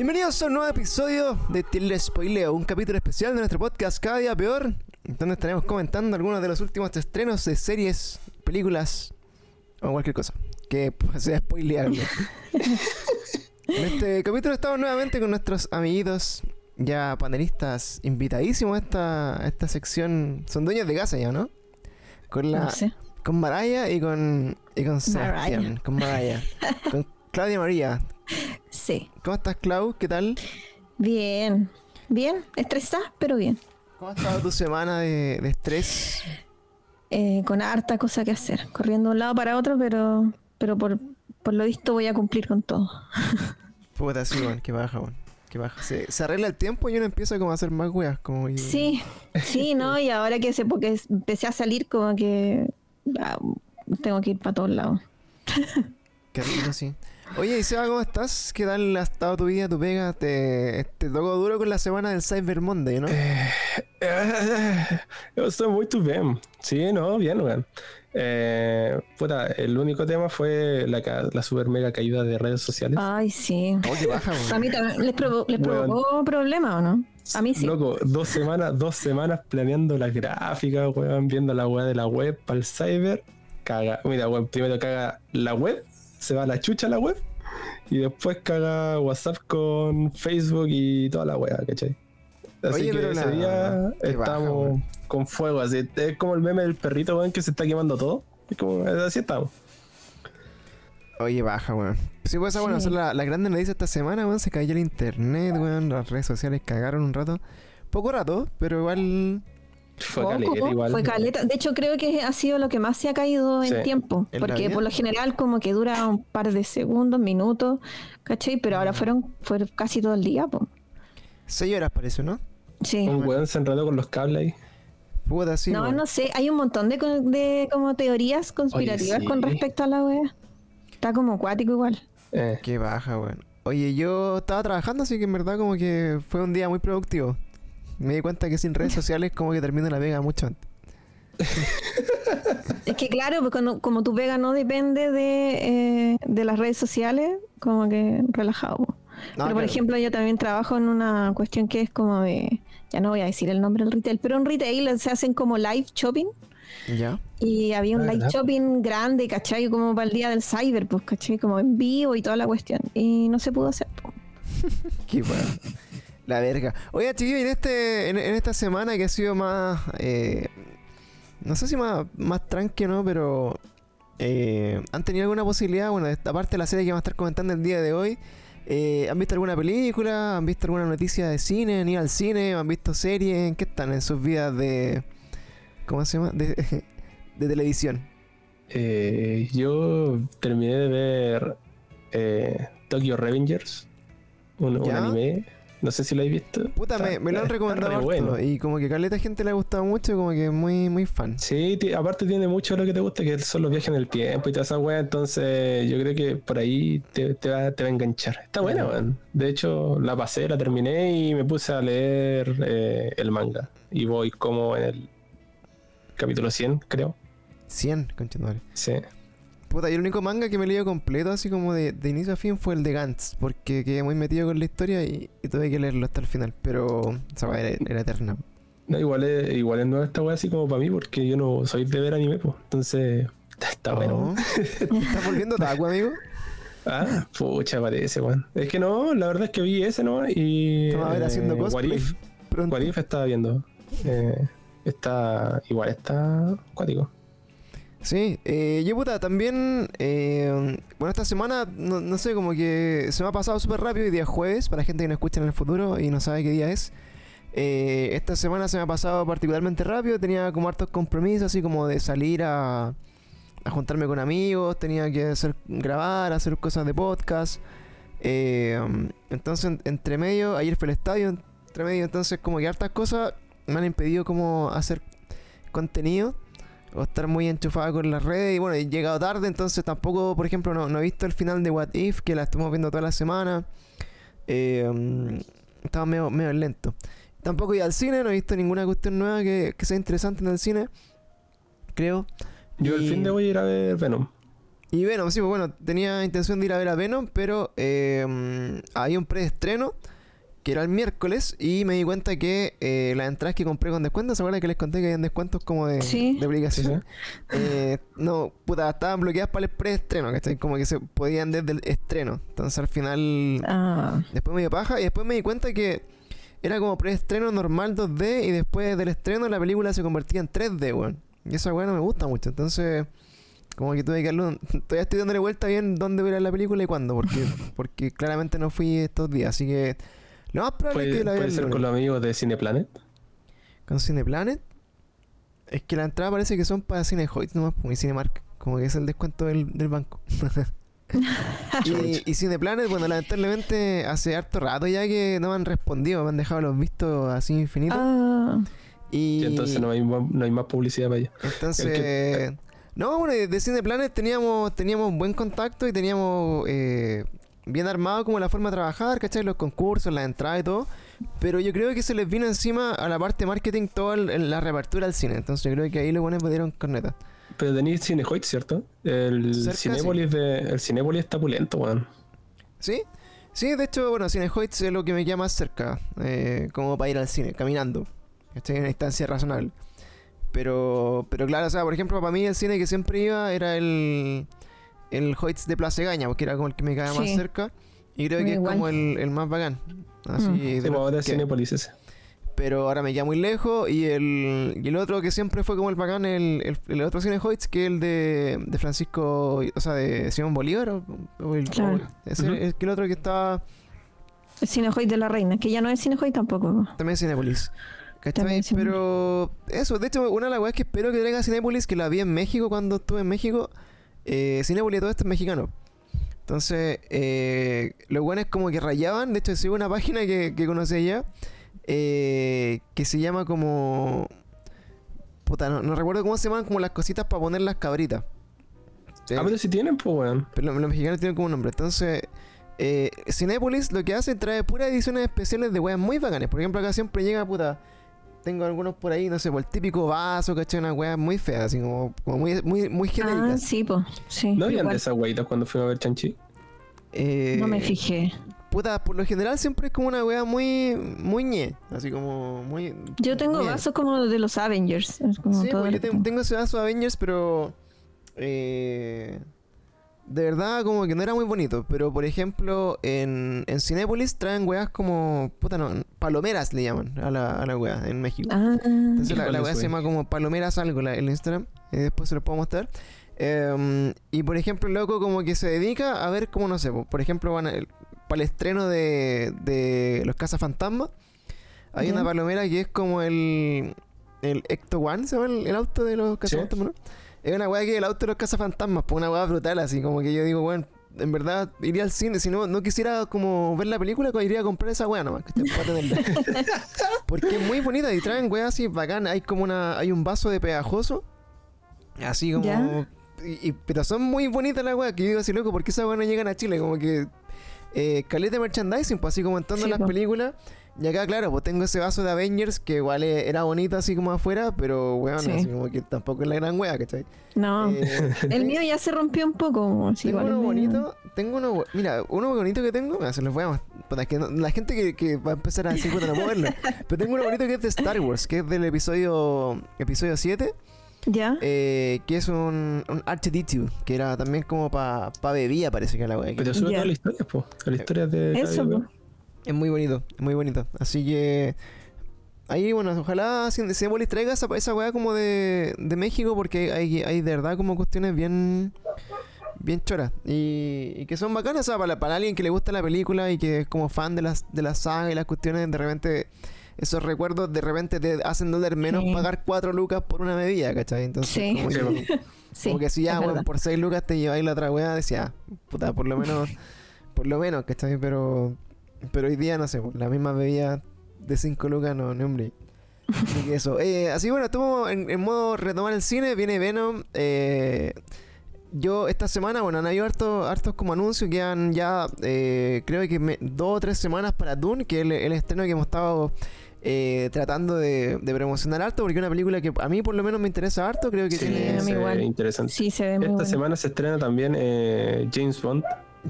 Bienvenidos a un nuevo episodio de Tilde Spoileo, un capítulo especial de nuestro podcast Cada Día Peor, donde estaremos comentando algunos de los últimos estrenos de series, películas o cualquier cosa que sea spoileable. en este capítulo estamos nuevamente con nuestros amiguitos, ya panelistas invitadísimos a esta, a esta sección. Son dueños de casa ya, ¿no? Con la No sé. con Maraya y con y con Sebastián, con Maraya, con Claudia María. Sí. ¿Cómo estás, Clau? ¿Qué tal? Bien. Bien. Estresada, pero bien. ¿Cómo ha estado tu semana de, de estrés? Eh, con harta cosa que hacer. Corriendo de un lado para otro, pero, pero por, por lo visto voy a cumplir con todo. Puta, sí, que baja, weón. Que baja. Se, se arregla el tiempo y uno empieza como a hacer más weas, como... y- Sí, sí, ¿no? Y ahora que sé, porque empecé a salir como que ah, tengo que ir para todos lados. Qué rico, sí. Oye, y Seba, ¿cómo estás? ¿Qué tal ha estado tu vida, tu pega? ¿Te, te tocó duro con la semana del Cyber Monday, no? Eu estou muito bem. Sí, no, bien, weón. Eh, puta, el único tema fue la, la super mega caída de redes sociales. Ay, sí. Oh, qué baja, A mí también les, provo- les Weón. provocó problema, ¿o no? A mí sí. Loco, dos semanas, dos semanas planeando las gráficas, weón, viendo la weá de la web para el cyber. Caga, mira, weón, primero caga la web, se va a la chucha la web, y después caga WhatsApp con Facebook y toda la weá, ¿cachai? Así Oye, que pero ese la- día qué baja, estamos con fuego, así. Es como el meme del perrito, weón, que se está quemando todo. Es como, así estamos. Oye, baja, weón. Sí, pues esa, bueno, Sí. la, la grande noticia esta semana, weón. Se cayó el internet, weón. Las redes sociales cagaron un rato. Poco rato, pero igual... Fue Poco, caleta igual. fue caleta. De hecho, creo que ha sido lo que más se ha caído en Sí. tiempo. ¿En la Porque por lo general como que dura un par de segundos, minutos, ¿cachai? Pero ahora fueron, fue casi todo el día, po. Seis horas parece, ¿no? Sí. Un weón se enredó con los cables ahí. Puta, sí, no, weón. no sé. Hay un montón de, de como teorías conspirativas Oye, sí. con respecto a la wea. Está como acuático igual. Eh, Qué baja, weón. Oye, yo estaba trabajando, así que en verdad como que fue un día muy productivo. Me di cuenta que sin redes sociales como que termino la pega mucho antes. Es que claro, pues cuando- como tu pega no depende de, eh, de las redes sociales, como que relajado. No, pero por claro. ejemplo, yo también trabajo en una cuestión que es como de, ya no voy a decir el nombre del retail, pero en retail se hacen como live shopping ¿Ya? y había un Ah, live shopping grande, ¿cachai? Como para el día del cyber, pues, ¿cachai? Como en vivo y toda la cuestión. Y no se pudo hacer. po. Qué weón. La verga. Oye, chiquillos, en, este, en, en esta semana que ha sido más... eh, no sé si más, más tranqui o no, pero... eh, ¿Han tenido alguna posibilidad? Bueno, de esta parte de la serie que vamos a estar comentando el día de hoy. eh, ¿Han visto alguna película? ¿Han visto alguna noticia de cine? ¿Han ido al cine? ¿Han visto series? ¿En qué están en sus vidas de... ¿Cómo se llama? De, de televisión. eh, yo terminé de ver eh, Tokyo Revengers, un, anime. No sé si lo habéis visto. Puta, Está- me, me lo han recomendado bueno. Y como que caleta gente le ha gustado mucho, como que muy, muy fan. Sí, aparte tiene mucho de lo que te gusta, que son los viajes en el tiempo y toda esa weá, entonces yo creo que por ahí te, te va, te va a enganchar. Está buena, weón. De hecho, la pasé, la terminé y me puse a leer eh, el manga. Y voy como en el capítulo 100, creo. 100, conchetumare. Sí. Puta, y el único manga que me leído completo, así como de, de inicio a fin, fue el de Gantz, porque quedé muy metido con la historia y, y tuve que leerlo hasta el final, pero esa era, era eterna. No, igual es, igual es nueva esta weá así como para mí, porque yo no soy de ver anime, pues. Entonces, está bueno. Oh. ¿Estás volviendo taco, amigo? Ah, pucha, parece, weón. Es que no, la verdad es que vi ese, ¿no? Y. Te vas a ver haciendo What cosplay. If, Pronto. What If estaba viendo. Eh, está. Igual está acuático. Sí, eh, yo puta, también, eh, bueno, esta semana, no, no sé, como que se me ha pasado súper rápido y día es jueves, para gente que no escucha en el futuro y no sabe qué día es. Eh, esta semana se me ha pasado particularmente rápido, tenía como hartos compromisos, así como de salir a, a juntarme con amigos, tenía que hacer, grabar, hacer cosas de podcast. Eh, entonces, en- entre medio, ayer fue el estadio, entre medio, entonces como que hartas cosas me han impedido como hacer contenido o estar muy enchufado con las redes y bueno, he llegado tarde, entonces tampoco, por ejemplo, no, no he visto el final de What If, que la estamos viendo toda la semana. Eh, mm, estaba medio, medio lento. Tampoco he ido al cine, no he visto ninguna cuestión nueva que, que sea interesante en el cine. Creo. Yo Y- al fin de voy a ir a ver Venom. Y Venom, sí, pues bueno, tenía intención de ir a ver a Venom, pero eh, había un preestreno que era el miércoles y me di cuenta que eh, las entradas que compré con descuento, ¿se acuerdan que les conté que habían descuentos como de, Sí. de aplicación? Eh, no, puta, estaban bloqueadas para el preestreno, ¿cachai? Como que se podían desde el estreno. Entonces al final Ah, Después me dio paja y después me di cuenta que era como preestreno normal 2D y después del estreno la película se convertía en 3D, weón. Y esa weón no me gusta mucho. Entonces, como que tuve que darle un- Todavía estoy dándole vuelta bien dónde ver la película y cuándo, porque, porque claramente no fui estos días. Así que lo más probable es Puede, que la vea puede ser con los amigos de Cineplanet. con Cineplanet. Es que la entrada parece que son para Cinehoid nomás, y Cinemark. Como que es el descuento del, del banco. y, y Cineplanet, bueno, lamentablemente hace harto rato ya que no me han respondido, me han dejado los vistos así infinitos. ah, y Y entonces no hay, más- no hay más publicidad para ellos. entonces- el que- no, bueno, de de Cineplanet teníamos, teníamos buen contacto y teníamos eh, bien armado como la forma de trabajar, ¿cachai? Los concursos, las entradas y todo. Pero yo creo que se les vino encima a la parte marketing toda el- la reapertura al cine. Entonces yo creo que ahí los buenos me dieron corneta. Pero tenéis Cinehoid, ¿cierto? El Cerca, Cinépolis de, el Cinépolis está pulento, weón. ¿Sí? Sí, de hecho, bueno, Cinehoids es lo que me queda más cerca, eh, como para ir al cine, caminando. Estoy en una distancia razonable. Pero, pero claro, o sea, por ejemplo, para mí el cine que siempre iba era el, el Hoyts de Plaza Gaña, porque era como el que me quedaba más Sí. cerca. Y creo Me que es igual. como el, el más bacán. Así, Mm. de Sí, los ahora es Cinépolis ese. pero ahora me queda muy lejos. Y el, y el otro que siempre fue como el bacán, el, el, el otro cine Hoyts, que es el de, de Francisco, o sea, de Simón Bolívar. O, o el, Claro. o ese, Ujú. es que el otro que está el Cinejoy de la Reina, que ya no es Cinejoy tampoco. También Cinepolis. ¿Cachai? Pero eso, de hecho, una de las weas que espero que traiga Cinepolis, que la vi en México cuando estuve en México, eh, Cinepolis todo esto es mexicano. Entonces, eh, los buenos como que rayaban, de hecho sigo una página que, que conocí ya, eh, que se llama como... Puta, no, no recuerdo cómo se llaman como las cositas para poner las cabritas. Eh, Ah, pero si tienen, pues, weón. pero los, mexicanos tienen como un nombre. Entonces, eh, Cinépolis lo que hace trae puras ediciones especiales de weas muy bacanes. Por ejemplo, acá siempre llega, puta. Tengo algunos por ahí, no sé, por el típico vaso, ¿cachai? Unas weas muy feas, así como, como muy, muy, muy Ah, genéricas. sí, pues. Sí. ¿No habían de esas weitas cuando fuimos a ver Chanchi? Eh, No me fijé. Puta, por lo general siempre es como una wea muy, muy ñe. Así como muy. Yo tengo ñe. vasos como los de los Avengers. Como Sí, todo pues yo lo- te- tengo ese vaso de Avengers, pero. eh, de verdad, como que no era muy bonito. Pero por ejemplo, en, en Cinépolis traen weas como. Puta, no. Palomeras le llaman a la, a la wea en México. Ah, Entonces ¿Y la, la wea se llama como Palomeras algo la- el Instagram. Y después se lo puedo mostrar. Em, y por ejemplo, el loco como que se dedica a ver como no sé. po, Por ejemplo, van a- para el estreno de, de Los Cazafantasmas. Hay una palomera que es como el. El Ecto One, ¿se llama el, el auto de los cazafantasmas? ¿no? Es una weá que el auto de los cazafantasmas, pues una weá brutal, así como que yo digo, bueno, en verdad iría al cine, si no, no quisiera como ver la película, pues iría a comprar esa weá nomás, que. Porque es muy bonita y traen weá así bacán, hay como una, hay un vaso de pegajoso, así como... Ya. Y, y- pero son muy bonitas las weas, que yo digo así, loco, ¿por qué esas weas no llegan a Chile? Como que... Eh, caleta de merchandising, pues así como en todas Sí, las po. películas. Y acá, claro, pues tengo ese vaso de Avengers que igual eh, era bonito así como afuera, pero weón, Sí. así como que tampoco es la gran wea, ¿cachai? no. Eh, el mío ya se rompió un poco. sí, tengo igual uno bonito, tengo uno, mira, uno bonito que tengo, mira, se los voy a es que no- la gente que, que va a empezar a decir, puta, no puedo verlo, pero tengo uno bonito que es de Star Wars, que es del episodio episodio 7, ¿Ya? eh, que es un, un R2D2, que era también como para pa bebida, parece que era la wea. Pero sube Ya. toda la historia, pues. La historia de. Eso, po. Es muy bonito, es muy bonito. Así que. Ahí, bueno, ojalá Cin- Cinepolis traiga esa, esa weá como de, de México, porque hay, hay de verdad como cuestiones bien. Bien choras. Y, y que son bacanas, o sea, para, para alguien que le gusta la película y que es como fan de las de la saga y las cuestiones, de repente. Esos recuerdos de repente te hacen doler menos Sí. pagar 4 lucas por una bebida, ¿cachai? Entonces, Sí. como, Sí, que, Sí, como que si ya, verdad. por 6 lucas te lleváis la otra weá, decía, puta, por lo menos, por lo menos, ¿cachai? Pero, pero hoy día, no sé, la misma bebida de 5 lucas, no, no, hombre. Así que eso. Eh, así bueno, estamos en, en modo retomar el cine, viene Venom. eh, yo esta semana, bueno, han habido hartos, hartos como anuncios, quedan ya, eh, creo que me- dos o tres semanas para Dune, que es el, el estreno que hemos estado eh, tratando de, de promocionar harto, porque es una película que a mí por lo menos me interesa harto, creo que Sí, tiene interesante. Sí, se ve muy Esta bueno. semana se estrena también eh, James Bond.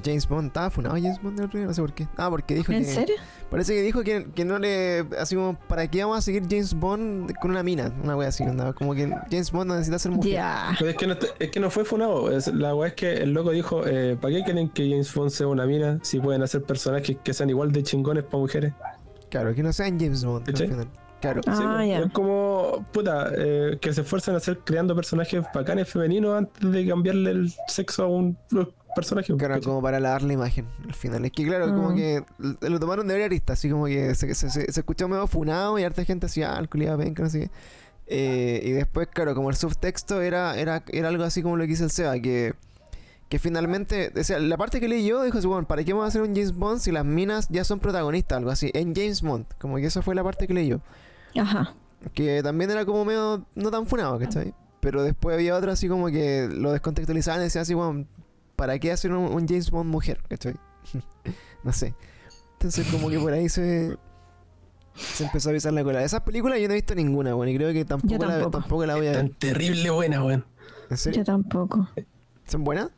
James Bond. Estaba funado James Bond el otro día, no sé por qué. Ah, porque dijo ¿En que... serio? Parece que dijo que, que no le... Así como, ¿para qué vamos a seguir James Bond con una mina? Una wea así, onda, como que James Bond necesita ser mujer. Ya. Pero es que no, es que no fue funado. Es, la weá es que el loco dijo: eh, ¿Para qué quieren que James Bond sea una mina si pueden hacer personajes que sean igual de chingones para mujeres? Claro, que no sean James Bond al final. Claro. Ah, Sí, pues. Es como, puta, eh, que se esfuerzan a hacer creando personajes bacanes femeninos antes de cambiarle el sexo a un personaje. Claro, ¿cachai? como para lavar la imagen al final. Es que claro, como Mm. que lo tomaron de aristas, así como que se, se, se- se escuchó medio funado y harta gente ah, el culiado penca, no sé qué. Eh, y después, claro, como el subtexto era, era, era algo así como lo que dice el Seba, que, que finalmente, o sea, la parte que leí yo dijo, así, bueno, ¿para qué vamos a hacer un James Bond si las minas ya son protagonistas? Algo así, en James Bond. Como que esa fue la parte que leí yo. Ajá. Que también era como medio no tan funado, ¿cachai? Pero después había otro así como que lo descontextualizaban y decían así, bueno, ¿para qué hacer un, un James Bond mujer? ¿cachai? no sé. Entonces como que por ahí se... Se empezó a pisar la cola. De esas películas yo no he visto ninguna, bueno, y creo que tampoco, La, tampoco. la voy a Tan ver. terrible buena, weón. ¿En serio? Yo tampoco. ¿Son buenas?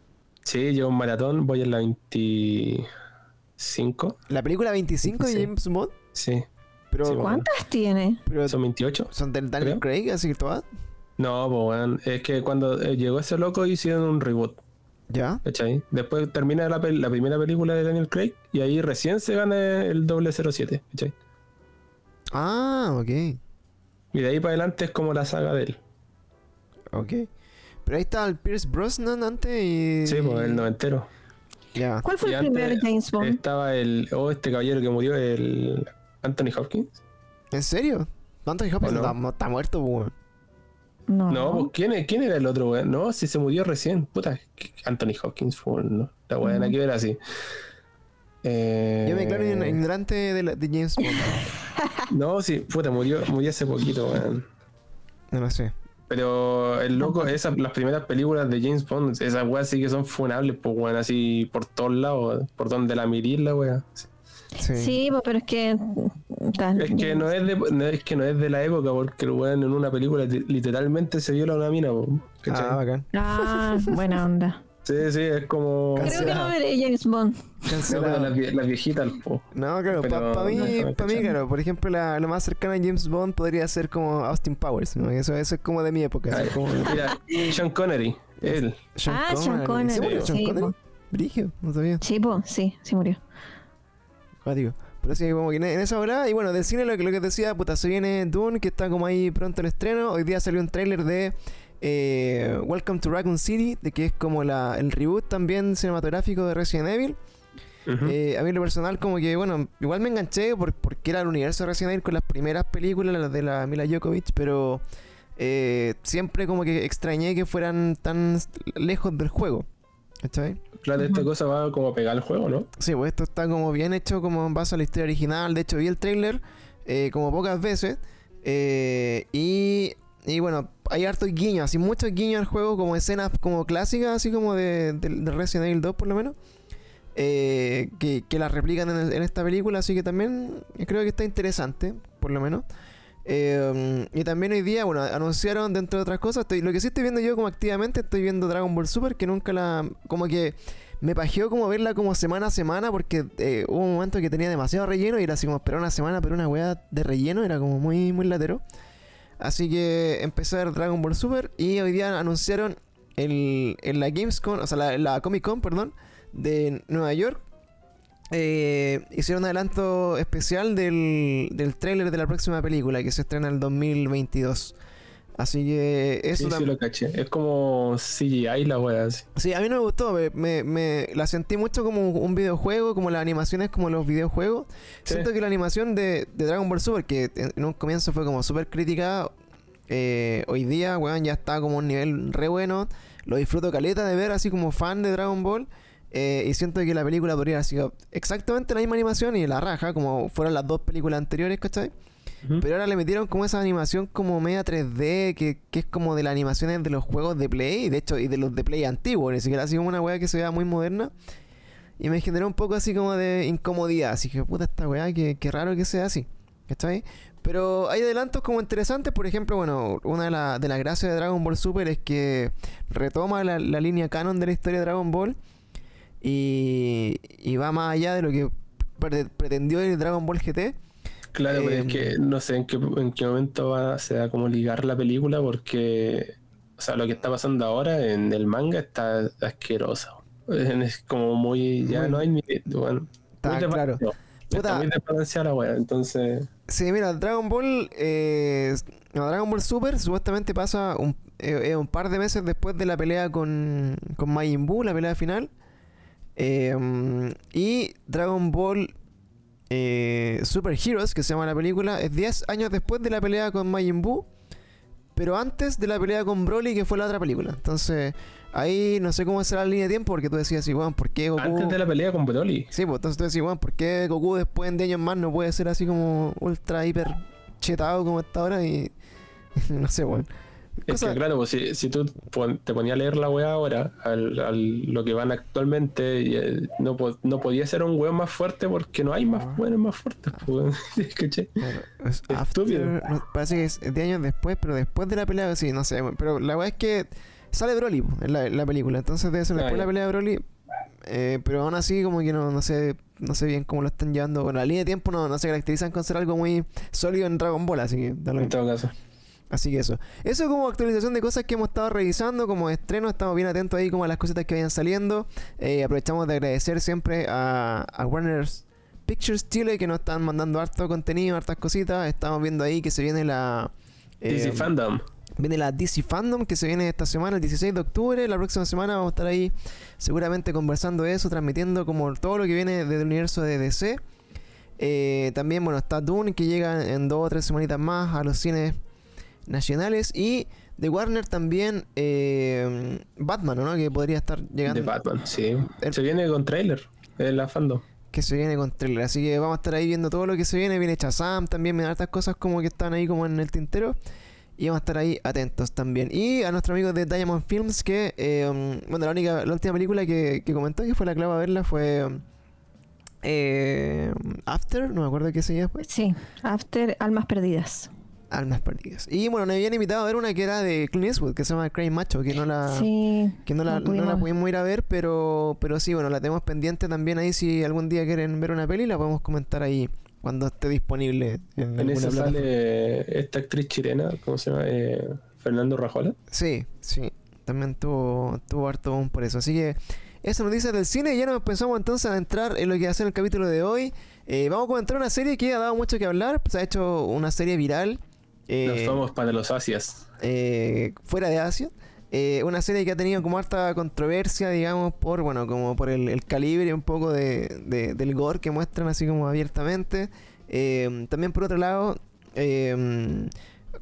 Sí, llevo un maratón, voy en la 25. La película 25 de. James Bond, Sí, pero, Sí, bueno. ¿Cuántas tiene? pero son 28. son del Daniel creo. Craig, así que todas. No, pues weón, es que cuando eh, llegó ese loco hicieron un reboot, ¿Ya? ¿cachai? Después termina la, primera película de Daniel Craig y ahí recién se gana el 007, ¿cachai? Ah, ok. Y de ahí para adelante es como la saga de él. Ok. Pero ahí está el Pierce Brosnan antes y... Sí, pues el noventero. Ya. ¿Cuál fue Y el primer James Bond? Estaba el. Oh, este caballero que murió, el. Anthony Hopkins. ¿En serio? Anthony Hopkins está, está muerto, pues, weón. No. No, pues ¿quién, es- ¿quién era el otro, weón? No, si se murió recién. Puta, Anthony Hopkins fue, ¿no? La weón, Ujú. hay que ver así. Eh, Yo me declaro ign- ignorante de, la- de James Bond. No, sí, puta, murió, murió hace poquito, weón. No lo sé. Pero el loco, esas, las primeras películas de James Bond, esas weas sí que son funables, pues weón, así por todos lados, por donde la mirís la wea. Sí. Sí, pues, pero es que. Es que no es de, no, es que no es de la época, porque el weón en una película li- literalmente se viola a una mina. Ah, bacán. Ah, buena onda. Sí, sí, es como. Creo que no Cancelado. veré James Bond. No, Cancelado. las, vie- las viejitas, po. No, claro, para Pero mí, no pa' mí, claro, por ejemplo, la, lo más cercano a James Bond podría ser como Austin Powers, ¿no? Eso, eso es como de mi época, Ay, como Mira, Sean Connery, él. Sean ah, Sean ¿Sí Connery. murió Sí, Sean Sí, Connery? Brigio, no sabía. Sí, po, sí, sí murió. Pero sí, como que en en esa hora, y bueno, del cine lo que, lo que decía, puta, se viene Dune, que está como ahí pronto el estreno. Hoy día salió un tráiler de eh, Welcome to Raccoon City, de que es como la, el reboot también cinematográfico de Resident Evil. Ujú. Eh, a mí en lo personal como que, bueno, igual me enganché por, porque era el universo de Resident Evil con las primeras películas, las de la Mila Djokovic, pero eh, siempre como que extrañé que fueran tan lejos del juego. ¿Cachai? Claro, esta cosa va como a pegar el juego, ¿no? Sí, pues esto está como bien hecho como en base a la historia original. De hecho, vi el trailer eh, como pocas veces. eh, y, y bueno, hay hartos guiños, así muchos guiños al juego, como escenas como clásicas, así como de, de- de Resident Evil 2 por lo menos. eh, que, que las replican en, el- en esta película, así que también creo que está interesante, por lo menos. Eh, y también hoy día, bueno, anunciaron dentro de otras cosas, estoy, lo que sí estoy viendo yo como activamente, estoy viendo Dragon Ball Super, que nunca la, como que me pajeó como verla como semana a semana, porque eh, hubo un momento que tenía demasiado relleno y era así como esperar una semana, pero una weá de relleno, era como muy, muy latero. Así que empecé a ver Dragon Ball Super y hoy día anunciaron el, en la Gamescom, o sea, la, la Comic Con, perdón, de Nueva York. Eh, hicieron un adelanto especial del, del tráiler de la próxima película que se estrena en el 2022. Así que eso Sí, sí lo caché. Es como CGI la wea así. Sí, a mí no me gustó, me, me- la sentí mucho como un videojuego, como las animaciones como los videojuegos. Sí. Siento que la animación de, de Dragon Ball Super, que en, un comienzo fue como súper criticada, eh, hoy día, weón, ya está como un nivel re bueno. Lo disfruto caleta de ver así como fan de Dragon Ball. Eh, y siento que la película podría haber sido exactamente la misma animación y la raja, como fueron las dos películas anteriores, ¿cachai? Ujú. Pero ahora le metieron como esa animación como media 3D, que, que es como de las animaciones de los juegos de Play, y de hecho, y de los de Play antiguos, ni siquiera así como una weá que se vea muy moderna. Y me generó un poco así como de incomodidad, así que puta esta weá, que, que raro que sea así. ¿Cachai? Pero hay adelantos como interesantes, por ejemplo, bueno, una de, la- de las gracias de Dragon Ball Super es que retoma la, la línea canon de la historia de Dragon Ball y, y va más allá de lo que pre- pretendió el Dragon Ball GT. Claro, pero Em, es que no sé en qué, en qué momento va, se va a como ligar la película porque, o sea, lo que está pasando ahora en el manga está asqueroso. Es como muy, ya Muy- no hay ni, bueno, Está muy claro. Puta. Está muy wea, entonces, Sí, mira, Dragon Ball, eh, no, Dragon Ball Super supuestamente pasa un, eh, eh, un par de meses después de la pelea con, con Majin Buu, la pelea final. Eh, y Dragon Ball eh, Super Heroes, que se llama la película, es 10 años después de la pelea con Majin Buu, pero antes de la pelea con Broly, que fue la otra película. Entonces, ahí no sé cómo será la línea de tiempo, porque tú decías así, bueno, ¿por qué Goku...? antes de la pelea con Broly. Sí, pues entonces tú decís, bueno, ¿por qué Goku después 10 años más no puede ser así como ultra hiper chetado como está ahora? Y no sé, bueno. Es que claro, pues si, si tú te ponías a leer la weá ahora, al, al- lo que van actualmente, eh, no, no podía ser un weón más fuerte porque no hay más weones más fuertes. pues, Estúpido. no, parece que es 10 años después, pero después de la pelea, sí, no sé. pero la verdad es que sale Broly en la, en la película, entonces debe ser Ah, después de la pelea de Broly. eh, pero aún así, como que no, no sé no sé bien cómo lo están llevando. Bueno, la línea de tiempo no, no se caracterizan con ser algo muy sólido en Dragon Ball, así que En todo caso. Así que eso. Eso como actualización de cosas que hemos estado revisando, como estreno, estamos bien atentos ahí como a las cositas que vayan saliendo. Eh, aprovechamos de agradecer siempre a, a Warner Pictures Chile que nos están mandando harto contenido, hartas cositas. Estamos viendo ahí que se viene la... eh, DC Fandom. Viene la DC Fandom que se viene esta semana, el 16 de octubre. La próxima semana vamos a estar ahí seguramente conversando eso, transmitiendo como todo lo que viene del universo de DC. Eh, también, bueno, está Dune que llega en dos o tres semanitas más a los cines nacionales. Y de Warner también eh, Batman, ¿no? Que podría estar llegando. De Batman, sí. El- Se viene con trailer en la Fandom. que se viene con trailer. Así que vamos a estar ahí viendo todo lo que se viene. Viene Shazam también, vienen hartas cosas como que están ahí como en el tintero. Y vamos a estar ahí atentos también. Y a nuestro amigo de Diamond Films, que, eh, bueno, la única, la última película que, que comentó que fue la clave a verla fue eh, After, no me acuerdo qué se llama después. Sí, After Almas Perdidas. Almas Perdidas. Y bueno, nos habían invitado a ver una que era de Clint Eastwood, que se llama Crane Macho, que no la... sí, Que no la, no no la pudimos- pudimos ir a ver, pero, pero sí, bueno, la tenemos pendiente también ahí. Si algún día quieren ver una peli, la podemos comentar ahí cuando esté disponible en, En alguna esa plataforma. sale esta actriz chilena, ¿cómo se llama? Eh, Fernando Rajola. Sí, sí, también tuvo, tuvo harto boom por eso. Así que esa noticia del cine, ya nos pensamos entonces a entrar en lo que va a ser el capítulo de hoy. Eh, vamos a comentar una serie que ha dado mucho que hablar, se ha hecho una serie viral. Eh, Nos vamos para los Asias. eh, fuera de Asia. Eh, una serie que ha tenido como harta controversia, digamos, por bueno, como por el, el calibre un poco de, de- del gore que muestran así como abiertamente. Eh, también por otro lado, eh,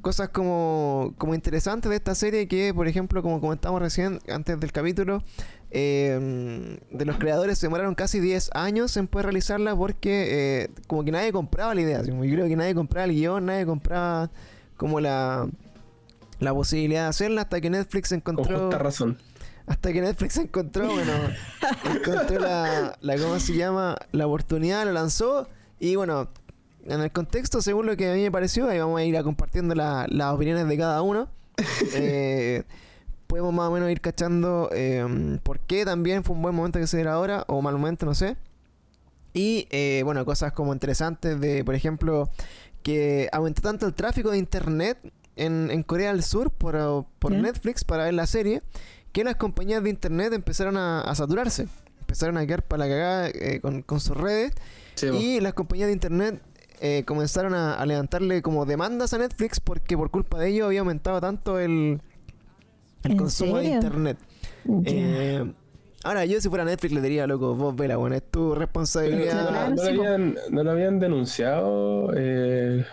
cosas como, como interesantes de esta serie que, por ejemplo, como comentamos recién antes del capítulo, eh, de los creadores se demoraron casi 10 años en poder realizarla porque eh, como que nadie compraba la idea. Yo creo que nadie compraba el guion, nadie compraba como la, la posibilidad de hacerla hasta que Netflix Con encontró justa razón. hasta que Netflix encontró bueno encontró la, la cómo se llama la oportunidad lo lanzó y bueno en el contexto según lo que a mí me pareció ahí vamos a ir a compartiendo la- las opiniones de cada uno Eh, podemos más o menos ir cachando eh, por qué también fue un buen momento que se diera ahora o mal momento no sé y eh, bueno cosas como interesantes de por ejemplo que aumentó tanto el tráfico de internet en, en Corea del Sur por, por. Netflix para ver la serie que las compañías de internet empezaron a, a saturarse. Empezaron a quedar para la cagada eh, con, con sus redes. Sí, y las compañías de internet eh, comenzaron a, a levantarle como demandas a Netflix porque por culpa de ello había aumentado tanto el, el ¿En consumo de internet. Eh, ahora, yo si fuera Netflix le diría, loco, vos vela, bueno, es tu Pero responsabilidad. no, lo habían, no lo habían denunciado. eh,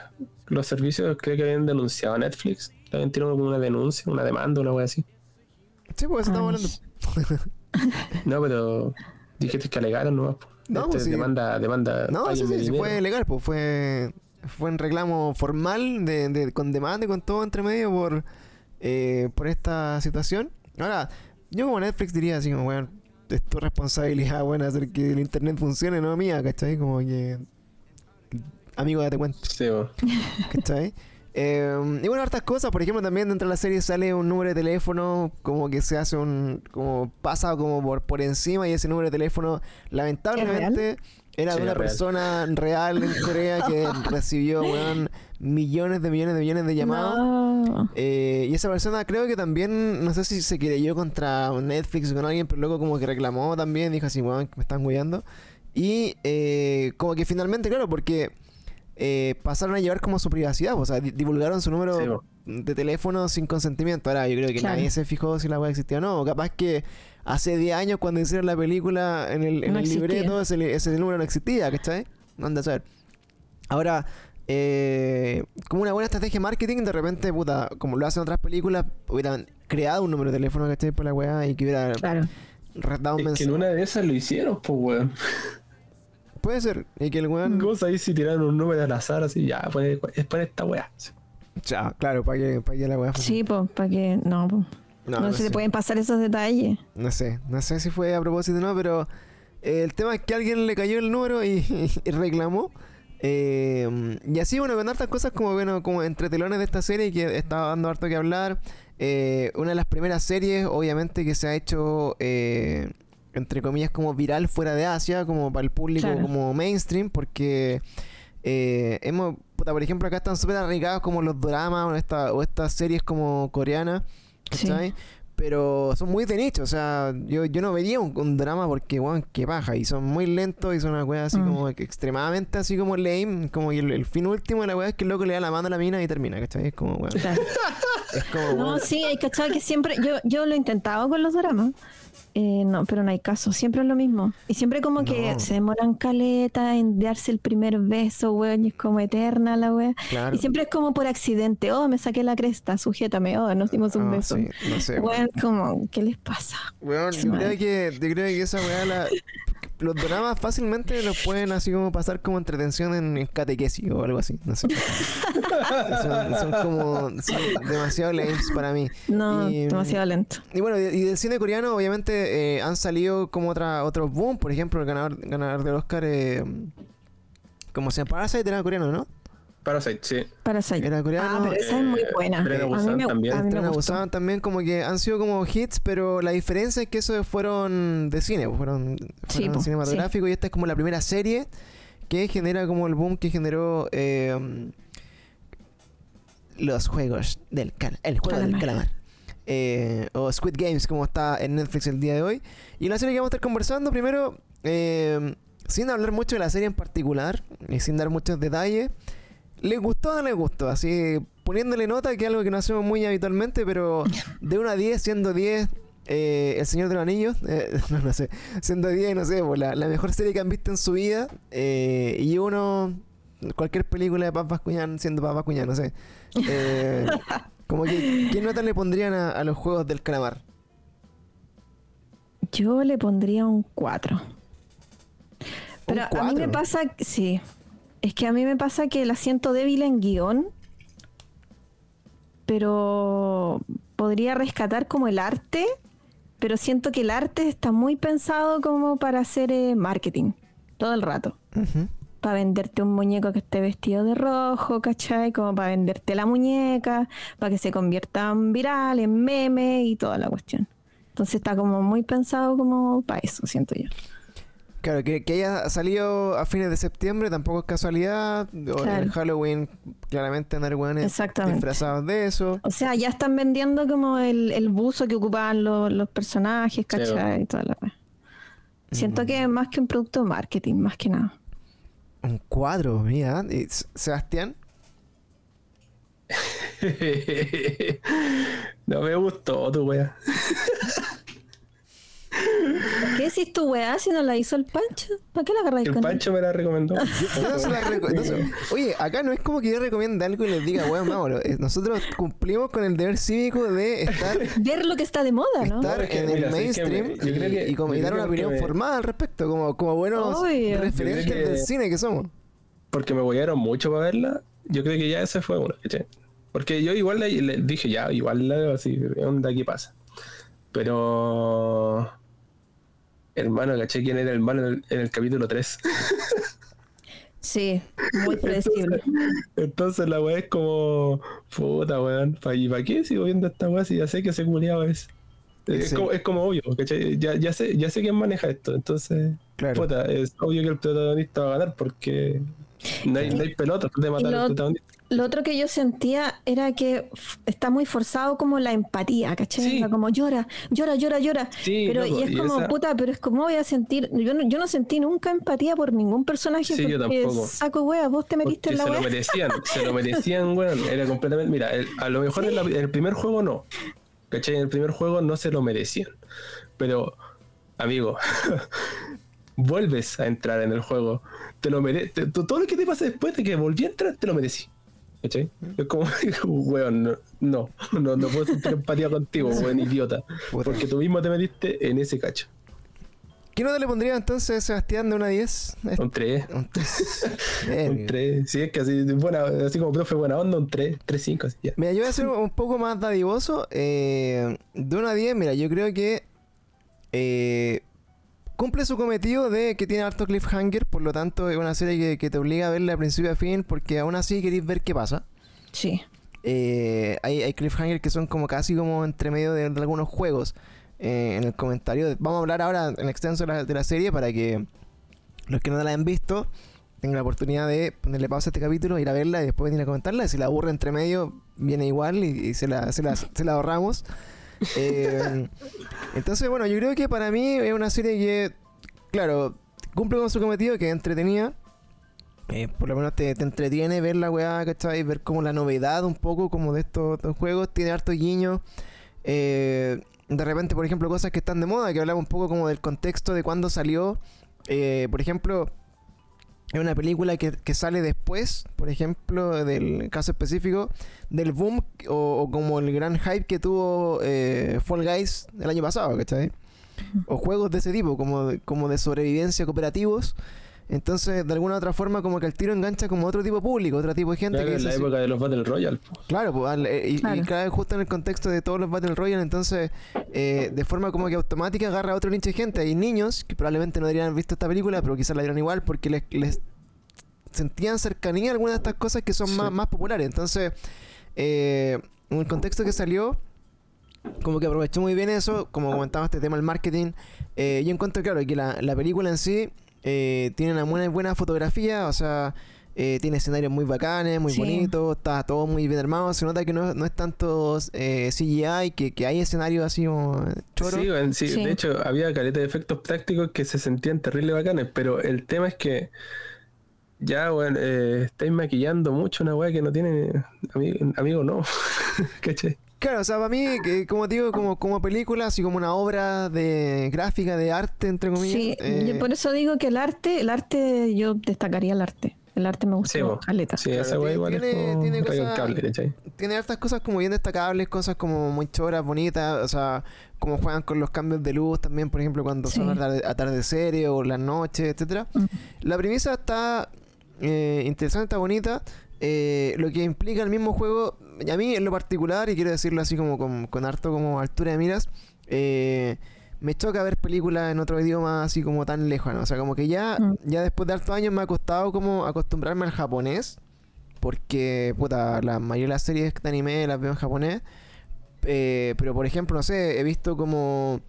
los servicios creo que habían denunciado a Netflix. Habían tirado como una denuncia, una demanda, una wea así. Sí, pues eso estamos hablando. No, pero dijiste que alegaron nomás. No, Este, pues sí. demanda, demanda. No, sí, sí, sí, fue legal, pues fue, fue un reclamo formal de, de- con demanda y con todo entre medio por, eh, por esta situación. Ahora, yo como Netflix diría así como, bueno, es tu responsabilidad, bueno, hacer que el internet funcione, no mía, ¿cachai? Como que amigo, date cuenta. Sí, weón. ¿Cachai? Eh, y bueno, hartas cosas. Por ejemplo, también dentro de la serie sale un número de teléfono, como que se hace un. como pasa como por, por encima, y ese número de teléfono, lamentablemente, era Sí, de una real. persona real en Corea que recibió, weón, millones de millones de millones de llamadas. No. Eh, y esa persona creo que también, no sé si se querelló contra Netflix o con alguien, pero luego como que reclamó también, dijo así, weón, que me están guiando. Y eh, como que finalmente, claro, porque eh, pasaron a llevar como su privacidad, o sea, di- divulgaron su número Sí, de teléfono sin consentimiento. Ahora, yo creo que Claro. nadie se fijó si la weá existía o no. O capaz que hace 10 años cuando hicieron la película en el, en No el existía. libreto ese, número no existía, ¿cachai? No anda a saber. Ahora, eh, como una buena estrategia de marketing, de repente, puta, como lo hacen otras películas, hubieran creado un número de teléfono, ¿cachai? Por la weá y que hubiera Claro. dado un Es que en una de esas lo hicieron, pues, weón. Puede ser. Y que el weón. Cosa ahí si tiraron un número al azar, así, ya, pues, es para esta weá. Ya, claro, para que, para que la weá. Sí, pues, para que. No, po. No, no, no se sé. te pueden pasar esos detalles. No sé, no sé si fue a propósito o no, pero eh, el tema es que alguien le cayó el número y, y reclamó. Eh, y así, bueno, con hartas cosas como, bueno, como entre telones de esta serie que estaba dando harto que hablar. Eh, una de las primeras series, obviamente, que se ha hecho, eh, entre comillas, como viral fuera de Asia, como para el público Claro. como mainstream, porque hemos, puta, por ejemplo, acá están súper arraigados como los dramas o, esta- o estas series como coreanas. Sí. Pero son muy de nicho, o sea, yo, yo no vería un, un drama porque, weón, qué paja, y son muy lentos y son una weá así Mm. como que extremadamente así como lame, como que el, el fin último de la weá es que el loco le da la mano a la mina y termina, ¿cachai? Es como, weón, Claro. es como, No, weón, sí, hay cachado que siempre. Yo, yo lo he intentado con los dramas. Eh, no, pero no hay caso. Siempre es lo mismo. Y siempre como que se demoran caleta en darse el primer beso, weón. Y es como eterna la claro. Y siempre es como por accidente. Oh, me saqué la cresta, sujétame. Oh, nos dimos un Ah, beso. sí, no sé, weón. Weón, como, ¿qué les pasa? Weón, yo creo que, yo creo que esa weá la... Los dramas fácilmente los pueden así como pasar como entretención en, en catequesis o algo así, no sé. son, son como son demasiado lames para mí. No, Y, demasiado lento. Y bueno, y y del cine coreano obviamente eh, han salido como otra, otros boom, por ejemplo, el ganador, ganador del Oscar, eh, ¿cómo se llama? Parasite era coreano, ¿no? Parasite, sí. Parasite. Era coreano. Ah, pero esa es muy eh, buena. Tren a a mí Busan me, también. a mí me Tren a gustó. Busan también como que han sido como hits, pero la diferencia es que esos fueron de cine, pues, fueron, Sí, fueron po, cinematográficos y esta es como la primera serie que genera como el boom que generó eh, los juegos del cal el juego del Calamar. Eh, o Squid Games como está en Netflix el día de hoy. Y la serie que vamos a estar conversando primero, eh, sin hablar mucho de la serie en particular y sin dar muchos detalles, ¿les gustó o no les gustó? Así poniéndole nota, que es algo que no hacemos muy habitualmente, pero de 1 a 10, siendo 10, eh, El Señor de los Anillos, eh, no, sé, siendo 10, no sé, pues, la, mejor serie que han visto en su vida, y uno, cualquier película de Paz Bascuñán siendo Paz Bascuñán, no sé. como que, ¿qué nota le pondrían a, a los juegos del calamar? Yo le pondría un 4. Pero a mí me pasa, sí, es que a mí me pasa que la siento débil en guion, pero podría rescatar como el arte, pero siento que el arte está muy pensado como para hacer eh, marketing todo el rato. Ujú. Para venderte un muñeco que esté vestido de rojo, ¿cachai? Como para venderte la muñeca, para que se convierta en viral, en meme y toda la cuestión. Entonces está como muy pensado como para eso, siento yo. Claro, que, que haya salido a fines de septiembre tampoco es casualidad. O Claro. en Halloween, claramente andar disfrazados de eso. O sea, ya están vendiendo como el, el buzo que ocupaban los, los personajes, ¿cachai? Y toda la wea. Siento que es más que un producto de marketing, más que nada. Un cuadro, mira. ¿Y S- Sebastián? no me gustó tu wea. ¿Qué decís tu weá si no la hizo el Pancho? ¿Para qué la agarráis El con Pancho me la recomendó. Yo no se la reco- no se- oye, acá no es como que yo recomiende algo y les diga, weón, vámonos. Eh, Nosotros cumplimos con el deber cívico de estar, Ver lo que está de moda, ¿no? estar No, es que, en el mira, ¿sabes qué? mainstream que- y, y como- y yo dar una opinión me- formada al respecto, como, como buenos Obvio. referentes del cine que somos. Porque me huearon mucho para verla. Yo creo que ya ese fue uno. Porque yo igual le, le dije, ya, igual la veo así, ¿qué onda aquí pasa? Pero. Hermano, ¿caché quién era el malo en el, en el capítulo 3? Sí, muy predecible. Entonces la weá es como. Puta, weón. ¿Para pa qué sigo viendo esta weá si ya sé que ese culiado es? Es, Sí. como, es como obvio, ¿cachai? Ya, ya, sé, ya sé quién maneja esto. Entonces, Claro. puta, es obvio que el protagonista va a ganar porque no hay, no hay pelota de matar al protagonista. Lo otro que yo sentía era que está muy forzado como la empatía, ¿cachai? Sí. Como llora, llora, llora, llora. Sí, pero loco, y es y como, esa- puta, pero es como voy a sentir. Yo no, yo no sentí nunca empatía por ningún personaje Sí, yo tampoco. saco wea, vos te metiste Porque en la se lo wea. merecían, se lo merecían, weón. Era completamente. Mira, el- a lo mejor en, la- en el primer juego no. ¿Cachai? En el primer juego no se lo merecían. Pero, amigo, vuelves a entrar en el juego. Te lo mereces. Todo lo que te pasa después de que volví a entrar, te lo merecí. ¿Cachai? Es como, weón, no, no, no, no puedo sentir empatía contigo, weón, idiota. Porque tú mismo te metiste en ese cacho. ¿Qué nota le pondría entonces, Sebastián, de una a 10? Un 3. Un tres. Un Verga. 3. Sí, es que así, buena, así como profe buena onda, un 3, 3, 5, así ya. Mira, yo voy a ser un poco más dadivoso. eh, de una a 10, mira, yo creo que eh, cumple su cometido de que tiene harto cliffhanger, por lo tanto es una serie que, que te obliga a verla de principio a fin, porque aún así queréis ver qué pasa. Sí. Eh, hay, hay cliffhangers que son como casi como entre medio de, de algunos juegos. eh, en el comentario, vamos a hablar ahora en extenso de la, de la serie para que los que no la han visto tengan la oportunidad de ponerle pausa a este capítulo, ir a verla y después venir a comentarla. Si la aburre entre medio, viene igual y, y se, la, se, la, se la ahorramos. Eh, entonces, bueno, yo creo que para mí es una serie que, claro, cumple con su cometido, que es entretenida. Eh, por lo menos te, te entretiene ver la weá, ¿cachai? Ver como la novedad un poco como de estos, estos juegos. Tiene harto guiño. Eh, de repente, por ejemplo, cosas que están de moda, que hablamos un poco como del contexto de cuándo salió. Eh, por ejemplo, es una película que, que sale después, por ejemplo, del caso específico, del boom o, o como el gran hype que tuvo eh, Fall Guys el año pasado, ¿cachai? O juegos de ese tipo, como, como de sobrevivencia cooperativos. Entonces, de alguna u otra forma, como que el tiro engancha como otro tipo de público, otro tipo de gente Claro, que en la época de los Battle Royale. Claro, pues, al- y, y Claro. claro, justo en el contexto de todos los Battle Royale, entonces, eh, de forma como que automática agarra a otro nicho de gente. Hay niños que probablemente no deberían haber visto esta película, pero quizás la vieron igual porque les, les sentían cercanía a algunas de estas cosas que son Sí. más, más populares. Entonces, eh, en el contexto que salió, como que aprovechó muy bien eso, como comentaba este tema del marketing. Eh, yo encuentro, claro, que la, la película en sí eh, tiene una buena, buena fotografía, o sea, eh, tiene escenarios muy bacanes, muy Sí. bonitos, está todo muy bien armado. Se nota que no, no es tanto eh, CGI, que, que hay escenarios así como choros. Sí, sí, Sí. de hecho había caleta de efectos prácticos que se sentían terrible bacanes, pero el tema es que ya, weón, eh, estáis maquillando mucho una weá que no tiene amigo, amigo no, ¿cachai? Claro, o sea, para mí, que, como te digo, como, como película, así como una obra de gráfica, de arte, entre comillas. Sí, eh, yo por eso digo que el arte, el arte, yo destacaría el arte. El arte me gusta Sí, caleta. Sí, weá tiene- igual es tiene- como tiene rayo cosas- cable, tiene hartas cosas como bien destacables, cosas como muy choras, bonitas, o sea, como juegan con los cambios de luz también, por ejemplo, cuando son atarde- atardeceres o las noches, etcétera. La premisa está eh, interesante, está bonita. eh, lo que implica el mismo juego, a mí en lo particular, y quiero decirlo así como con, con harto como altura de miras, eh, me choca ver películas en otro idioma así como tan lejano. O sea, como que ya, Mm. ya después de hartos años me ha costado como acostumbrarme al japonés. Porque, puta, la mayoría de las series de anime las veo en japonés. Eh, pero, por ejemplo, no sé, he visto como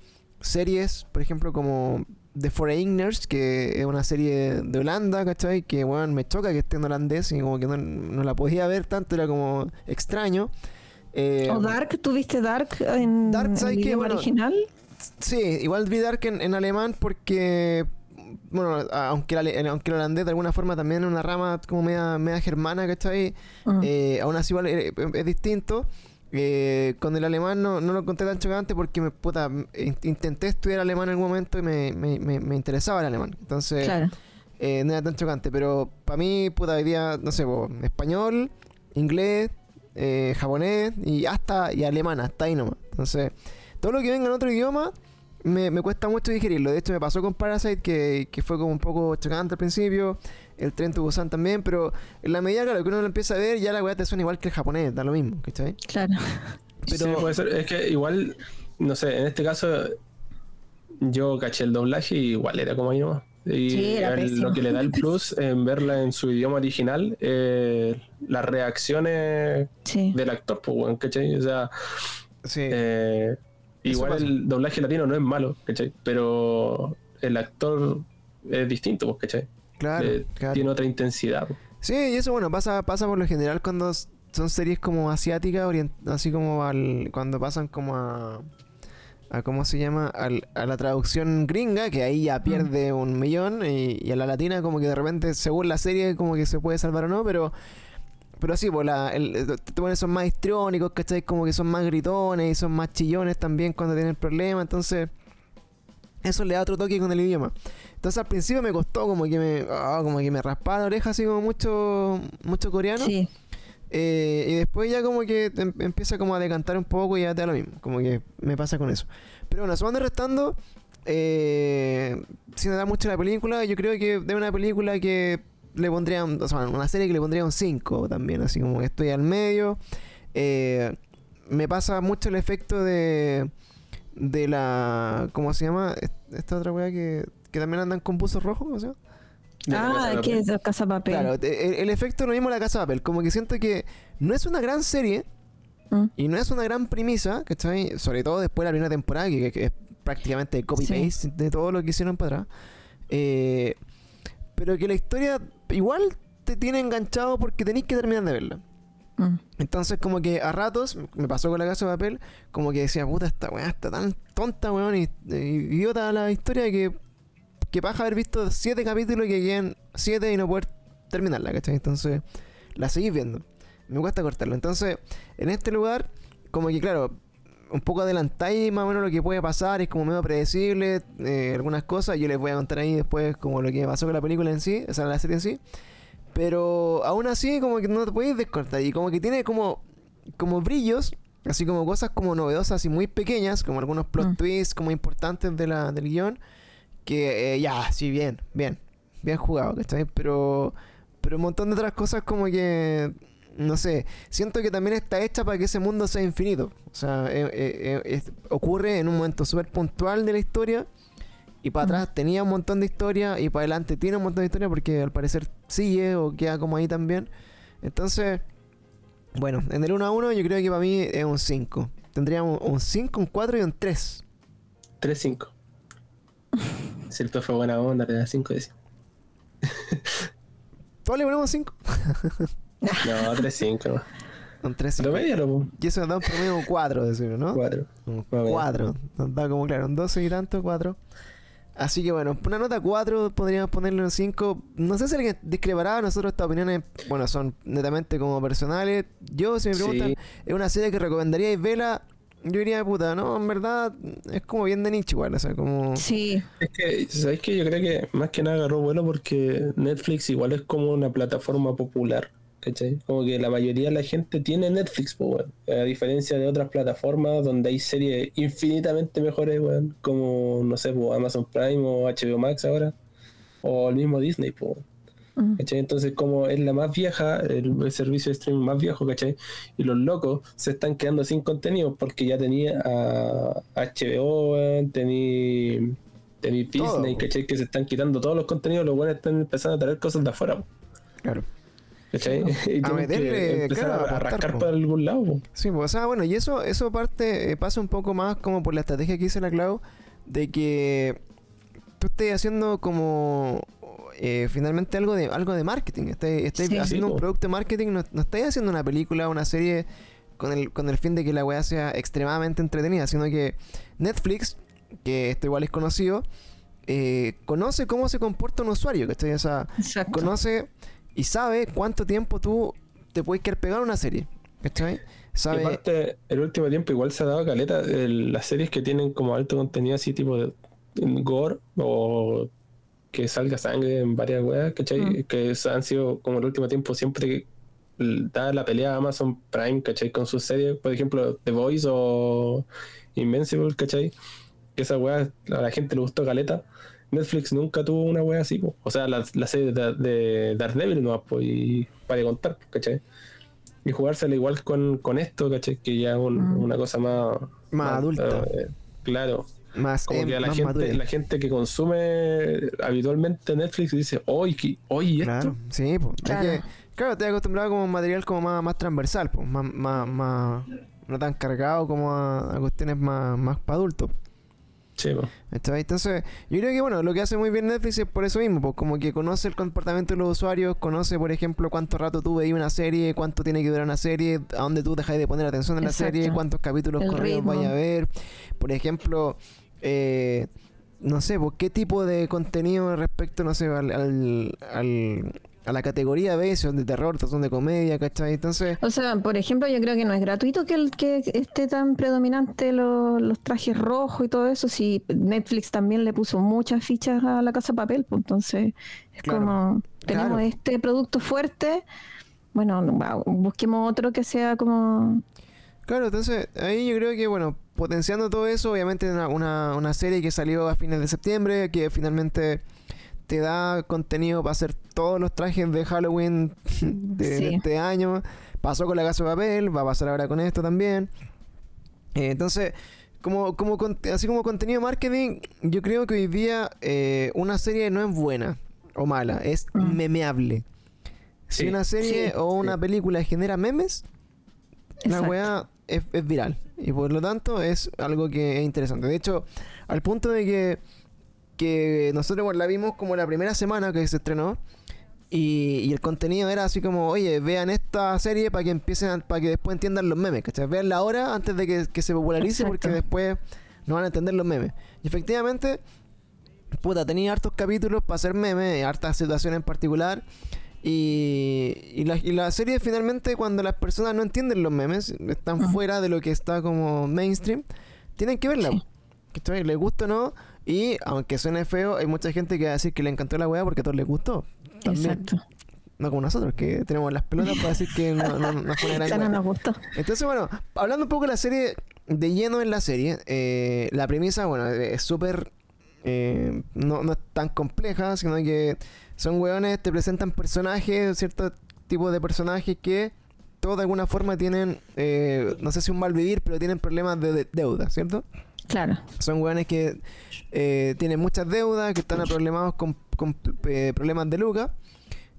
series, por ejemplo, como The Foreigners, que es una serie de Holanda, ¿cachai? Que, bueno, me choca que esté en holandés y como que no, no la podía ver tanto, era como extraño. Eh, O Dark, ¿tú viste Dark en Dark, el ¿sabes qué? idioma Bueno, original? Sí, igual vi Dark en, en alemán porque, bueno, aunque el, aunque el holandés de alguna forma también es una rama como media, media germana, ¿cachai? Eh, aún así igual es, es distinto. Eh, con el alemán no, no lo encontré tan chocante porque me, puta, in- intenté estudiar alemán en algún momento y me, me, me, me interesaba el alemán. Entonces, claro. eh, no era tan chocante. Pero para mí, puta, hoy día, no sé, po, español, inglés, eh, japonés y hasta y alemán, hasta ahí nomás. Entonces, todo lo que venga en otro idioma me, me cuesta mucho digerirlo. De hecho, me pasó con Parasite, que, que fue como un poco chocante al principio. El Tren to Busan también, pero en la medida claro, que uno lo empieza a ver, ya la weá te suena igual que el japonés, da lo mismo, ¿cachai? Claro. Pero- Sí, puede ser. Es que igual, no sé, en este caso yo caché el doblaje y igual era como nomás. Y Sí, era el- pésimo. lo que le da el plus en verla en su idioma original, eh, las reacciones Sí. del actor, pues, weón, ¿cachai? O sea, Sí. eh, igual el doblaje latino no es malo, ¿cachai? Pero el actor es distinto, pues, ¿cachai? claro, Eh, claro. Tiene otra intensidad. pues. Sí, y eso bueno, pasa, pasa por lo general cuando son series como asiáticas, así como al, cuando pasan como a, a ¿cómo se llama? Al- a la traducción gringa, que ahí ya pierde un millón, y, y a la latina como que de repente, según la serie, como que se puede salvar o no, pero... Pero sí, pues la, el, el- te ponen son más histriónicos, ¿cachai? Como que son más gritones y son más chillones también cuando tienen problemas, entonces... Eso le da otro toque con el idioma. Entonces al principio me costó como que me, ah, como que me raspaba la oreja así como mucho, mucho coreano. Sí. Eh, y después ya como que em- empieza como a decantar un poco y ya te da lo mismo. Como que me pasa con eso. Pero bueno, sumando y restando, eh, sin dar mucho la película, yo creo que de una película que le pondría, un- o sea, una serie que le pondría un 5 también, así como que estoy al medio. Eh, me pasa mucho el efecto de, de la, ¿cómo se llama? Est- Esta otra weá que, que también andan con buzos rojos, ¿cómo se llama? La Ah, Papel. es Casa Papel. Claro, el, el efecto es lo mismo de la casa de papel. Como que siento que no es una gran serie Mm. y no es una gran premisa, ¿cachai? Sobre todo después de la primera temporada, que, que es prácticamente copy-paste de todo lo que hicieron para atrás. Eh, pero que la historia igual te tiene enganchado porque tenéis que terminar de verla. Mm. Entonces, como que a ratos, me pasó con la casa de papel, como que decía, puta, esta weá está tan tonta, weón, y, y idiota la historia que, que paja haber visto siete capítulos y que quedan siete y no poder terminarla, ¿cachai? Entonces, la seguís viendo. Me cuesta cortarlo. Entonces, en este lugar, como que, claro, un poco adelantáis más o menos lo que puede pasar, es como medio predecible, eh, algunas cosas, yo les voy a contar ahí después como lo que pasó con la película en sí, o sea, la serie en sí. Pero aún así, como que no te podéis descortar. Y como que tiene como, como brillos, así como cosas como novedosas y muy pequeñas, como algunos plot Mm. twists como importantes de la, del guion. Que eh, ya, sí, bien, bien. Bien jugado, ¿cachai? Pero, pero un montón de otras cosas como que. No sé, siento que también está hecha para que ese mundo sea infinito. O sea, eh, eh, eh, es- ocurre en un momento súper puntual de la historia. Y para Mm. atrás tenía un montón de historia. Y para adelante tiene un montón de historia porque al parecer sigue o queda como ahí también. Entonces, bueno, en el 1 a 1 yo creo que para mí es un 5. Tendría un, un 5, un 4 y un 3. 3-5. Si el fue buena onda, le da 5 de 5. ¿Todos le ponemos 5? No, 3-5, no. Un 3, 5. Promedio. Y eso nos da un promedio de un 4, decirlo, ¿no? 4. Un Más o menos. 4. Nos da como, claro, un 12 y tanto, 4. Así que bueno, una nota 4 podríamos ponerle un 5. No sé si alguien discrepará, nosotros estas opiniones, bueno, son netamente como personales. Yo, si me preguntan, Sí. es una serie que recomendaría y vela, yo diría, puta, no, en verdad es como bien de nicho igual, o sea, como... Sí. Es que, ¿sabes qué? Yo creo que más que nada agarró vuelo porque Netflix igual es como una plataforma popular, ¿cachai? Como que la mayoría de la gente tiene Netflix, pues. A diferencia de otras plataformas donde hay series infinitamente mejores, weón, como, no sé, pues, Amazon Prime o HBO Max ahora, o el mismo Disney, pues. Mm. ¿Cachai? Entonces, como es la más vieja, el, el servicio de streaming más viejo, ¿cachai? Y los locos se están quedando sin contenido porque ya tenía a HBO, weón, tení, tení Todo, Disney. ¿cachai? Que se están quitando todos los contenidos, los buenos están empezando a traer cosas de afuera, Claro. ¿Cachai? Y tienen meterle, empezar claro, a, a po. por algún lado, po. Sí, pues, o sea, bueno, y eso, eso parte, eh, pasa un poco más como por la estrategia que dice la Clau, de que tú estés haciendo como eh, finalmente algo de algo de marketing, Sí. haciendo Sí, un po. producto de marketing, no, no estáis haciendo una película, una serie con el, con el fin de que la weá sea extremadamente entretenida, sino que Netflix, que esto igual es conocido, eh, conoce cómo se comporta un usuario, ¿cachai? O sea, Exacto. conoce y sabe cuánto tiempo tú te puedes quedar pegado a una serie, ¿cachai? Y Sabe... aparte, el último tiempo igual se ha dado caleta el- las series que tienen como alto contenido así tipo de en gore o que salga sangre en varias weas, ¿cachai? Mm. Que han sido como el último tiempo siempre da la pelea a Amazon Prime, ¿cachai? Con sus series, por ejemplo, The Voice o Invincible, ¿cachai? Que esa wea a la gente le gustó caleta. Netflix nunca tuvo una wea así, po. o sea, la, la serie de, de Daredevil no pues, y para contar, ¿cachai? Y jugársela igual con, con esto, ¿cachai? Que ya es un- Mm. una cosa más... Más adulta. eh, claro. más, Como em- que a la más gente, madurez. la gente que consume habitualmente Netflix dice, oye, ¿qué- oye, ¿y esto? Claro, sí, pues. Claro. Te acostumbrado como a un material como más, más transversal, pues, más, más, más, no tan cargado como a, a cuestiones más, más para adultos. Sí. Entonces, yo creo que bueno, lo que hace muy bien Netflix es por eso mismo, pues como que conoce el comportamiento de los usuarios, conoce, por ejemplo, cuánto rato tú veis una serie, cuánto tiene que durar una serie, a dónde tú dejáis de poner atención en la serie, cuántos capítulos El corridos ritmo. vaya a ver. Por ejemplo, eh, no sé, pues qué tipo de contenido respecto, no sé, al, al, al- a la categoría B, son de terror, son de comedia, ¿cachai? Entonces, O sea, por ejemplo, yo creo que no es gratuito que, el, que esté tan predominante lo- los trajes rojos y todo eso. Si Netflix también le puso muchas fichas a la casa papel, pues entonces es Claro. como tenemos Claro. este producto fuerte. Bueno, busquemos otro que sea como Claro, entonces ahí yo creo que, bueno, potenciando todo eso, obviamente una, una, una serie que salió a fines de septiembre, que finalmente te da contenido para hacer todos los trajes de Halloween de, Sí. este año. Pasó con la casa de papel, va a pasar ahora con esto también. Eh, entonces, como, como con- así como contenido marketing, yo creo que hoy día eh, una serie no es buena o mala, es Mm. memeable. Si una serie Sí. o una Sí. película genera memes, la Exacto. weá es, es viral. Y por lo tanto es algo que es interesante. De hecho, al punto de que, que nosotros bueno, la vimos como la primera semana que se estrenó. Y, y el contenido era así como, oye, vean esta serie para que empiecen, para que después entiendan los memes, ¿cachai? Veanla ahora antes de que, que se popularice porque después no van a entender los memes. Y efectivamente, puta, tenía hartos capítulos para hacer memes, hartas situaciones en particular. Y, y, la, y la serie finalmente cuando las personas no entienden los memes, están fuera de lo que está como mainstream, tienen que verla. Sí. ¿cachai? Les gusta o no. Y aunque suene feo, hay mucha gente que va a decir que le encantó la weá porque a todos les gustó. También. Exacto. No como nosotros, que tenemos las pelotas para decir que no, no, no fue una gran no nos gustó. Entonces, bueno, hablando un poco de la serie, de lleno en la serie, eh, la premisa, bueno, es súper. eh, no, no es tan compleja, sino que son weones, te presentan personajes, cierto tipo de personajes que todos de alguna forma tienen, eh, no sé si un mal vivir, pero tienen problemas de, de- deuda, ¿cierto? Claro. Son weones que eh, tienen muchas deudas, que están problemados con, con, eh, problemas de lucas.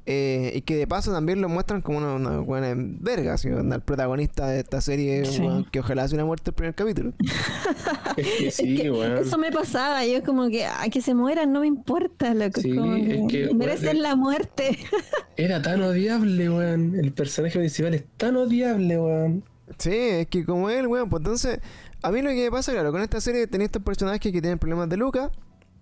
eh, y que de paso también lo muestran como una, una buena verga, onda, el protagonista de esta serie, Sí. weón, que ojalá se hubiera muerto el primer capítulo. Es que sí, Es que. Eso me pasaba, yo es como que, ay, que se mueran, no me importa, loco, Sí, como es que, merecen la muerte. Era tan odiable, weón. El personaje principal es tan odiable, weón. Sí, es que como él, weón, pues entonces, a mí lo que me pasa, claro, con esta serie tenés estos personajes que tienen problemas de lucas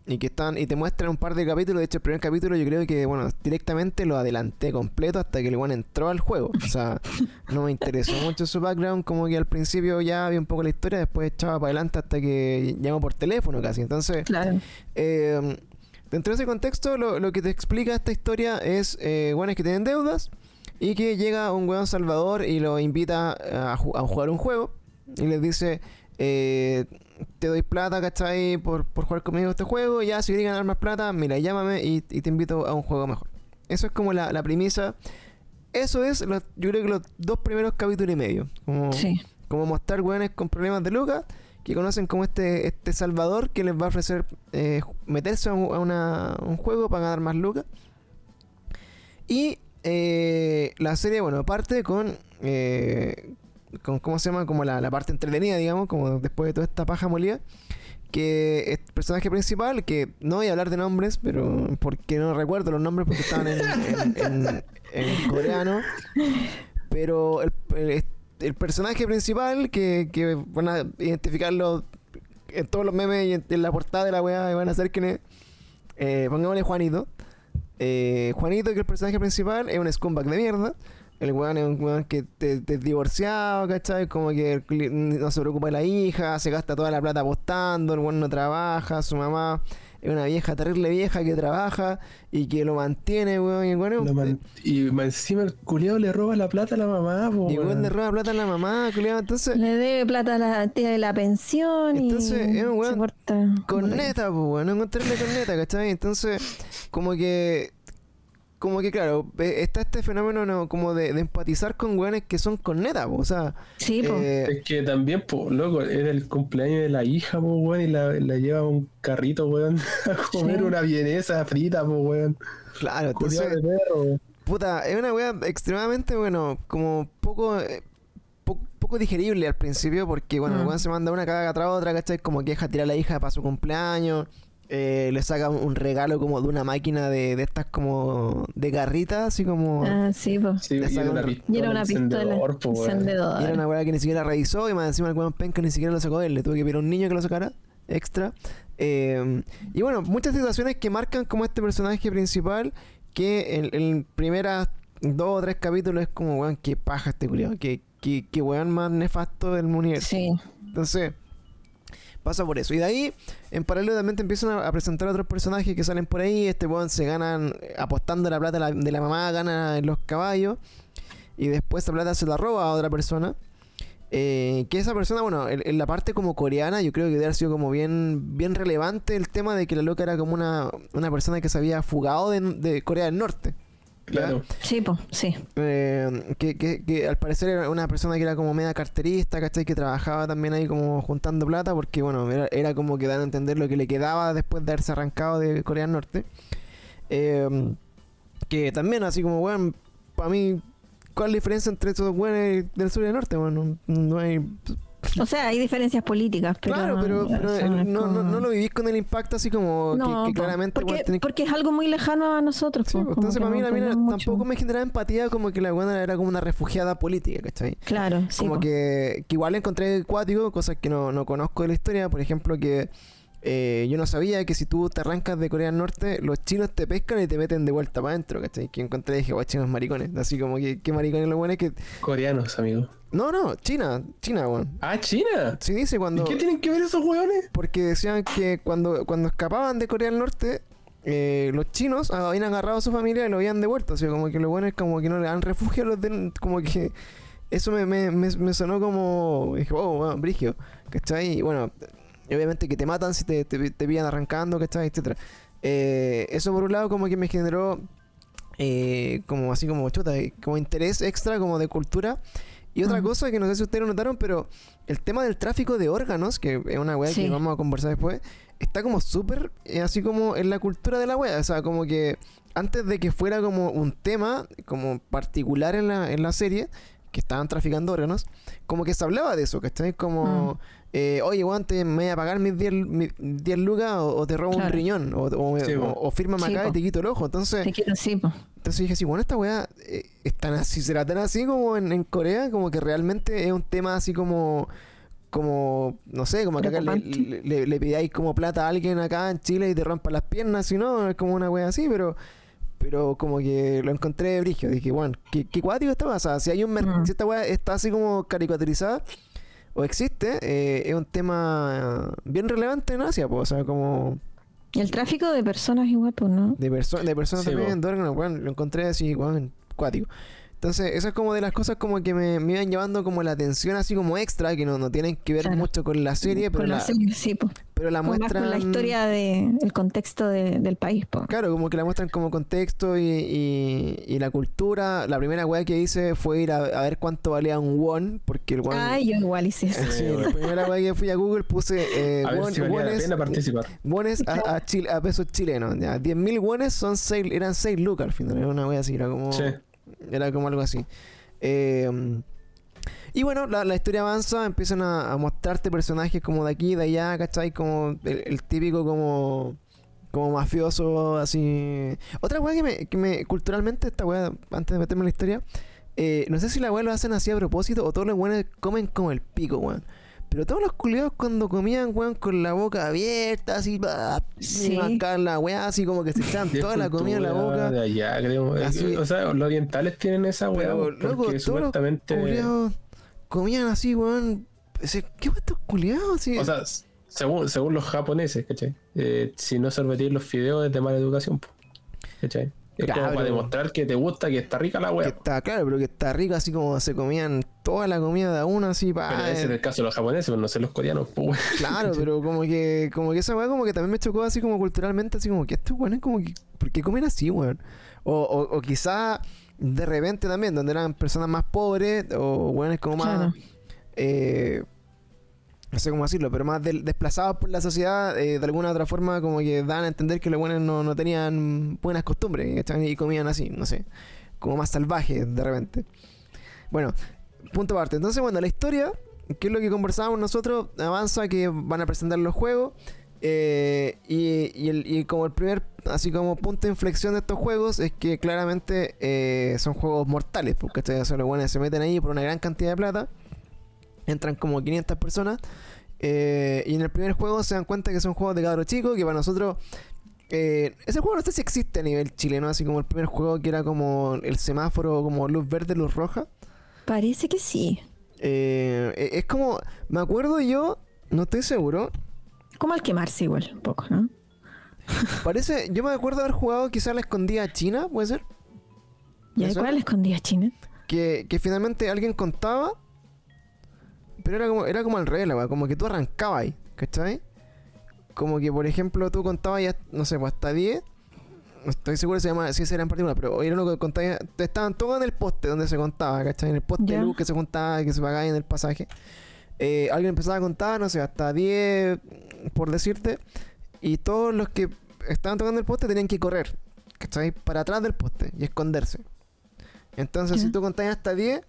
y que están y te muestran un par de capítulos. De hecho, el primer capítulo yo creo que, bueno, directamente lo adelanté completo hasta que el weón entró al juego. O sea, no me interesó mucho su background, como que al principio ya había un poco la historia, después echaba para adelante hasta que llamó por teléfono casi. Entonces, Claro. eh, dentro de ese contexto, lo, lo que te explica esta historia es eh, que tienen deudas y que llega un weón salvador y lo invita a jugar un juego y les dice, eh, te doy plata, ¿cachai? Por, por jugar conmigo este juego, ya si quieres ganar más plata, mira, llámame y, y te invito a un juego mejor. Eso es como la, la premisa. Eso es, yo creo que los dos primeros capítulos y medio. Como, Sí. como mostrar weones con problemas de lucas que conocen como este, este salvador que les va a ofrecer eh, meterse a un juego para ganar más lucas. Y eh, la serie, bueno, parte con, eh, con, ¿cómo se llama? Como la, la parte entretenida, digamos, como después de toda esta paja molida. Que es personaje principal, que no voy a hablar de nombres, pero porque no recuerdo los nombres porque estaban en, en- en- en coreano. Pero el, el- el personaje principal, que, que van a identificarlo en todos los memes y en, en la portada de la weá, van a saber quién es. Eh, pongámosle Juanito. Eh, Juanito, que es el personaje principal, es un scumbag de mierda. El weón es un weón que te, te es divorciado, ¿cachai? Como que no se preocupa de la hija, se gasta toda la plata apostando, el weón no trabaja, su mamá es una vieja, terrible vieja que trabaja y que lo mantiene, weón. Y el weón es un- man- y encima el culiado le roba la plata a la mamá, po, y el weón le roba plata a la mamá, culiao. Entonces, Le debe plata a la tía de la pensión Entonces, y es un weón se porta con como- neta, pues, weón, no encontrarle con neta, ¿cachai? Entonces, como que como que claro, está este fenómeno ¿no? como de, de empatizar con weones que son con neta, po, o sea, Sí, po. eh, Es que también, pues, loco, era el cumpleaños de la hija, pues, weón, y la, la lleva a un carrito, weón, a comer Sí. una vienesa frita, pues, weón. claro, entonces, de perro, weón. puta, es una wea extremadamente, bueno, como poco... eh, po- poco digerible al principio porque, bueno, el Mm. weón se manda una caga tras otra, ¿cachai? Como que deja tirar a la hija para su cumpleaños, eh, le saca un regalo como de una máquina de, de estas como de garritas, así como... Ah, sí, Le y era una un- pistola, Y era una pistola encendedor, pues, weón. encendedora. Y era una weá que ni siquiera revisó y más encima el weón penca ni siquiera lo sacó él. Le tuve que pedir a un niño que lo sacara extra. Eh, y bueno, muchas situaciones que marcan como este personaje principal que en, en primeras dos o tres capítulos es como, weón, qué paja este culiado, que, que, que weón más nefasto del universo. Sí. Entonces, pasa por eso. Y de ahí, en paralelo también empiezan a, a presentar otros personajes que salen por ahí. Este weón se ganan eh, apostando la plata de la, mamá, gana en los caballos. Y después esa plata se la roba a otra persona. Eh, que esa persona, bueno, en, en la parte como coreana, yo creo que debe haber sido como bien, bien relevante el tema de que la loca era como una, una persona que se había fugado de, de Corea del Norte. Claro. Sí, po. Sí. Eh, que, que, que al parecer era una persona que era como media carterista, ¿cachai? Que trabajaba también ahí como juntando plata, porque bueno, era, era como que dan a entender lo que le quedaba después de haberse arrancado de Corea del Norte. Eh, que también, así como, bueno, para mí, ¿cuál es la diferencia entre esos buenos del sur y del norte? Bueno, no, no hay. O sea, hay diferencias políticas, pero. claro, pero, eh, no, no, como- no lo vivís con el impacto así como No, que, claramente porque, weón, tenés- porque es algo muy lejano a nosotros. Sí, pues, como entonces para mí la mina tampoco me generaba empatía como que la buena era como una refugiada política, ¿cachai? Claro, sí. como que, que igual encontré cuático, cosas que no, no conozco de la historia. Por ejemplo, que eh, yo no sabía que si tú te arrancas de Corea del Norte, los chinos te pescan y te meten de vuelta para adentro, ¿cachai? Que encontré y dije, guay, chinos maricones. Así como que, qué maricones lo bueno es que. Coreanos, amigo. No, no, China, China, weón. Ah, China. Sí dice cuando. ¿Y qué tienen que ver esos weones? Porque decían que cuando, cuando escapaban de Corea del Norte, eh, los chinos habían agarrado a su familia y lo habían devuelto. O sea, como que lo bueno es como que no le dan refugio a los de, como que eso me, me, me, me sonó como dije, oh, bueno, brigio, ¿cachai? Y bueno, obviamente que te matan si te, te, te pillan arrancando, ¿cachai? etcétera. Eh, eso por un lado como que me generó eh, como así como chuta, eh, como interés extra como de cultura. Y otra Ujú. cosa que no sé si ustedes lo notaron, pero el tema del tráfico de órganos, que es una weá Sí. que vamos a conversar después, está como súper eh, así como en la cultura de la weá. O sea, como que antes de que fuera como un tema como particular en la, en la serie, que estaban traficando órganos, como que se hablaba de eso, ¿cachai? Como, eh, oye, weón, te me voy a pagar mis 10, mis 10 lucas o, o te robo un riñón, o, o, Sí, o- fírmame Sí, acá y te quito el ojo. Entonces, Te quiero, sí, po. entonces dije así, bueno, esta weá eh, es tan así, será tan así como en, en Corea, como que realmente es un tema así como, como, no sé, como que acá le, le, le pidáis como plata a alguien acá en Chile y te rompa las piernas, si no, es como una weá así, pero pero como que lo encontré de brigio, dije, bueno, ¿qué, qué cuático está o sea, si hay un Mm. si esta weá está así como caricaturizada o existe, eh, es un tema bien relevante en Asia, pues, o sea, como el tráfico de personas igual, pues, ¿no? de, perso- de personas Sí, también, lo encontré así, weón, cuático. Entonces, eso es como de las cosas como que me, me iban llevando como la atención así como extra, que no, no tienen que ver Claro. mucho con la serie, pero Con la, la serie, sí, po. pero la muestran... con la historia de, el contexto de- del país, po. Claro, como que la muestran como contexto y, y, y la cultura. La primera weá que hice fue ir a, a ver cuánto valía un won, porque el won... Ah, yo igual hice eso. Sí, la primera weá que fui a Google puse eh, A won- si wones- pena participar. Wones a, a, chil- a pesos chilenos. Ya. 10.000 wones son seis, eran 6 lucas al final. Era una wea así, era como, Sí. Era como algo así. Eh, y bueno, la, la historia avanza, empiezan a, mostrarte personajes como de aquí, de allá, ¿cachai? Como el, el típico como como mafioso, así. Otra weá que me, que me culturalmente, esta weá, antes de meterme en la historia, eh, no sé si la weá lo hacen así a propósito o todos los weones comen como el pico, weón. Pero todos los culiados cuando comían, weón, con la boca abierta, así, bah, Sí. acá la weá, así como que se echaban toda la comida en la boca. De allá, creo. Es Así- O sea, los orientales tienen esa weá. Porque loco, todos los supuestamente. culiados comían así, weón. ¿Qué weón estos culiados? Así? O sea, según, según los japoneses, ¿cachai? Eh, si no sorbetir los fideos es de mala educación, po, ¿cachai? Es Claro. como para demostrar que te gusta, que está rica la que weá. está claro, pero que está rico, así como se comían toda la comida de a uno, así, pa, Pero ese es el caso de los japoneses, pero no sé los coreanos, weón. Claro, pero como que, como que esa weá como que también me chocó así como culturalmente, así como que estos weones como que, ¿por qué comen así, weón? O, o, o quizá de repente también, donde eran personas más pobres o buenas como más... Claro. eh, no sé cómo decirlo, pero más del- desplazados por la sociedad, eh, de alguna u otra forma como que dan a entender que los buenos no, no tenían buenas costumbres y comían así, no sé, como más salvajes de repente. Bueno, punto aparte. Entonces, bueno, la historia, que es lo que conversábamos nosotros, avanza que van a presentar los juegos. eh, y, y el- y como el primer, así como punto de inflexión de estos juegos es que claramente eh, son juegos mortales, porque los buenos se meten ahí por una gran cantidad de plata, entran como 500 personas, eh, y en el primer juego se dan cuenta que son juegos de cabros chicos, que para nosotros, eh, ese juego no sé si existe a nivel chileno, así como el primer juego que era como el semáforo, como luz verde, luz roja. Parece que sí. Eh, e- es como, me acuerdo yo, no estoy seguro. Como al quemarse igual, un poco, ¿no? Parece, yo me acuerdo haber jugado quizás la escondida china, puede ser. ¿Y ¿Me suena? cuál escondía China? Que, que finalmente alguien contaba, pero era como, era como al revés, la como que tú arrancabas ahí, ¿cachai? Como que, por ejemplo, tú contabas ya, no sé, pues hasta 10. No estoy seguro si se llama, si ese era en particular, pero era lo que contaba. Estaban todos en el poste donde se contaba, ¿cachai? En el poste de Ya. luz que se contaba, que se pagaba en el pasaje. Eh, alguien empezaba a contar, no sé, hasta 10, por decirte. Y todos los que estaban tocando el poste tenían que correr, ¿cachai? Para atrás del poste y esconderse. Entonces, si tú contabas hasta 10,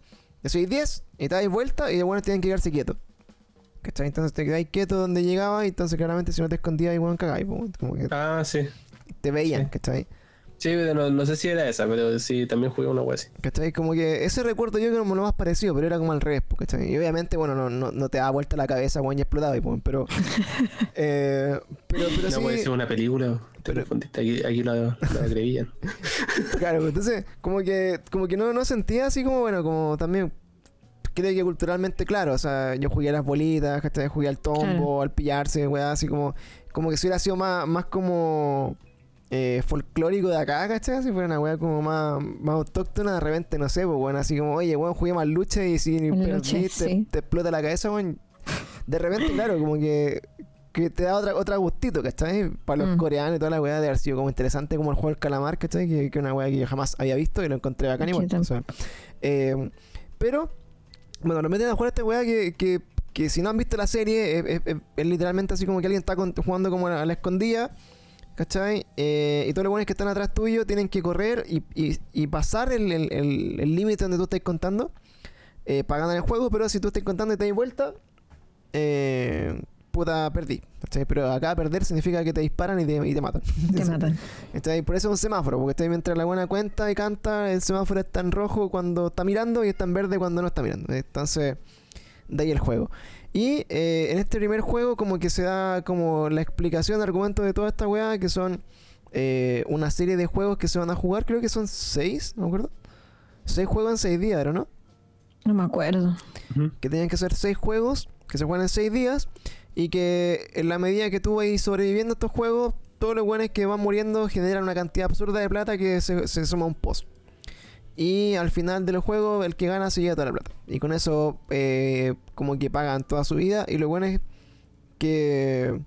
decís 10 y te dais vuelta y de bueno tienen que quedarse quietos. ¿Cachai? Entonces te quedáis quieto donde llegabas y entonces claramente si no te escondías, igual cagáis, como que Ah, sí. te veían, Sí. ¿cachai? Sí, pero no, no sé si era esa, pero sí, también jugué una wea así. ¿Cachai? Como que ese recuerdo yo que como lo más parecido, pero era como al revés, ¿cachai? Y obviamente, bueno, no, no, no te da vuelta la cabeza, weón, y explotaba, y, po, pero, eh, pero, pero no sí, puede ser una película. Te pero- confundiste, aquí, aquí lo, lo atrevían. Claro, pues, entonces, como que, como que no, no sentía así como, bueno, como también, creo que culturalmente, claro, o sea, yo jugué a las bolitas, ¿cachai? Jugué al tombo, Claro. al pillarse, weá, así como, como que si hubiera sido más, más como eh, folclórico de acá, ¿cachai? Si fuera una weá como más, más autóctona, de repente, no sé, pues, bueno, así como, oye, weón, jugué más lucha y si perdí, lucha, te, sí. te explota la cabeza, weón. De repente, claro, como que que te da otra, otra gustito, ¿cachai? Para los Mm. coreanos y toda la weá de haber sido como interesante como el juego del calamar, ¿cachai? Que, que una weá que yo jamás había visto y lo encontré bacán Sí, igual. o sea, eh, pero, bueno, lo meten a jugar a esta weá que, que, que si no han visto la serie, es, es- es- es literalmente así como que alguien está con- jugando como a la escondida, ¿cachai? Eh, y todos los buenos que están atrás tuyo tienen que correr y, y- y pasar el el- el- el límite donde tú estás contando eh, para ganar el juego, pero si tú estás contando y te das vuelta, eh, puta, perdí. ¿cachai? Pero acá perder significa que te disparan y te, y te matan. Te matan. ¿cachai? Por eso es un semáforo, porque está mientras la buena cuenta y canta, el semáforo está en rojo cuando está mirando y está en verde cuando no está mirando. Entonces, de ahí el juego. Y eh, en este primer juego como que se da como la explicación, argumento de toda esta weá, que son eh, una serie de juegos que se van a jugar, creo que son seis, no me acuerdo. Seis juegos en seis días, ¿no? No me acuerdo. Que tenían que ser seis juegos que se juegan en seis días y que en la medida que tú vas sobreviviendo a estos juegos, todos los buenos que van muriendo generan una cantidad absurda de plata que se, se suma a un pozo. Y al final de los juegos, el que gana se lleva toda la plata. Y con eso, eh, como que pagan toda su vida. Y lo bueno es que,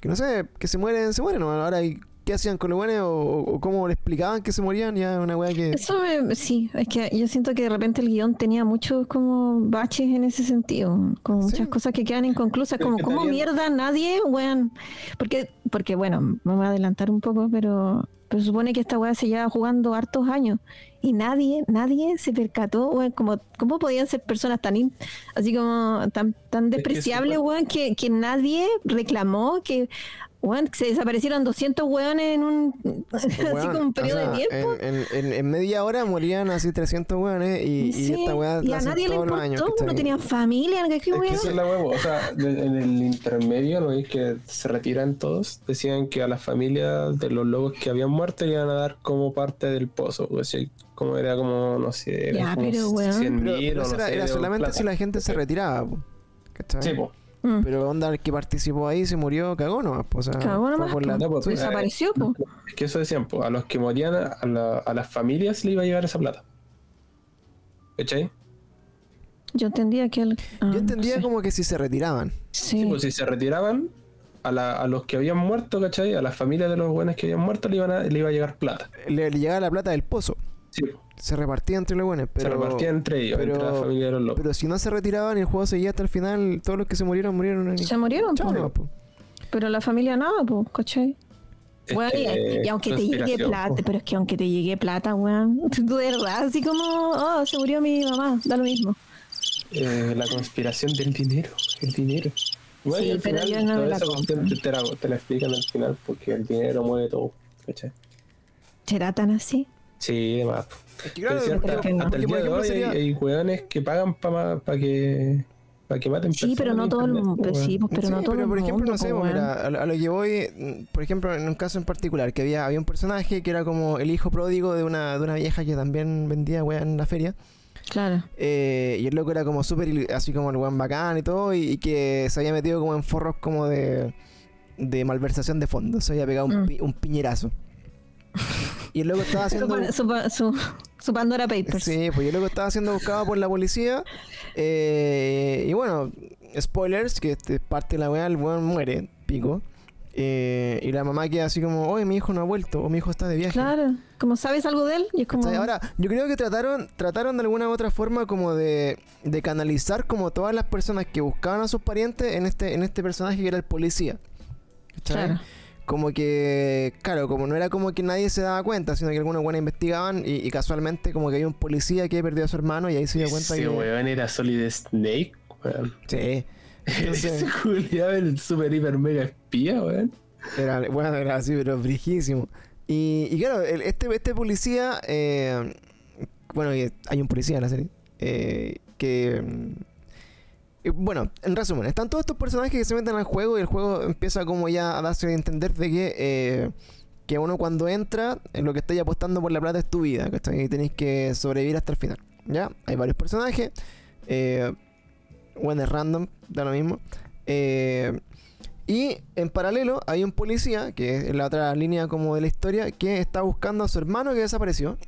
que no sé, que se mueren, se mueren. ¿no? Ahora, ¿y ¿qué hacían con los buenos? O, o cómo le explicaban que se morían? Ya es una weá que. Eso me- sí, es que yo siento que de repente el guion tenía muchos como baches en ese sentido, como Sí. muchas cosas que quedan inconclusas, Pero como es que cómo mierda nadie, weón, porque, porque bueno, me voy a adelantar un poco, pero, pero supone que esta weá se lleva jugando hartos años y nadie, nadie se percató, weón, como, cómo podían ser personas tan, in- así como tan, tan despreciables, weón, que, que nadie reclamó que... Que se desaparecieron 200 weones en un así como un o periodo sea, de tiempo. En, en- en- en media hora morían así 300 weones y, y Sí, esta weá y a nadie le importó, años. no ¿cachai? tenían familia, ¿qué, qué Es que es la huevo. O sea, de- en el intermedio, ¿no veis que se retiran todos? Decían que a las familias de los lobos que habían muerto le iban a dar como parte del pozo. O sea, como era como, no sé, era Ya, como pero, weón. 100 Pero, mil pero o eso no era, sé, era de solamente plata. si la gente se retiraba. po, ¿cachai? Sí, po. Mm. Pero onda, el que participó ahí se murió, cagó nomás. O sea, Cagó fue nomás, por la-. Pues, Desapareció, po. Es que eso decían, po, a los que morían, a, la- a las familias le iba a llegar esa plata. ¿Cachai? Yo entendía que él. ah, Yo entendía no sé. como que si se retiraban. Sí, Sí. pues si se retiraban, a, la- a los que habían muerto, ¿cachai? A las familias de los buenos que habían muerto le, iban a- le iba a llegar plata. Le, le llegaba la plata del pozo. Sí, Se repartía entre los buenos, pero... se repartía entre ellos, pero- entre la familia de los locos. Pero si no se retiraban y el juego seguía hasta el final, todos los que se murieron, murieron. en- Se murieron, Chao, po. Pero la familia nada, pues, ¿cachai? Y, que y aunque te llegue plata, pero es que aunque te llegue plata, weón, tú de verdad, así como, oh, se murió mi mamá, da lo mismo. Eh, la conspiración del dinero, el dinero. Bueno, Sí, al pero final, yo no toda la te la, te la explican al final porque el dinero mueve todo, ¿cachai? ¿Será tan así? Sí, demás. Es que claro, hasta, que el día de hoy hay, sería- hay weones que pagan para que, pa que maten Sí, pero no todo el mundo, sí, weón. pues, pero Sí, no todo pero por ejemplo, mundo, no sé, pues, weón. mira, a, a lo que voy, mm, por ejemplo, en un caso en particular, que había, había un personaje que era como el hijo pródigo de una, de una vieja que también vendía weá en la feria. Claro. eh, y el loco era como súper, así como el weón bacán y todo, y, y que se había metido como en forros como de, de malversación de fondos. Se había pegado un, Mm. pi- un piñerazo. Y loco estaba haciendo... su, su, su Pandora Papers. Sí, pues yo luego estaba siendo buscado por la policía. eh, y bueno, spoilers, que este, parte de la weá, el weón muere, pico. eh, y la mamá queda así como, oye, mi hijo no ha vuelto, o mi hijo está de viaje. Claro. Como sabes algo de él, y es como. Ahora, yo creo que trataron, trataron de alguna u otra forma como de, de canalizar como todas las personas que buscaban a sus parientes en este, en este personaje que era el policía. Claro. Como que, claro, como no era como que nadie se daba cuenta, sino que algunos buenos investigaban y, y casualmente como que hay un policía que perdió a su hermano y ahí se dio cuenta Ese que... weón era Solid Snake, weón. Sí. Entonces, Ese el super hiper mega espía, weón. era, bueno, era así, pero brijísimo. Y, y claro, el- este, este policía, eh, bueno, hay un policía en la serie, eh, que... eh, Bueno, en resumen, están todos estos personajes que se meten al juego y el juego empieza como ya a darse a entender de que, eh, que uno cuando entra, en lo que estáis apostando por la plata es tu vida, ¿cachai? Y tenéis que sobrevivir hasta el final, ¿ya? Hay varios personajes, eh, bueno, es random, da lo mismo. Eh, y en paralelo hay un policía, que es la otra línea como de la historia, que está buscando a su hermano que desapareció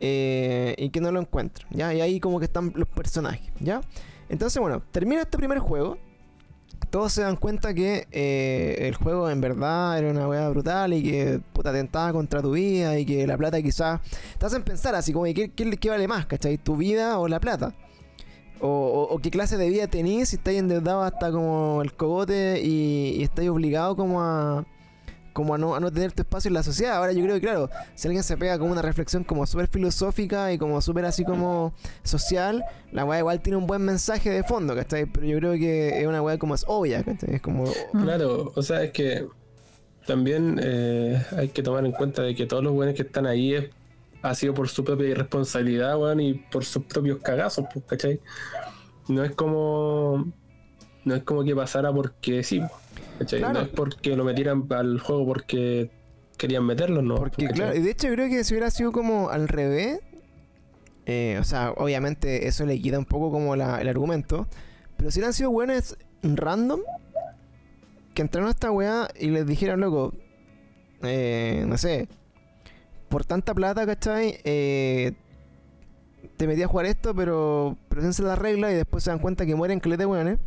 eh, y que no lo encuentra, ¿ya? Y ahí como que están los personajes, ¿ya? Entonces, bueno, termina este primer juego. Todos se dan cuenta que eh, el juego en verdad era una weá brutal y que puta atentaba contra tu vida y que la plata quizás te hacen pensar así como ¿qué, vale más, cachai? ¿Tu vida o la plata? O, qué clase de vida tenís si estáis endeudado hasta como el cogote y, y estáis obligado como a como a no, a no tener tu espacio en la sociedad. Ahora yo creo que claro, si alguien se pega como una reflexión como súper filosófica y como súper así como social, la weá igual tiene un buen mensaje de fondo, ¿cachai? Pero yo creo que es una weá como es obvia, ¿cachai? Es como... Mm. Claro, o sea, es que también eh, hay que tomar en cuenta de que todos los buenos que están ahí es, ha sido por su propia irresponsabilidad, weón, y por sus propios cagazos, pues, ¿cachai? No es como. No es como que pasara porque sí. Claro. No es porque lo metieran al juego porque querían meterlo, no. Porque ¿cachai? claro, y de hecho creo que si hubiera sido como al revés, eh, o sea, obviamente eso le quita un poco como la- el argumento, pero si hubieran sido buenos random, que entraron a esta weá y les dijeran, loco, eh, no sé, por tanta plata, ¿cachai? Eh, te metí a jugar esto, pero presencia la regla y después se dan cuenta que mueren que de weones.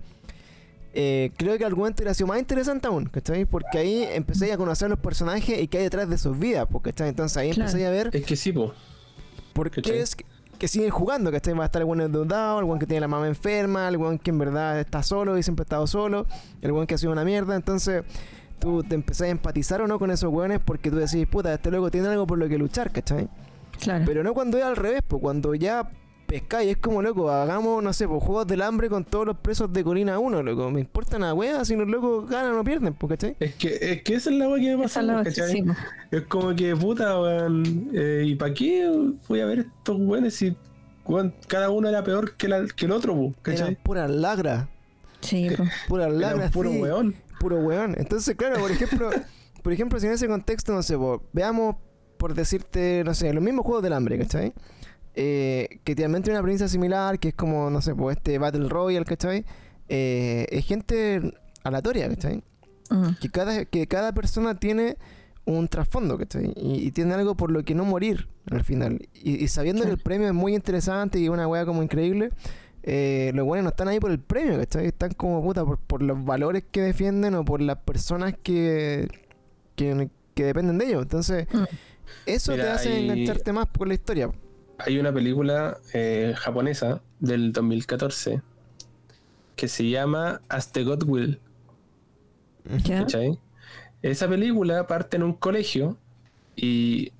Eh, creo que el argumento hubiera sido más interesante aún, ¿cachai? Porque ahí empecé a conocer los personajes y qué hay detrás de sus vidas, pues, ¿cachai? Entonces ahí Claro. empecé a ver Es que sí, pues. por qué ¿Cachai? es que, que siguen jugando, ¿cachai? Va a estar el buen endeudado, el buen que tiene la mamá enferma, el buen que en verdad está solo y siempre ha estado solo, el buen que ha sido una mierda, entonces tú te empezás a empatizar o no con esos weones porque tú decís, puta, este loco tiene algo por lo que luchar, ¿cachai? Claro. Pero no cuando es al revés, pues cuando ya pescáis, es como loco, hagamos, no sé, pues juegos del hambre con todos los presos de Colina 1, loco. Me importa una wea si los locos ganan o pierden, pues, ¿cachai? Es que, es que esa es la weá que me pasa, es la- ¿cachai? po. Es como que, puta, weón. eh, ¿Y para qué voy a ver estos weones si weón, cada uno era peor que, la- que el otro, po, Eran ¿cachai? puras lagras, Sí, po. puras lagras, puro sí, weón. puro weón. Entonces, claro, por ejemplo, por ejemplo, si en ese contexto, no sé, po, veamos, por decirte, no sé, los mismos juegos del hambre, ¿cachai? Eh, que también tiene una premisa similar, que es como, no sé, pues este Battle Royale, ¿cachai? Eh, es gente aleatoria, ¿cachai? Mm. que cada, que cada persona tiene un trasfondo, ¿cachai? Y, y tiene algo por lo que no morir al final. Y, y sabiendo que el premio es muy interesante y una weá como increíble, eh, los buenos no están ahí por el premio, ¿cachai? Están como puta por, por los valores que defienden o por las personas que, que, que dependen de ellos. Entonces, Mm. eso te hace engancharte más por la historia. Hay una película eh, japonesa del 2014 que se llama As the God Will. ¿Ya? ¿cachai? Esa película parte en un colegio y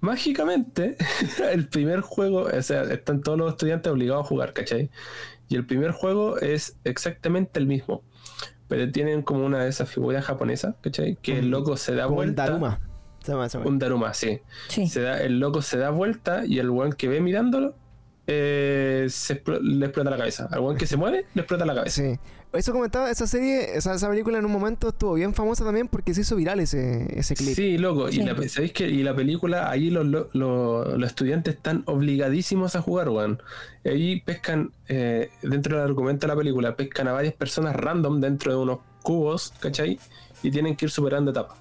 mágicamente el primer juego, o sea, están todos los estudiantes obligados a jugar, ¿cachai? Y el primer juego es exactamente el mismo. Pero tienen como una de esas figuras japonesas, ¿cachai? Que el Un- loco se da Como el vuelta. Daruma. Un Daruma, sí. Sí. Se da, el loco se da vuelta y el weón que ve mirándolo eh, se le explota la cabeza. Al weón que se mueve le explota la cabeza. Sí. Eso comentaba, esa serie, esa, esa película en un momento estuvo bien famosa también porque se hizo viral ese, ese clip. Sí, loco. Sí. Y la, ¿sabéis que Y la película, ahí los, los, los- los estudiantes están obligadísimos a jugar, weón. Ahí pescan, eh, dentro del argumento de la película, pescan a varias personas random dentro de unos cubos, ¿cachai? Y tienen que ir superando etapas.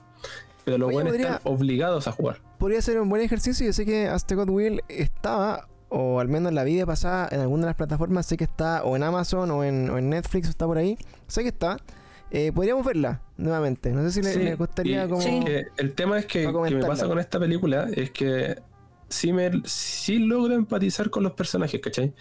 Pero los podría- están obligados a jugar. Podría ser un buen ejercicio. Yo sé que Aztec God Will estaba, o al menos en la vida pasada, en alguna de las plataformas. Sé que está o en Amazon o en, o en Netflix o está por ahí. Sé que está. Eh, podríamos verla nuevamente. No sé si le, Sí, le gustaría y como. Sí. que el tema es que, que me pasa con esta película es que sí, me, sí logro empatizar con los personajes, ¿cachai?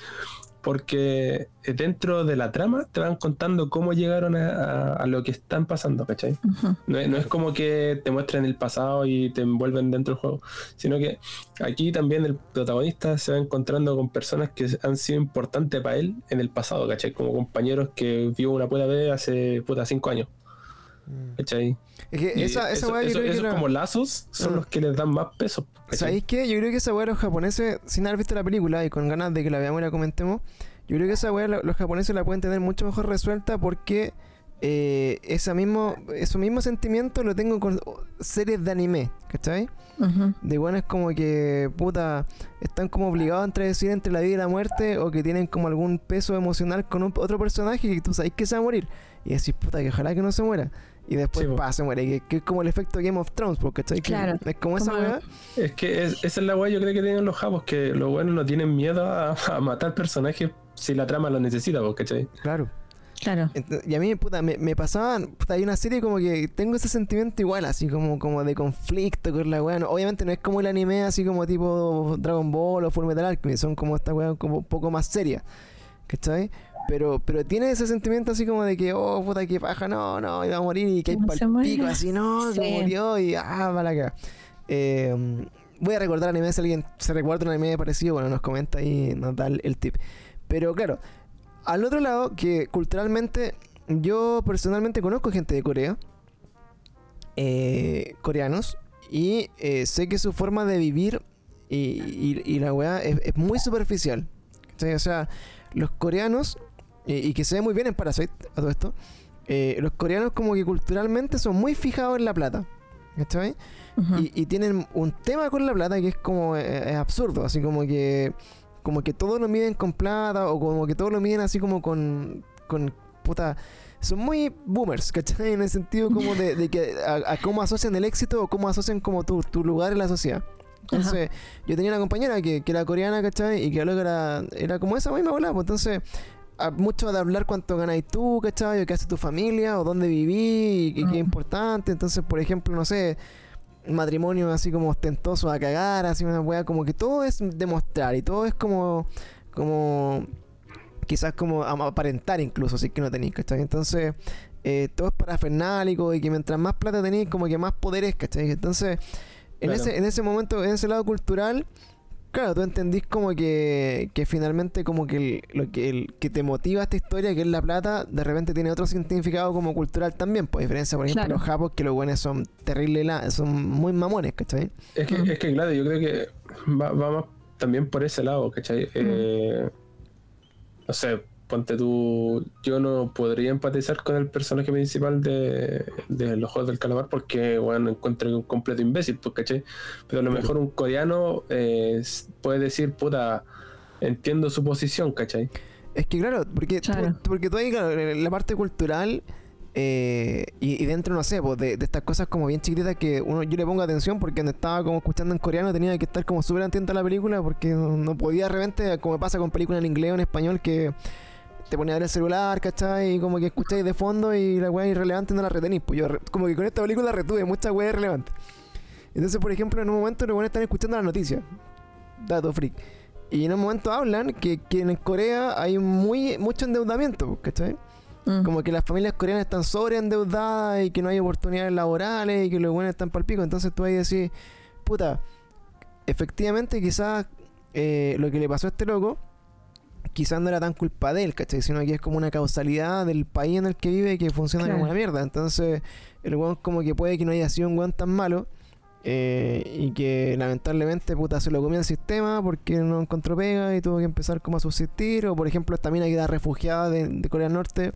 Porque dentro de la trama te van contando cómo llegaron a, a- a lo que están pasando, ¿cachai? No es, no es como que te muestren el pasado y te envuelven dentro del juego, sino que aquí también el protagonista se va encontrando con personas que han sido importantes para él en el pasado, ¿cachai? Como compañeros que vio una puta vez hace puta cinco años. ¿Cachai? Es que esa, esa eso- eso- esos como lazos son Ah. los que les dan más peso. ¿cachai? ¿Sabéis qué? Yo creo que esa weá los japoneses, sin haber visto la película y con ganas de que la veamos y la comentemos, yo creo que esa weá lo- los japoneses la pueden tener mucho mejor resuelta porque eh, esa mismo, ese mismo sentimiento lo tengo con series de anime, ¿cachai? Ujú. De buenas como que, puta, están como obligados a decidir entre la vida y la muerte o que tienen como algún peso emocional con un- otro personaje que tú sabes que se va a morir. Y decís, puta, que ojalá que no se muera. Y después, Sí, po. pa, se muere. Que, que es como el efecto Game of Thrones, porque Claro. Es como esa weá. Es que es- esa es la weá yo creo que tienen los japos, que los buenos no tienen miedo a, a matar personajes si la trama lo necesita, ¿cachai? Claro. Claro. Y a mí, puta, me, me pasaban, puta, hay una serie como que tengo ese sentimiento igual, así como, como de conflicto con la weá. No, obviamente no es como el anime así como tipo Dragon Ball o Full Metal Alchemist, son como esta weá como un poco más seria, ¿cachai? Pero, pero tiene ese sentimiento así como de que, oh, puta, que paja, no, no, iba a morir y que hay No pico, así, no, se murió y, ah, para acá. Eh, voy a recordar anime, si alguien se recuerda un anime parecido, bueno, nos comenta y nos da el, el tip. Pero claro, al otro lado, que culturalmente yo personalmente conozco gente de Corea, eh, coreanos, y eh, sé que su forma de vivir y, y- y la weá es, es muy superficial. O sea, los coreanos, y, y que se ve muy bien en Parasite, a todo esto, eh, los coreanos como que culturalmente son muy fijados en la plata. ¿Cachai? Ujú. y, y tienen un tema con la plata que es como eh, es absurdo, así como que como que todo lo miden con plata o como que todo lo miden así como con con puta son muy boomers, ¿cachai? En el sentido como de, de que a, a cómo asocian el éxito o cómo asocian como tu, tu lugar en la sociedad. Entonces, yo tenía una compañera que, que era coreana, ¿cachai? Y que era, era como esa misma bola, pues entonces, mucho de hablar cuánto ganáis tú, ¿cachai? O qué hace tu familia, o dónde viví, y, y qué es importante. Entonces, por ejemplo, no sé, matrimonio así como ostentoso a cagar, así una weá, como que todo es demostrar y todo es como, como, quizás como aparentar incluso, si es que no tenéis, ¿cachai? Entonces, eh, todo es parafernálico y que mientras más plata tenéis, como que más poderes, ¿cachai? Entonces, en, Claro. ese, en ese momento, en ese lado cultural, claro, tú entendís como que, que finalmente como que el- lo que, el, que te motiva esta historia, que es la plata, de repente tiene otro significado como cultural también, por diferencia, por ejemplo, Claro. los japos, que los buenos son terribles, son muy mamones, ¿cachai? Es que, Mm. es que claro, yo creo que va, va más también por ese lado, ¿cachai? Eh, no sé, ponte tú, yo no podría empatizar con el personaje principal de, de los Juegos del Calamar porque, bueno, encuentro un completo imbécil, pues, ¿cachai? Pero a lo mejor un coreano eh, puede decir, puta, entiendo su posición, ¿cachai? Es que claro, porque, tú- Claro. porque tú ahí, claro, la parte cultural, Eh, y, y dentro, no sé, pues de, de estas cosas como bien chiquititas que uno, yo le pongo atención porque cuando estaba como escuchando en coreano tenía que estar como súper atento a la película porque no, no podía de repente, como pasa con películas en inglés o en español, que te ponía a ver el celular, ¿cachai? Y como que escucháis de fondo y la weá irrelevante no la retenís. Pues yo como que con esta película retuve muchas weas irrelevantes. Entonces, por ejemplo, en un momento los buenos están escuchando las noticias. Dato freak. Y en un momento hablan que, que en Corea hay muy mucho endeudamiento, ¿cachai? Mm. Como que las familias coreanas están sobreendeudadas y que no hay oportunidades laborales y que los buenos están pal pico. Entonces tú ahí decís, puta, efectivamente quizás eh, lo que le pasó a este loco, quizás no era tan culpa de él, ¿cachai? Sino que es como una causalidad del país en el que vive que funciona Claro. como una mierda. Entonces el weón como que puede que no haya sido un weón tan malo. eh, y que lamentablemente puta se lo comió el sistema porque no encontró pega y tuvo que empezar como a subsistir o por ejemplo esta mina que era refugiada de, de Corea del Norte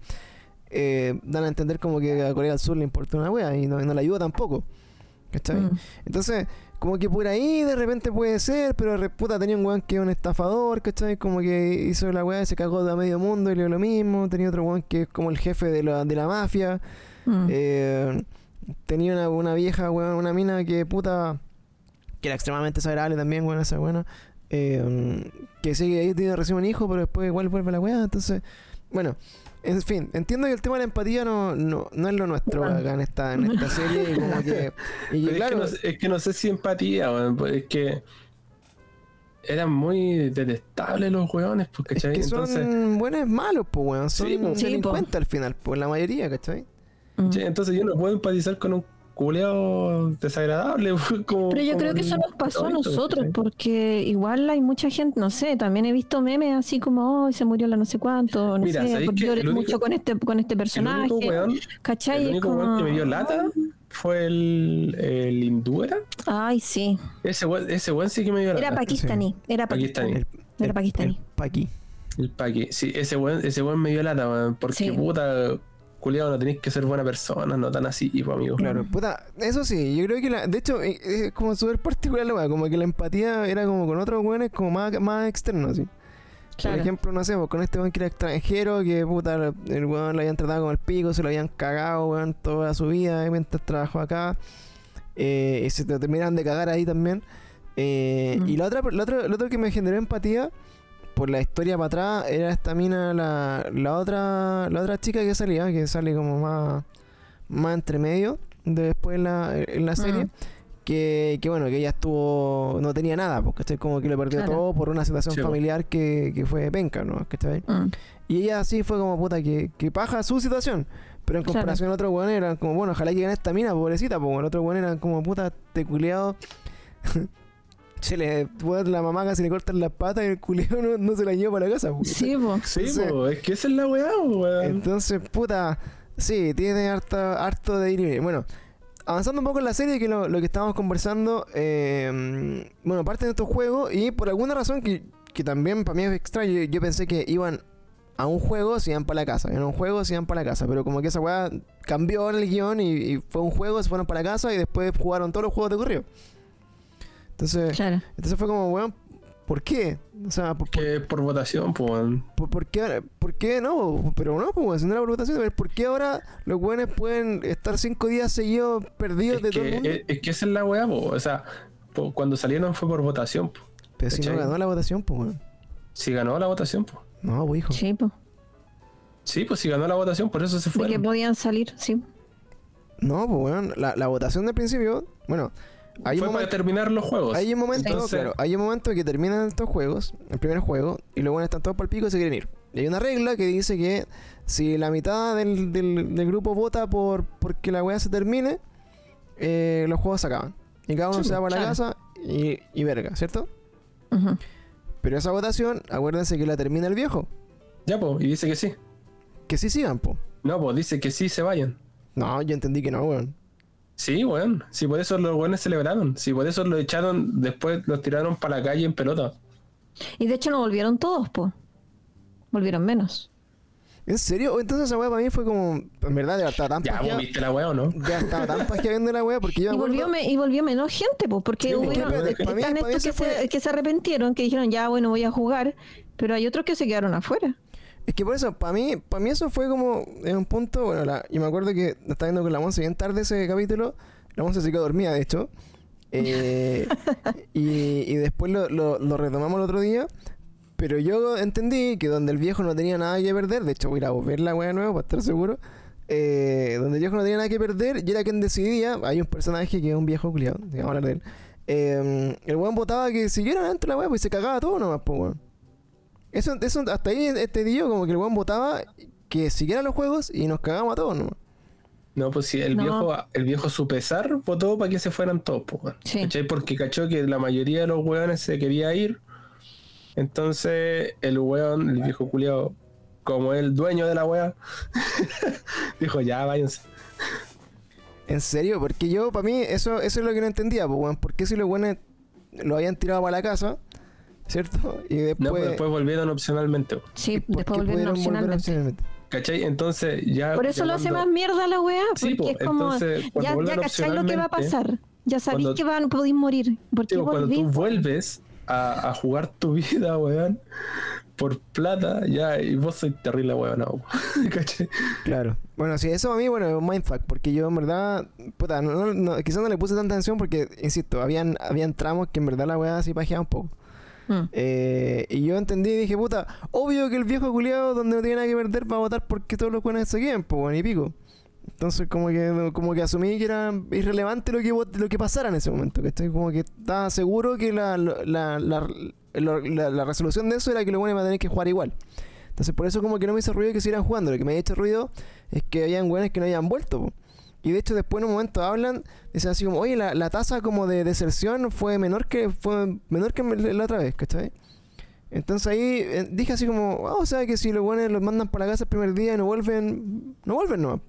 eh, dan a entender como que a Corea del Sur le importa una wea y no, y no la ayuda tampoco ¿cachai? Mm. Entonces, como que por ahí de repente puede ser, pero puta tenía un weón que es un estafador, ¿cachai? Como que hizo la weá y se cagó de a medio mundo y le dio lo mismo. Tenía otro weón que es como el jefe de la, de la mafia. Mm. Eh, tenía una, una vieja, weón, una mina que puta. que era extremadamente desagradable también, weón, esa buena. que sigue ahí, tiene recién un hijo, pero después igual vuelve a la weá. Entonces, bueno. En fin, entiendo que el tema de la empatía no, no, no es lo nuestro Bueno. acá en esta, en esta serie. Y como que. Y que, claro, es, que no, sé- es que no sé si empatía, weón, pues es que eran muy detestables los weones, pues, Es ¿cachai? que son Entonces, buenos malos, pues, weón. Son Sí, po. delincuentes al final, pues, la mayoría, ¿cachai? Che, entonces yo no puedo empatizar con un culeado desagradable. Como, Pero yo como creo que eso nos pasó a nosotros, porque igual hay mucha gente, no sé, también he visto memes así como, oh, se murió la no sé cuánto, no Mira, sé, ¿sabéis porque lloré único- mucho con este, con este El personaje, único weón, ¿cachai? el Es único weón que me dio como- lata fue el, el hindú, ¿era? Ay, sí, Ese weón, ese weón sí que me dio lata. era pakistaní, era pakistaní, Pakistaní. El, era pakistaní. el Paqui. El paqui. Sí, ese weón, ese weón me dio lata, weón. Porque Sí. puta, culiado, no tenéis que ser buena persona, no tan así, pues, amigo. Claro, puta, eso sí, yo creo que la, de hecho eh, es como súper particular la weá, como que la empatía era como con otros weones como más, más externos, así. Claro. Por ejemplo, no sé, pues, con este weón que era extranjero, que puta, el weón lo habían tratado como el pico, se lo habían cagado, weón, toda su vida, eh, mientras trabajó acá. Eh, y se te terminaron de cagar ahí también. Eh, Mm. Y la otra, la otra, lo otro que me generó empatía por la historia para atrás era esta mina, la, la otra, la otra chica que salía, que sale como más, más entre medio de después en la, en la serie. Mm. Que, que bueno, que ella estuvo, no tenía nada, porque ¿cachai? como que lo perdió Claro. todo por una situación Sí, familiar que, que fue penca, ¿no? ¿Cachai? Mm. Y ella así fue como puta que, que paja su situación. Pero en Claro. comparación a otros weones eran como, bueno, ojalá que gane esta mina, pobrecita, porque los otros weones eran como puta te culiado. se le weón, la mamá casi le cortan las patas y el culiado no, no se la lleva para la casa. ¿cachai? Sí, po. Sí, Entonces- po, es que esa es la weá, weón. Entonces, puta, sí, tiene harto, harto de ir y venir. Bueno, avanzando un poco en la serie, que lo, lo que estábamos conversando, eh, bueno, parte de estos juegos, y por alguna razón que, que también para mí es extraño, yo, yo pensé que iban a un juego, se iban para la casa, en un juego, se iban para la casa, pero como que esa weá cambió en el guion y, y fue un juego, se fueron para la casa y después jugaron todos los juegos de corrido. Entonces, Claro. entonces fue como, weón, ¿por qué? O sea, ¿por, Que por votación, pues, weón. ¿Por, por qué, ¿Por qué no? Pero no, pues si no era por votación. pero ¿Por qué ahora los buenos pueden estar cinco días seguidos perdidos Es de todo el mundo? es, es que esa es la weá, po. O sea, po, cuando salieron fue por votación, po. Pero si no ganó la votación, pues weón. Si ganó la votación, pues. No, pues hijo. Sí, po. Sí, pues si ganó la votación, por eso se De que podían salir, sí. No, pues weón. La, la votación del principio, bueno, hay Fue un, para momento, terminar los juegos. hay un momento, Entonces- claro, hay un momento que terminan estos juegos, el primer juego, y buenos están todos para el pico y se quieren ir. Y hay una regla que dice que si la mitad del, del- del grupo vota por porque la weá se termine, eh, los juegos se acaban. Y cada uno Sí, se va para la casa y, y verga, ¿cierto? Pero esa votación, acuérdense que la termina el viejo. Ya, pues, y dice que sí. Que sí sigan, po. No, pues dice que sí se vayan. No, yo entendí que no, weón. Sí, weón. Sí, por eso los weones celebraron. Sí, por eso lo echaron, después los tiraron para la calle en pelota. Y de hecho no volvieron todos, po. Volvieron menos. ¿En serio? O Entonces esa weá para mí fue como. En verdad, ya estaba tan Ya, vos viste la weá o no. Ya estaba tan viendo la weá porque yo Y volvió, me- y volvió menos gente, pues, porque Sí, están mí estos que fue- se, que se arrepentieron, que dijeron, ya, bueno, voy a jugar, pero hay otros que se quedaron afuera. Es que por eso, para mí, para mí eso fue como en un punto, bueno, la, yo me acuerdo que estaba viendo con la Monse bien tarde ese capítulo, la Monse se quedó dormida, de hecho, eh, y, y después lo, lo, lo retomamos el otro día, pero yo entendí que donde el viejo no tenía nada que perder, de hecho voy a ir a ver la wea de nuevo para estar seguro, eh, donde el viejo no tenía nada que perder y era quien decidía, hay un personaje que es un viejo culiado, a hablar de eh, el weón votaba que siguieran adentro la wea, pues se cagaba todo nomás, pues weón. Eso, eso, hasta ahí este día como que el weón votaba que siguieran los juegos y nos cagamos a todos nomás. No, pues sí, el No. viejo, el viejo su pesar votó para que se fueran todos, pues. Sí. ¿Cachai? Porque cachó que la mayoría de los weones se quería ir. Entonces, el weón, el viejo culiado, como el dueño de la wea, dijo, ya váyanse. ¿En serio? Porque yo, para mí, eso, eso es lo que no entendía, pues weón. ¿Por qué si los buenos lo habían tirado para la casa? ¿Cierto? Y después... No, pues después volvieron opcionalmente. Sí, ¿y por después volvieron opcionalmente. opcionalmente? ¿Cachai? Entonces, ya. Por eso lo hace más mierda la weá, porque Sí, po, es como, entonces, ya, ya cacháis lo que va a pasar. Ya sabéis cuando- que van, podéis morir. ¿Por qué Tipo, cuando tú vuelves a, a jugar tu vida, weón, por plata, ya, y vos sois terrible, weón, no, ¿cachai? Claro. Bueno, sí, eso a mí, bueno, es un mindfuck, porque yo en verdad, puta, no, no- no- quizás no le puse tanta atención porque, insisto, habían, habían tramos que en verdad la weá así pajeaba un poco. Mm. Eh, y yo entendí y dije, puta, obvio que el viejo culiado donde no tiene nada que perder va a votar porque todos los buenos se queden, pues, bueno, y pico. Entonces como que como que asumí que era irrelevante lo que lo que pasara en ese momento, que estoy como que estaba seguro que la, la, la, la, resolución de eso era que los buenos iban a tener que jugar igual. Entonces por eso como que no me hizo ruido que siguieran jugando, lo que me había hecho ruido es que habían buenos que no habían vuelto. Y de hecho después en un momento hablan, dicen así como, oye, la, la tasa como de deserción fue menor que fue menor que la otra vez, ¿cachai? Entonces ahí eh, dije así como, ah, o sea que si los buenos los mandan para la casa el primer día y no vuelven, no vuelven no.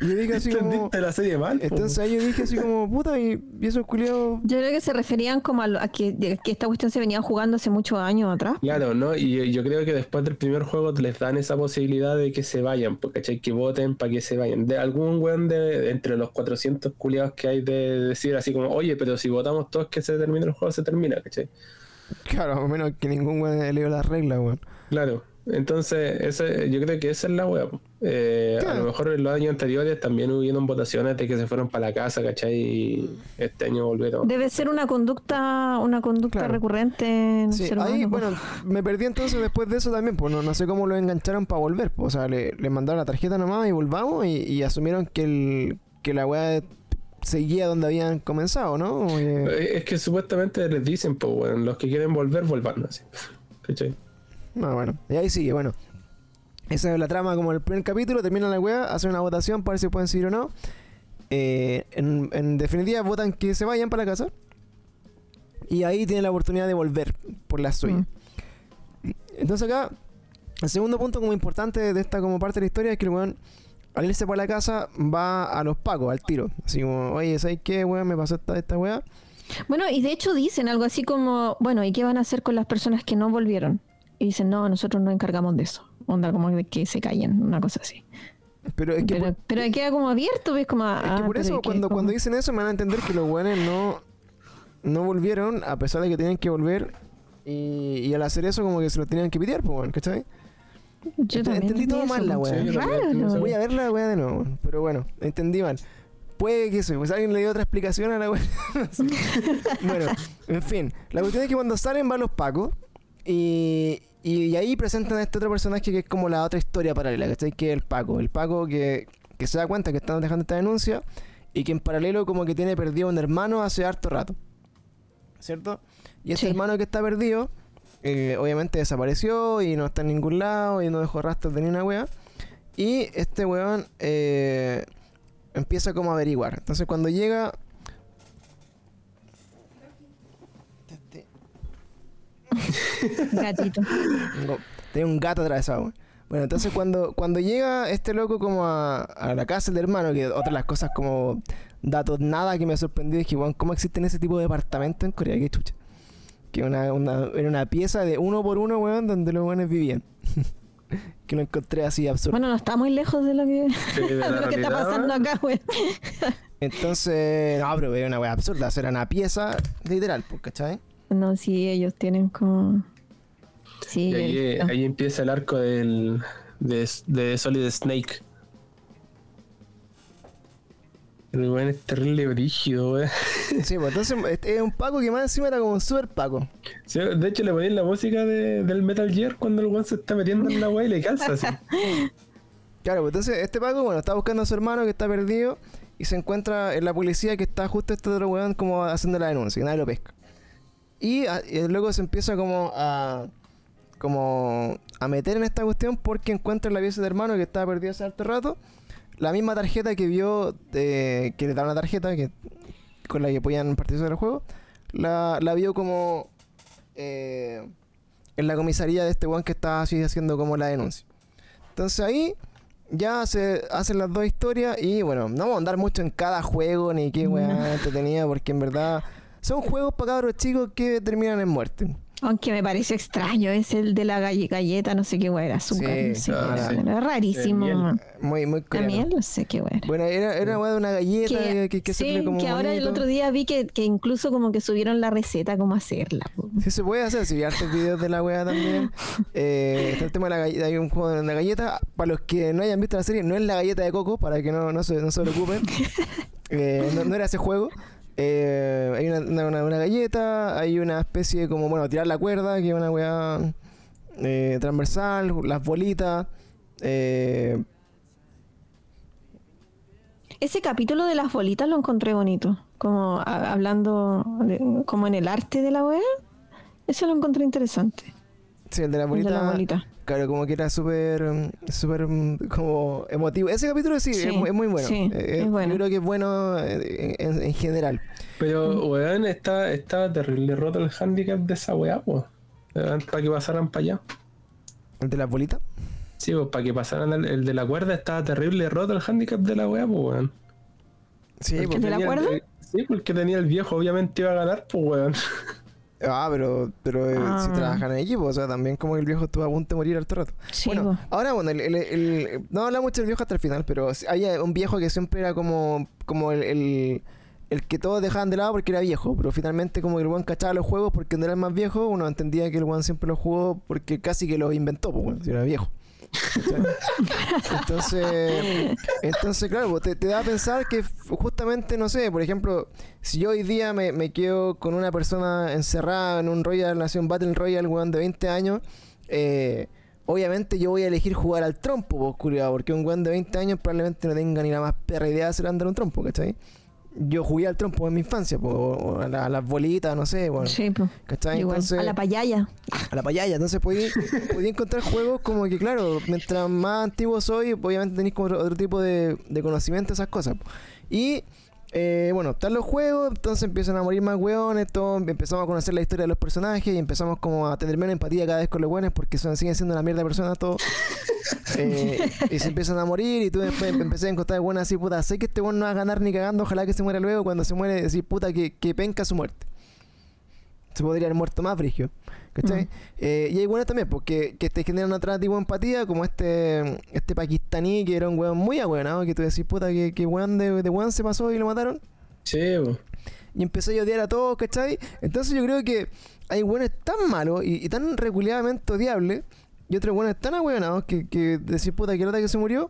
Yo dije así como, Entendiste la serie mal, po. entonces ahí yo dije así como, puta, y, y esos culiados... Yo creo que se referían como a, lo- a que, esta cuestión se venía jugando hace muchos años atrás. Claro, ¿no? Y yo creo que después del primer juego les dan esa posibilidad de que se vayan, porque ¿cachai? Que voten para que se vayan. De algún weón de, de entre los 400 culiados que hay de decir así como, oye, pero si votamos todos que se termine el juego, se termina, ¿cachai? Claro, a menos que ningún weón leído las reglas, weón. Claro. Entonces, ese, yo creo que esa es la wea. Eh, A lo mejor en los años anteriores también hubieron votaciones de que se fueron para la casa, ¿cachai? Y este año volvieron. Debe ser una conducta, una conducta Claro. recurrente en el Sí, ser ahí, bueno, me perdí entonces después de eso también, pues no, no sé cómo lo engancharon para volver. pues, O sea, le, le mandaron la tarjeta nomás y volvamos y, y asumieron que, el, que la weá seguía donde habían comenzado, ¿no? Eh, Es que supuestamente les dicen, pues, bueno, los que quieren volver, vuelvan así. ¿Cachai? Ah, bueno, y ahí sigue, bueno. Esa es la trama como el primer capítulo, termina la weá, hacen una votación para ver si pueden seguir o no. Eh, en, en definitiva votan que se vayan para la casa. Y ahí tienen la oportunidad de volver por la suya. Mm. Entonces acá, el segundo punto como importante de esta como parte de la historia es que el weón, al irse para la casa, va a los pacos, al tiro. Así como, oye, ¿sabes qué, weón? Me pasó esta, esta weá. Bueno, y de hecho dicen algo así como, bueno, ¿y qué van a hacer con las personas que no volvieron? Y dicen, no, nosotros nos encargamos de eso. Onda como de que se callen, una cosa así. Pero es que pero, pero queda como abierto, ves como... Es que ah, por eso, cuando, cuando dicen eso, me van a entender que los buenos no, no volvieron, a pesar de que tenían que volver. Y, y al hacer eso, como que se lo tenían que pitear, pues, ¿cachai? Yo Ent- también entendí todo eso, mal la entendí ¿no? Voy a ver la weá de nuevo, pero bueno, entendí mal. Puede que eso, pues alguien le dio otra explicación a la weá. Bueno, en fin, la cuestión es que cuando salen van los pacos y, y ahí presentan a este otro personaje que es como la otra historia paralela, ¿cachai? Que es el Paco. El Paco que, que se da cuenta que están dejando esta denuncia y que en paralelo como que tiene perdido un hermano hace harto rato. ¿Cierto? Y Sí. hermano que está perdido, eh, obviamente desapareció y no está en ningún lado y no dejó rastros de ni una wea. Y este weón eh, empieza como a averiguar. Entonces cuando llega... Gatito. Tengo- Tenía un gato atravesado. weón. Bueno, entonces cuando, cuando llega este loco como a, a la casa del hermano, que otra de las cosas como datos nada que me sorprendió es que, weón, ¿cómo existen ese tipo de departamentos en Corea? Qué chucha. Que una, una- era una pieza de uno por uno, weón, donde los weones vivían. que lo encontré así absurdo. Bueno, no está muy lejos de lo que, Sí, de la de lo que está pasando acá, güey. Entonces, no, pero era una weá absurda. o sea, Era una pieza literal, pues, ¿cachai? No, sí, ellos tienen como... Sí, Y ahí, visto. ahí empieza el arco del, de, de Solid Snake. El weón es terrible brígido, weón. Sí, pues entonces este es un Paco que más encima era como un super Paco. Sí, de hecho, le ponéis la música de- del Metal Gear cuando el weón se está metiendo en la weá y le calza así. Claro, pues entonces este Paco, bueno, está buscando a su hermano que está perdido y se encuentra en la policía que está justo este otro weón como haciendo la denuncia y nadie lo pesca. Y, a- y luego se empieza como a como a meter en esta cuestión porque encuentra en la pieza de hermano que estaba perdido hace harto rato. La misma tarjeta que vio de, que le da una tarjeta que con la que podían participar del juego la, la vio como eh, en la comisaría de este weón que estaba así haciendo como la denuncia. Entonces ahí ya se hacen las dos historias y bueno, no vamos a andar mucho en cada juego ni qué weá entretenida porque en verdad son juegos para cabros chicos que terminan en muerte. Aunque me parece extraño, es el de la galle- galleta, no sé qué hueá era, azúcar, Sí, no sé qué era. sí. Era rarísimo. Miel. Muy, muy coreano. También no sé qué hueá. Bueno, era, era una weá de una galleta que, que, que se sí, pone como que ahora el otro día vi que, que incluso como que subieron la receta cómo hacerla. Sí se puede hacer, si vi hartos videos de la weá también. Eh, está el tema de la galleta, hay un juego de la galleta. Para los que no hayan visto la serie, no es la galleta de coco, para que no, no, se, no se preocupen. Eh, no, no era ese juego. Eh, hay una, una, una- una galleta, hay una especie de como, bueno, tirar la cuerda, que es una weá eh, transversal, las bolitas. Eh, Ese capítulo de las bolitas lo encontré bonito. Como a- hablando de- como en el arte de la weá. Eso lo encontré interesante. sí, el de la El bolita. de la bolita. Claro, como que era súper, súper mm, como emotivo. Ese capítulo sí, Sí, es, mu- es muy bueno. sí, Eh, es bueno. Yo creo que es bueno eh, en, en general. Pero, Mm. weón, está, estaba terrible roto el handicap de esa weá, pues. Para que pasaran para allá. ¿El de las bolitas? Sí, pues para que pasaran el, el de la cuerda estaba terrible roto el handicap de la weá, pues, weón. Sí, El de la el- cuerda? eh, sí, porque tenía el viejo, obviamente iba a ganar, pues, weón. Ah, pero, pero eh, Ah. si trabajan en equipo, o sea, también como que el viejo estuvo a punto de morir al rato. Sí, bueno, ahora, bueno, el, el- el- no habla mucho del viejo hasta el final, pero hay un viejo que siempre era como, como el, el, el que todos dejaban de lado porque era viejo, pero finalmente como que el weón cachaba los juegos porque no era el más viejo, uno entendía que el weón siempre los jugó porque casi que los inventó, pues bueno, si era viejo. Entonces, entonces claro, pues, te, da a pensar que justamente, no sé, por ejemplo, si yo hoy día me, quedo con una persona encerrada en un Royal Nación Battle Royale, weón, de 20 años, eh, obviamente yo voy a elegir jugar al trompo, pues, culiao, porque un weón de 20 años probablemente no tenga ni la más perra idea de hacer andar un trompo, ¿cachai? Yo jugué al trompo en mi infancia, pues, o- o a, la- a las bolitas, no sé, bueno, Sí, po. ¿cachai? Igual. Entonces, A la payaya. a la payaya. Entonces podía, podía encontrar juegos como que, claro, mientras más antiguo soy, obviamente tenéis como otro, otro tipo de, de conocimiento de esas cosas. Y eh, bueno, están los juegos, entonces empiezan a morir más hueones, todo, empezamos a conocer la historia de los personajes y empezamos como a tener menos empatía cada vez con los hueones porque son, siguen siendo una mierda de personas todos. Eh, y se empiezan a morir y tú después em- empecé a encontrar buenas así, puta, sé que este weón no va a ganar ni cagando, ojalá que se muera luego, cuando se muere decir, puta, que, que penca su muerte. Se podría haber muerto más, Frigio. ¿Cachai? Eh, y hay buenas también, porque que te generan otra tipo empatía, como este este pakistaní que era un weón muy ahueonado, que tú decís, puta, que, que weón de, de weón se pasó y lo mataron. Sí. Y empecé a odiar a todos, ¿cachai? Entonces yo creo que hay weones tan malos y, y tan reculeadamente odiables, y otros weones tan ahueonados que, que decís, puta, que nota que se murió,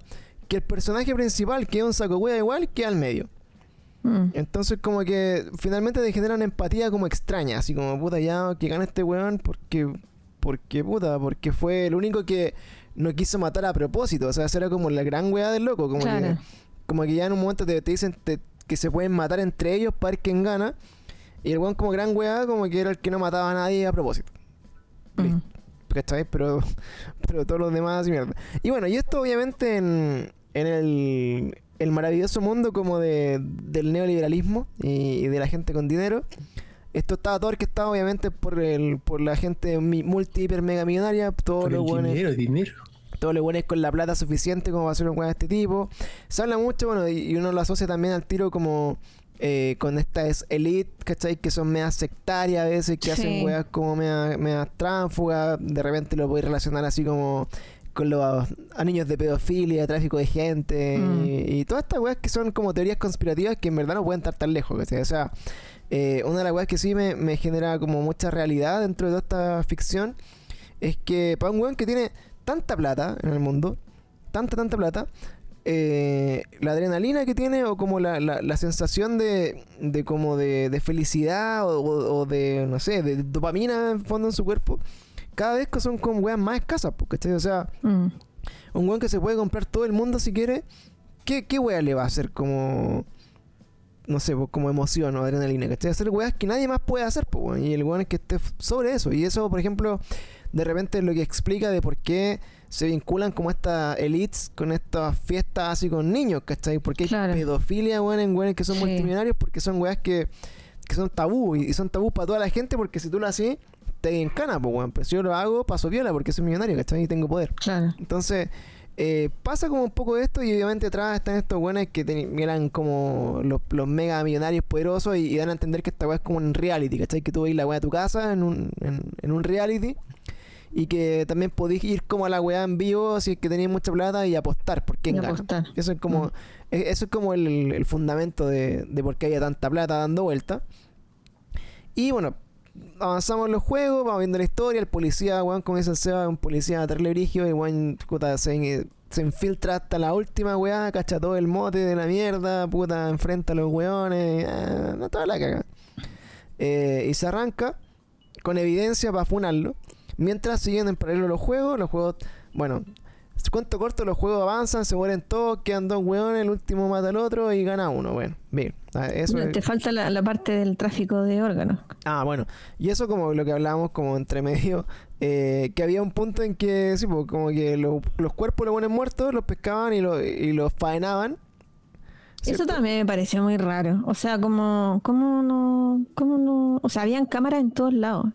que el personaje principal, que es un saco wea igual, queda al medio. Mm. Entonces como que finalmente te generan empatía como extraña, así como puta ya que gana este weón porque porque puta, porque fue el único que no quiso matar a propósito, o sea, era como la gran weá del loco, como Claro. que como que ya en un momento te, te dicen te- que se pueden matar entre ellos para ver quién gana y el weón como gran weá como que era el que no mataba a nadie a propósito. Mm. ¿Cachai? Pero, pero todos los demás y mierda. Y bueno, y esto obviamente en, en el, el maravilloso mundo como de, del neoliberalismo y, y de la gente con dinero. Esto estaba todo orquestado obviamente por el, por la gente multi hiper mega millonaria, todos los buenos, dinero, dinero. todos los buenos con la plata suficiente como para hacer un weón de este tipo. Se habla mucho, bueno, y, y uno lo asocia también al tiro como eh, con estas elite, ¿cachai? Que son medias sectarias a veces, que Sí. hacen weas como medias, medias tránsfugas, de repente lo podéis relacionar así como con los a niños de pedofilia, tráfico de gente Mm. y, y todas estas weas que son como teorías conspirativas que en verdad no pueden estar tan lejos, ¿cachai? O sea, eh, una de las weas que sí me, me genera como mucha realidad dentro de toda esta ficción es que para un weón que tiene tanta plata en el mundo, tanta, tanta plata, eh, la adrenalina que tiene o como la, la, la sensación de, de como de, de felicidad o, o- o de, no sé, de dopamina en fondo en su cuerpo, cada vez que son como weas más escasas, ¿cachai? O sea, Mm. un weón que se puede comprar todo el mundo si quiere, ¿qué, qué wea le va a hacer como, no sé, pues, como emoción o adrenalina? ¿Cachai? Hacer weas que nadie más puede hacer, pues, weón. Y el weón es que esté sobre eso. Y eso, por ejemplo, de repente es lo que explica de por qué se vinculan como estas elites con estas fiestas así con niños, ¿cachai? Porque hay Claro. pedofilia, weón, en weones que son Sí. multimillonarios porque son weas que, que son tabú. Y, y son tabú para toda la gente porque si tú lo haces, te encana, pues, weón. Pero si yo lo hago, paso viola porque soy millonario, ¿cachai? Y tengo poder. Claro. Entonces, eh, pasa como un poco de esto y obviamente atrás están estos buenos que eran como los, los mega millonarios poderosos y, y dan a entender que esta weá es como un reality, ¿cachai? Que tú veis la weá a tu casa en un, en, en un reality y que también podéis ir como a la weá en vivo si es que tenéis mucha plata y apostar por quién Y apostar. Eso es como, Mm. e- eso es como el, el fundamento de, de por qué haya tanta plata dando vuelta. Y bueno, avanzamos los juegos, vamos viendo la historia, el policía, weón, como dice el Seba, es un policía terrible brigio, y weón, se, se infiltra hasta la última weá, cacha todo el mote de la mierda, puta, enfrenta a los weones, ah, no toda la caga. Eh, y se arranca con evidencia para funarlo. Mientras siguen en paralelo los juegos, los juegos, bueno, cuento corto, los juegos avanzan, se mueren todos, quedan dos weones, el último mata al otro y gana uno. Bueno, bien. Ah, Eso No, es- te falta la, la parte del tráfico de órganos. Ah, bueno. Y eso como lo que hablábamos como entre medio, eh, que había un punto en que, sí, pues, como que lo- los cuerpos los buenos muertos los pescaban y, lo- y los faenaban. Eso también me pareció muy raro. O sea, como, como no, como no, o sea, habían cámaras en todos lados.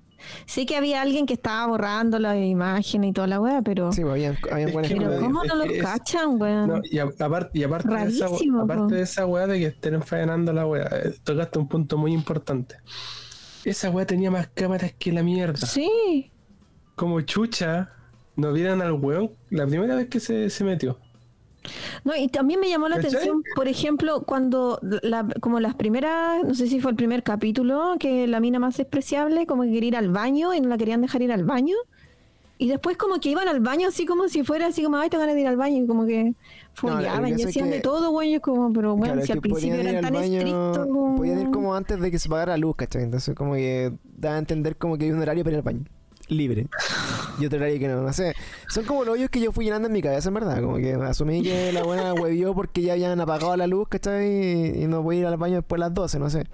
Sé que había alguien que estaba borrando la imagen y toda la weá, pero, Sí, pues, habían Es buenas que pero. ¿cómo no los es- cachan, weón? No, y, a- aparte, y aparte, de esa, aparte de esa weá de que estén enfadenando la weá, eh, tocaste un punto muy importante. Esa weá tenía más cámaras que la mierda. Sí, Como chucha, no vieron al weón la primera vez que se, se metió. No, y también me llamó la ¿Cachai? atención, por ejemplo, cuando, la, como las primeras, no sé si fue el primer capítulo, que la mina más despreciable, como que quería ir al baño y no la querían dejar ir al baño. Y después como que iban al baño así como si fuera así como, ay, te ganas de ir al baño. Y como que follaban que y hacían de todo, güey. como, pero bueno, Claro, si al principio eran tan baño, estrictos. como- podían ir como antes de que se pagara la luz, ¿cachai? Entonces como que da a entender como que hay un horario para ir al baño. Libre. Y otro horario que no, no sé. Son como los hoyos que yo fui llenando en mi cabeza, en verdad. Como que asumí que la buena huevió porque ya habían apagado la luz, ¿cachai? Y, y no voy a ir al baño después de las 12, no sé.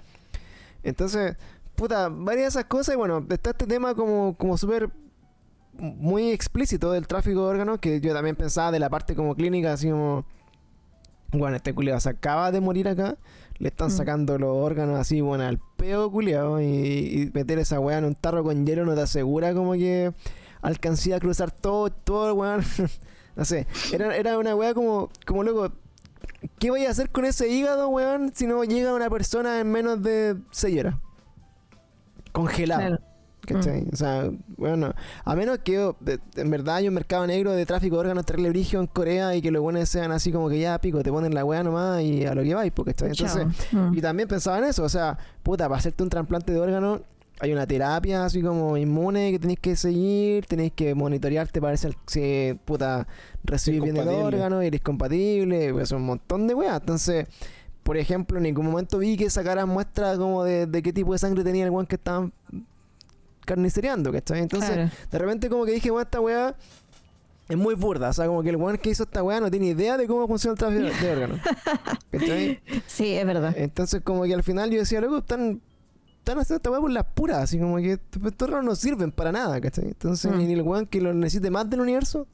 Entonces, puta, varias de esas cosas. Y bueno, está este tema como, como súper muy explícito del tráfico de órganos que yo también pensaba de la parte como clínica, así como... Bueno, este culiado se acaba de morir acá. Le están Mm. sacando los órganos así, bueno, al peo culiado. Y, y meter esa weá en un tarro con hielo no te asegura como que alcancía a cruzar todo, todo el weón. no sé. Era, era una weá como, como loco. ¿Qué voy a hacer con ese hígado, weón, si no llega una persona en menos de 6 horas? Congelado. Claro. ¿Cachai? O sea, bueno, a menos que de- en verdad hay un mercado negro de tráfico de órganos terrible brigio en Corea y que los buenos sean así como que ya pico, te ponen la weá nomás y a lo que vais, porque Entonces, Chao. Mm. y también pensaba en eso, o sea, puta, para hacerte un trasplante de órgano hay una terapia así como inmune que tenéis que seguir, tenéis que monitorearte para ver si, puta, recibís bien el órgano y eres compatible, pues un montón de weas. Entonces, por ejemplo, en ningún momento vi que sacaran muestras como de, de qué tipo de sangre tenía el weón que estaban carnicereando, ¿cachai? Entonces, Claro. de repente como que dije, bueno, esta weá es muy burda. O sea, como que el weón que hizo esta weá no tiene idea de cómo funciona el tráfico de órganos. ¿Cachai? Sí, es verdad. Entonces como que al final yo decía, loco, están, están haciendo esta weá por las puras. Así como que estos órganos no sirven para nada, ¿cachai? Entonces Mm. ni el weón que lo necesite más del universo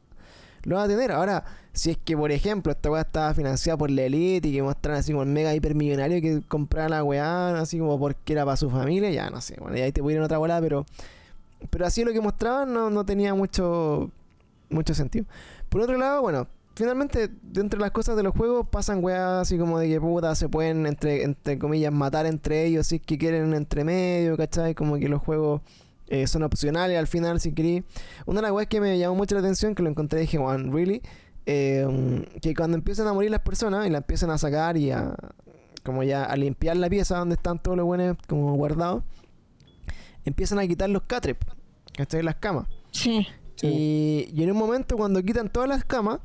lo va a tener. Ahora, si es que, por ejemplo, esta weá estaba financiada por la elite y que mostraran así como el mega hipermillonario que compraba la weá, así como porque era para su familia, ya no sé. Bueno, y ahí te pudieron otra bola, pero pero así lo que mostraban no, no tenía mucho mucho sentido. Por otro lado, bueno, finalmente dentro de las cosas de los juegos pasan weas así como de que puta se pueden entre, entre comillas matar entre ellos si es que quieren entre medio, ¿cachai? Como que los juegos eh, son opcionales al final si querís. Una de las weas que me llamó mucho la atención, que lo encontré y dije, one, really, eh, que cuando empiezan a morir las personas y la empiezan a sacar y a como ya a limpiar la pieza donde están todos los buenos como guardados, empiezan a quitar los catres, ¿cachai? Las camas. Sí. Y, y en un momento cuando quitan todas las camas,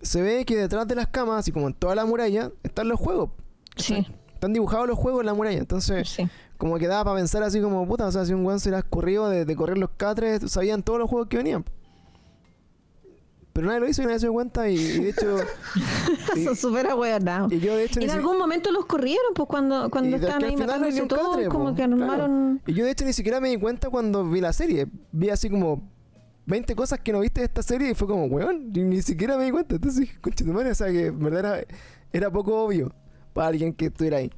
se ve que detrás de las camas, así como en toda la muralla, están los juegos. Sí, Están dibujados los juegos en la muralla. Entonces, sí. como que daba para pensar así como, puta, o sea, si un weón se le ha escurrido de, de correr los catres, sabían todos los juegos que venían. Pero nadie lo hizo y nadie se dio cuenta y, y de hecho... y, Son súper y yo de hecho... En si- algún momento los corrieron, pues cuando, cuando estaban ahí matándose todos, catre, como po, que claro. armaron... Y yo de hecho ni siquiera me di cuenta cuando vi la serie. Vi así como 20 cosas que no viste de esta serie y fue como, weón, ni siquiera me di cuenta. Entonces, concha tu madre, o sea que en verdad era, era poco obvio para alguien que estuviera ahí.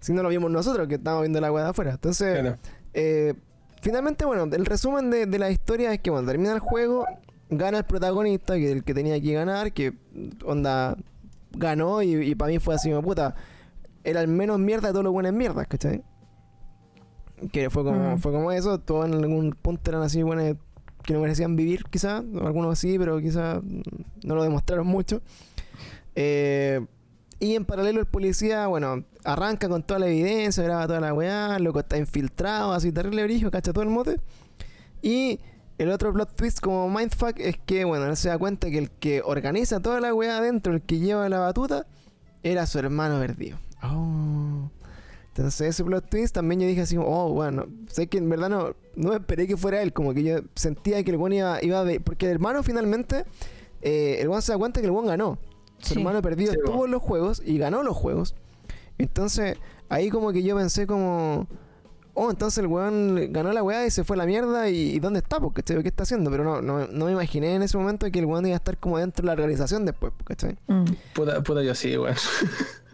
Si no lo vimos nosotros, que estábamos viendo la weá de afuera. Entonces, Claro. eh, finalmente, bueno, el resumen de, de la historia es que cuando termina el juego, gana el protagonista, que el que tenía que ganar, que onda ganó y, y para mí fue así como puta. Era el menos mierda de todos los buenos mierdas, ¿cachai? Que fue como, Mm. fue como eso, todos en algún punto eran así buenos que no merecían vivir, quizás, algunos sí, pero quizás mm, no lo demostraron mucho. Eh, y en paralelo el policía, bueno, arranca con toda la evidencia, graba toda la weá, loco está infiltrado, así terrible brillo, cacha todo el mote. Y el otro plot twist como mindfuck es que, bueno, él se da cuenta que el que organiza toda la weá adentro, el que lleva la batuta, era su hermano perdido. Oh. Entonces ese plot twist también yo dije así, oh, bueno, sé que en verdad no, no esperé que fuera él, como que yo sentía que el buen iba, iba a ver, porque el hermano finalmente, eh, el buen se da cuenta que el buen ganó. Su Sí. hermano perdió Sí, todos los juegos y ganó los juegos. Entonces ahí como que yo pensé como, oh, entonces el weón ganó la weá y se fue a la mierda y, y ¿dónde está? Porque ¿qué está haciendo? Pero no, no, no me imaginé en ese momento que el weón iba a estar como dentro de la organización después, ¿cachai? Mm. Puta, puta, yo sí, weón.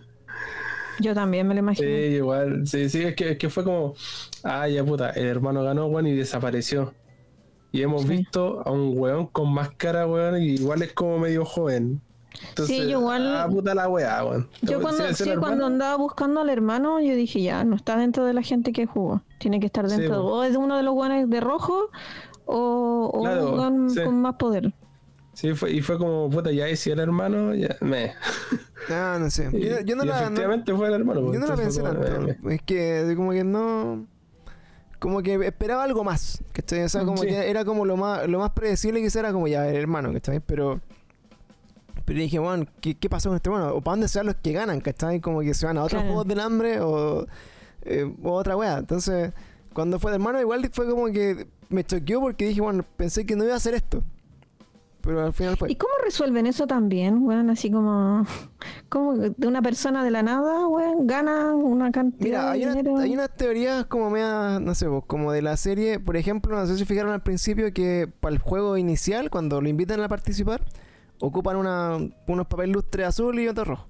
Yo también me lo Sí, imagino. igual. Sí, sí, es que, es que fue como. Ah, ya puta, el hermano ganó, weón, y desapareció. Y hemos Sí. visto a un weón con máscara, weón, y igual es como medio joven. Entonces, Sí, yo igual- Ah, puta la weá, weón. Yo cuando, Sí, sí, cuando andaba buscando al hermano, yo dije, ya, no está dentro de la gente que jugó. Tiene que estar Sí, dentro de, po. o es uno de los guanes de rojo o, o Claro, un guan sí. con más poder. Sí, fue, y fue como, puta, ya si el hermano, ya, me. Ah, no sé. Y, Yo, yo no y la, no- efectivamente fue el hermano. yo no la pensé como, tanto. eh, Es que como que no... Como que esperaba algo más, ¿cachai? O sea, como Sí. que era como lo más, lo más predecible que era como ya el hermano, ¿cachai? Pero... Pero dije, bueno, ¿qué, qué pasó con este bueno? ¿O para dónde se van los que ganan, ¿cachai? Como que se van a otros Claro. juegos del hambre o, eh, o otra wea. Entonces, cuando fue el hermano, igual fue como que me choqueó porque dije, bueno, pensé que no iba a hacer esto. Pero al final fue. ¿Y cómo resuelven eso también, weón? Así como, como de una persona de la nada, weón, gana una cantidad Mira, hay, de una- dinero. hay unas teorías como media, no sé, vos, como de la serie, por ejemplo, no sé si fijaron al principio que para el juego inicial, cuando lo invitan a participar, ocupan una, unos papel lustre azul y otro rojo.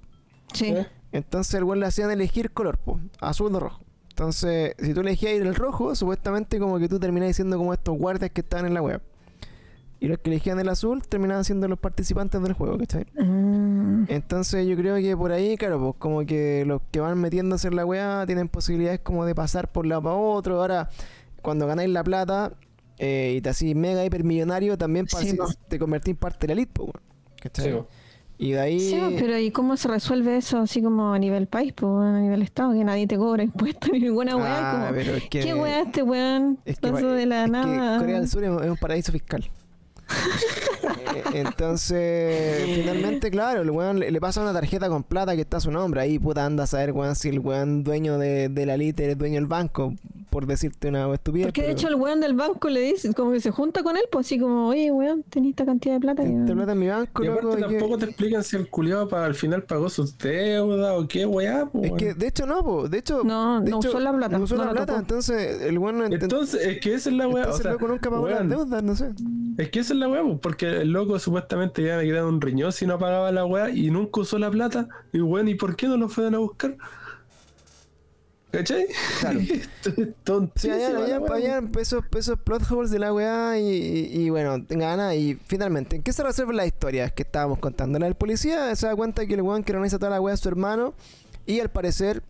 Sí. ¿eh? Entonces el weón le hacían elegir color, po, azul o rojo. Entonces, si tú elegías ir el rojo, supuestamente como que tú terminás siendo como estos guardias que estaban en la web. Y los que elegían el azul terminaban siendo los participantes del juego, ¿cachai? Mm, Entonces yo creo que por ahí, claro, pues como que los que van metiéndose en la weá tienen posibilidades como de pasar por un lado para otro. Ahora, cuando ganáis la plata eh, y te hacís mega hipermillonario, también Sí, te convertís parte de la elite, po, weón. ¿Cachai? Sí. Y de ahí... Sí, pero ¿y cómo se resuelve eso así como a nivel país, pues, a nivel estado, que nadie te cobra impuestos ni ninguna weá? Ah, como, pero es que- ¿Qué weá este weón? Es que, Pasó pa- de la es que nada. Corea del Sur es un paraíso fiscal. Eh, Entonces, finalmente, claro, el weón le, le pasa una tarjeta con plata que está a su nombre. Ahí puta anda a saber, weón, si el weón dueño de, de la lite es dueño del banco, por decirte una estupidez. Porque de pero hecho el weón del banco le dice, como que se junta con él, pues así como, oye, weón, tenés esta cantidad de plata. en mi banco, Y loco, aparte y que- tampoco te explican si el culiado para al final pagó sus deudas o qué weá, po, Es que, de hecho, no, po. De hecho, No, de no hecho, usó la plata, No usó no la la plata, entonces el weón no ent- Entonces, es que esa es la weá. entonces o sea, el loco nunca pagó las deudas, no sé. Es que esa es la weá, po, porque el loco supuestamente ya me quedaba un riñón si no pagaba la weá y nunca usó la plata. Y bueno, ¿y por qué no lo fueron a buscar? ¿Cachai? Claro. Sí, Tontísima allá, la allá, weá. allá esos, esos plot holes de la weá y, y, y bueno, gana y finalmente, ¿en qué se resuelven las historias que estábamos contando? La del policía se da cuenta que el weón que organiza toda la weá es su hermano y al parecer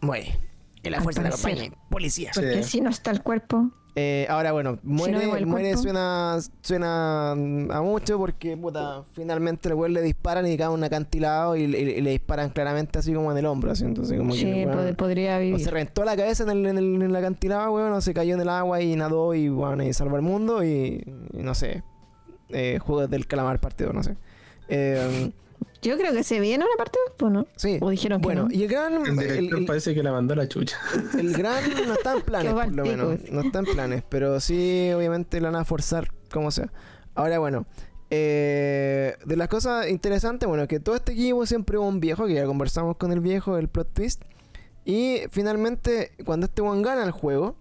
muere. En la Al fuerza de la compañía, policía. Sí. Porque si no está el cuerpo. Eh, ahora bueno, muere, muere suena, suena mm, a mucho porque puta, finalmente el le disparan y cae un acantilado y, y- y le disparan claramente así como en el hombro, así, entonces como Sí, pod- podría o vivir. se reventó la cabeza en el, en el, en el acantilado, weón, o se cayó en el agua y nadó y, bueno, y salvó al mundo y, y no sé. eh, Juegos del Calamar partido, no sé. Eh, Yo creo que se viene una parte después, ¿no? sí. O dijeron que bueno, no. y el gran... El director el- parece que la mandó la chucha. El gran no está en planes, por lo menos. No está en planes, pero sí, obviamente lo van a forzar como sea. Ahora, bueno, eh, de las cosas interesantes, bueno, que todo este equipo siempre hubo un viejo, que ya conversamos con el viejo, el plot twist. Y finalmente, cuando este one gana el juego,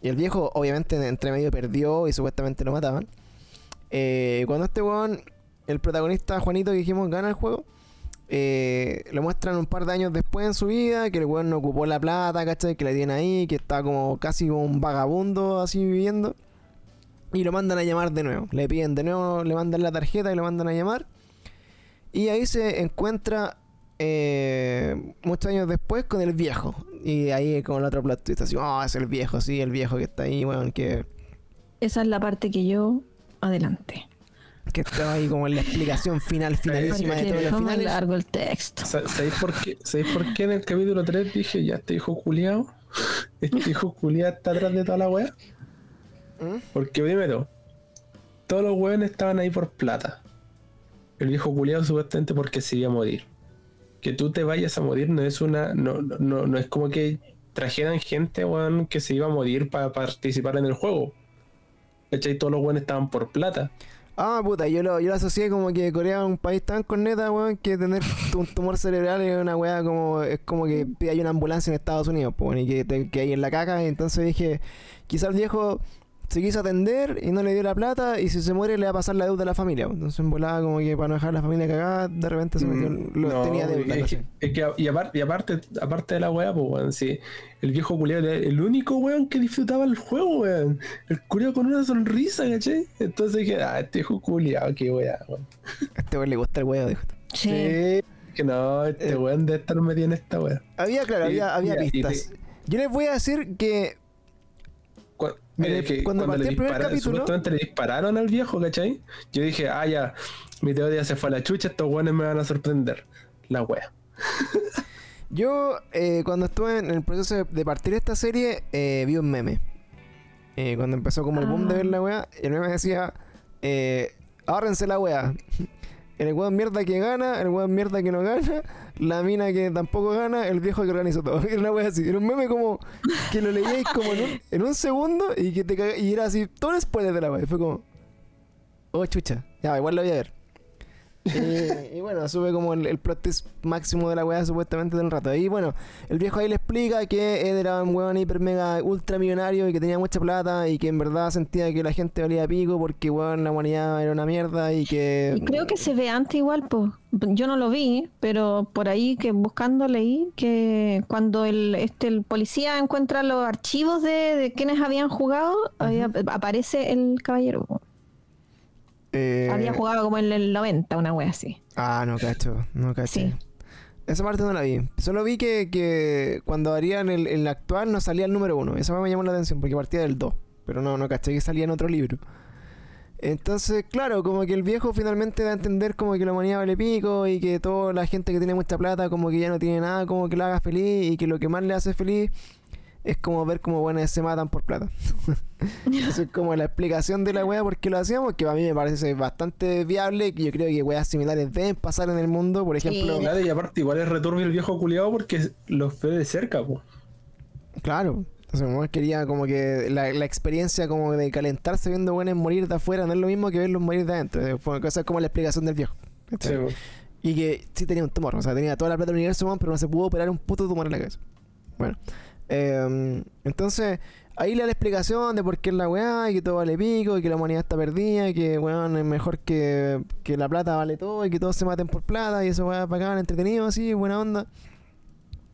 y el viejo obviamente entre medio perdió y supuestamente lo mataban. eh, cuando este one, el protagonista Juanito que dijimos, gana el juego, eh, lo muestran un par de años después en su vida, que el weón no ocupó la plata, ¿cachai? Que la tiene ahí, que está como casi como un vagabundo así viviendo. Y lo mandan a llamar de nuevo. Le piden de nuevo, le mandan la tarjeta y lo mandan a llamar. Y ahí se encuentra eh, muchos años después con el viejo. Y ahí con el otro plot twist, así, oh, es el viejo, sí, el viejo que está ahí, weón, que, Esa es la parte que yo adelante. Que está ahí como en la explicación final, finalísima de fue muy finales. largo el texto. Sa- ¿Sabéis por qué? ¿Sabéis por qué en el capítulo 3 dije ya este hijo culiado? Este hijo culiado está atrás de toda la wea. ¿Mm? Porque primero, todos los weones estaban ahí por plata. El viejo culiado supuestamente porque se iba a morir. Que tú te vayas a morir no es una. No, no, no, no es como que trajeran gente, weón, que se iba a morir para participar en el juego. ¿Cachai? Todos los weones estaban por plata. Ah, puta, yo lo, yo lo asocié como que Corea es un país tan corneta, weón, que tener un tumor cerebral es una weá como, es como que hay una ambulancia en Estados Unidos, pues, y que, que hay en la caca, y entonces dije, quizás el viejo se quiso atender y no le dio la plata, y si se muere le va a pasar la deuda a la familia, entonces en volada como que para no dejar a la familia cagada, de repente se metió, Mm, lo, no, tenía deuda, es no que- sé. es que- y, aparte, y aparte, aparte de la weá, pues weón, sí, el viejo culiado era el único weón que disfrutaba el juego, weón. El culiado con una sonrisa, ¿cachai? Entonces dije, ah, este viejo culiado, qué weá, weón. A este weón le gusta el weón, dijo. Sí. Sí, que no, este Eh. weón debe estar metido en esta weá. Había, claro, había, había y pistas. Yo les voy a decir que mira, Eh, que cuando cuando, le partió el primer dispara- capítulo- supuestamente le dispararon al viejo, ¿cachai? Yo dije, ah, ya, mi teoría se fue a la chucha, estos weones me van a sorprender. La wea. Yo, eh, cuando estuve en el proceso de, partir esta serie, eh, vi un meme. Eh, cuando empezó como el boom de ver la weá, el meme decía: eh, Ahórrense la weá. El weón mierda que gana, el weón mierda que no gana, la mina que tampoco gana, el viejo que organizó todo. Era una weá así. Era un meme como que lo leíais como en un, en un segundo y que te y era así, todo el spoiler de la weá. Y fue como, oh chucha, ya, igual lo voy a ver. Eh, y bueno, sube como el, el plot twist máximo de la weá supuestamente del rato. Y bueno, el viejo ahí le explica que él era un weón hiper mega ultra millonario y que tenía mucha plata y que en verdad sentía que la gente valía pico porque weón la humanidad era una mierda y que... Y creo que se ve antes igual, pues. Yo no lo vi, pero por ahí que buscando leí que cuando el este el policía encuentra los archivos de, de quienes habían jugado, ahí ap- aparece el caballero. Eh, Había jugado como en el 90, una wea así. Ah, no cacho, no cacho. Sí. Esa parte no la vi. Solo vi que, que cuando harían el, el actual no salía el número uno. Esa me llamó la atención porque partía del 2. Pero no, no caché que salía en otro libro. Entonces, claro, como que el viejo finalmente da a entender como que la humanidad vale pico y que toda la gente que tiene mucha plata como que ya no tiene nada como que la haga feliz y que lo que más le hace feliz es como ver como buenas se matan por plata. Eso es como la explicación de la wea por qué lo hacíamos, que a mí me parece bastante viable, que yo creo que weas similares deben pasar en el mundo, por ejemplo, Sí. Claro, y aparte igual es returbio el viejo culiado porque los ve de cerca, po. Claro. Entonces, quería como que la, la experiencia como de calentarse viendo buenos morir de afuera no es lo mismo que verlos morir de adentro. Fue cosa como la explicación del viejo. Y que sí tenía un tumor, o sea, tenía toda la plata del universo, pero no se pudo operar un puto tumor en la cabeza. Bueno, eh, entonces ahí le da la explicación de por qué es la weá, y que todo vale pico, y que la humanidad está perdida, y que weón es mejor que, que la plata vale todo, y que todos se maten por plata, y eso weá es bacán, entretenido, así, buena onda.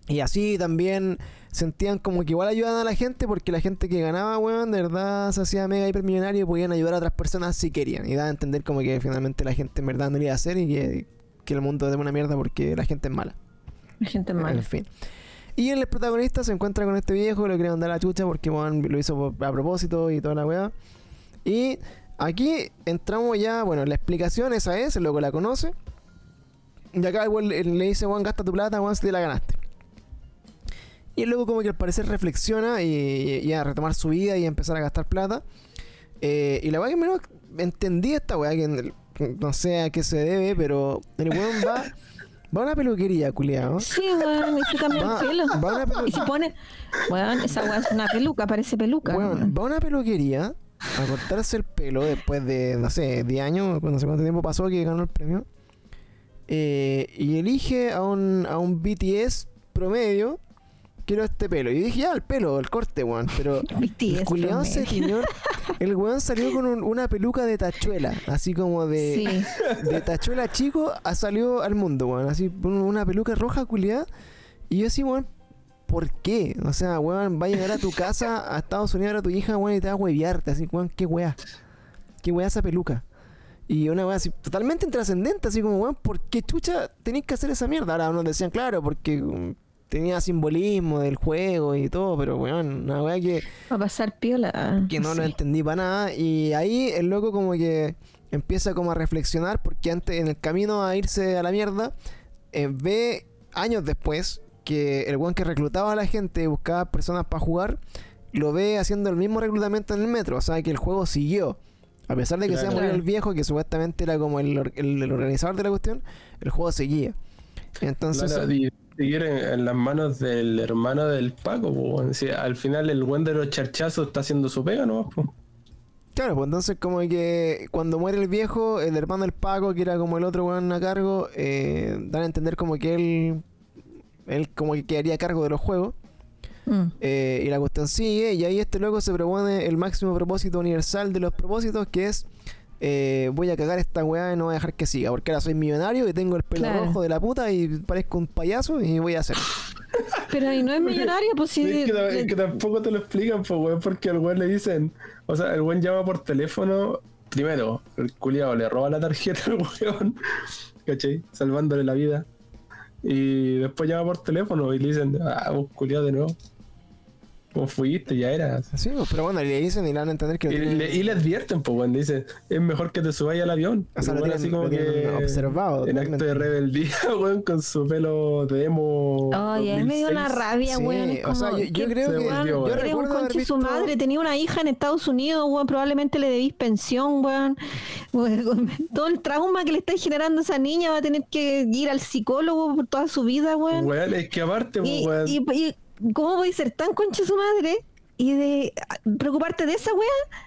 Y así también sentían como que igual ayudaban a la gente porque la gente que ganaba, weón, de verdad se hacía mega hipermillonario y podían ayudar a otras personas si querían. Y da a entender como que finalmente la gente en verdad no iba a hacer y que, que el mundo es una mierda porque la gente es mala. La gente mala. En fin. Y el protagonista se encuentra con este viejo, le quiere mandar a la chucha porque weón, lo hizo a propósito y toda la weá. Y aquí entramos ya, bueno, la explicación esa es, el loco la conoce. Y acá igual le le dice, Juan, gasta tu plata, Juan, si te la ganaste. Y el loco como que al parecer reflexiona y, y a retomar su vida y a empezar a gastar plata. Eh, y la weá que menos entendí esta weá, que no sé a qué se debe, pero el weón va, va a una peluquería, culiado. Sí, weón, y se cambia Va, el pelo. va a una pelu- Y se pone, weón, esa weá es una peluca, parece peluca. weón, weón. va a una peluquería a cortarse el pelo después de, no sé, 10 años, no sé cuánto tiempo pasó que ganó el premio. Eh, y elige a un, a un BTS promedio. Quiero este pelo. Y dije, ya, el pelo, el corte, weón. Pero el culiao se tiñó. El weón salió con un- una peluca de tachuela. Así como de, Sí. de tachuela chico a salió al mundo, weón. Así, un- una peluca roja culiada. Y yo así, weón, ¿por qué? O sea, weón, va a llegar a tu casa, a Estados Unidos, a tu hija, weón, y te va a hueviarte. Así, weón, qué weá. Qué weá esa peluca. Y una weá así, totalmente intrascendente, así como, weón, ¿por qué chucha tenéis que hacer esa mierda? Ahora unos decían, claro, porque um, tenía simbolismo del juego y todo, pero weón, una weá que Va a pasar piola. que no lo entendí para nada. Y ahí el loco como que empieza como a reflexionar porque antes en el camino a irse a la mierda eh, ve años después que el weón que reclutaba a la gente y buscaba personas para jugar lo ve haciendo el mismo reclutamiento en el metro o sea que el juego siguió. A pesar de que se Claro. murió el viejo que supuestamente era como el, or- el- el organizador de la cuestión el juego seguía. Entonces Claro, seguir en, en las manos del hermano del Paco, po. Si al final el buen de los charchazos está haciendo su pega, ¿no? Po. Claro, pues entonces como que cuando muere el viejo, el hermano del Paco, que era como el otro weón a cargo, eh, dan a entender como que él, él como que quedaría a cargo de los juegos. Mm. eh, y la cuestión sigue, y ahí este loco se propone el máximo propósito universal de los propósitos, que es eh, voy a cagar esta weá y no voy a dejar que siga, porque ahora soy millonario y tengo el pelo Claro. rojo de la puta y parezco un payaso y voy a hacer. Pero ahí no es millonario, pues sí. es, que, es tampoco te lo explican, po, weón, porque al weón le dicen, o sea, el weón llama por teléfono, primero, el culiado le roba la tarjeta al weón, ¿cachai? Salvándole la vida. Y después llama por teléfono y le dicen, ah, vos culiado de nuevo. Como fuiste, ya era. Sí, pues, pero bueno, le dicen y le dan a entender que... Y le, y le advierten, pues, weón, dice, es mejor que te subáis al avión. O sea, El lo tienen- lo tienen observado, En acto de rebeldía, weón, con su pelo de emo. Ay, a mí me dio una 2006. rabia, Sí, weón. Es o sea, como yo- yo que, creo que- weón, yo un recuerdo haber conche su visto- madre, tenía una hija en Estados Unidos, weón, probablemente le debís pensión, weón. Weón, Todo el trauma que le está generando a esa niña va a tener que ir al psicólogo por toda su vida, weón. Weón, es que aparte, pues, Y, weón. y, y ¿cómo voy a ser tan concha su madre y de ah, preocuparte de esa weá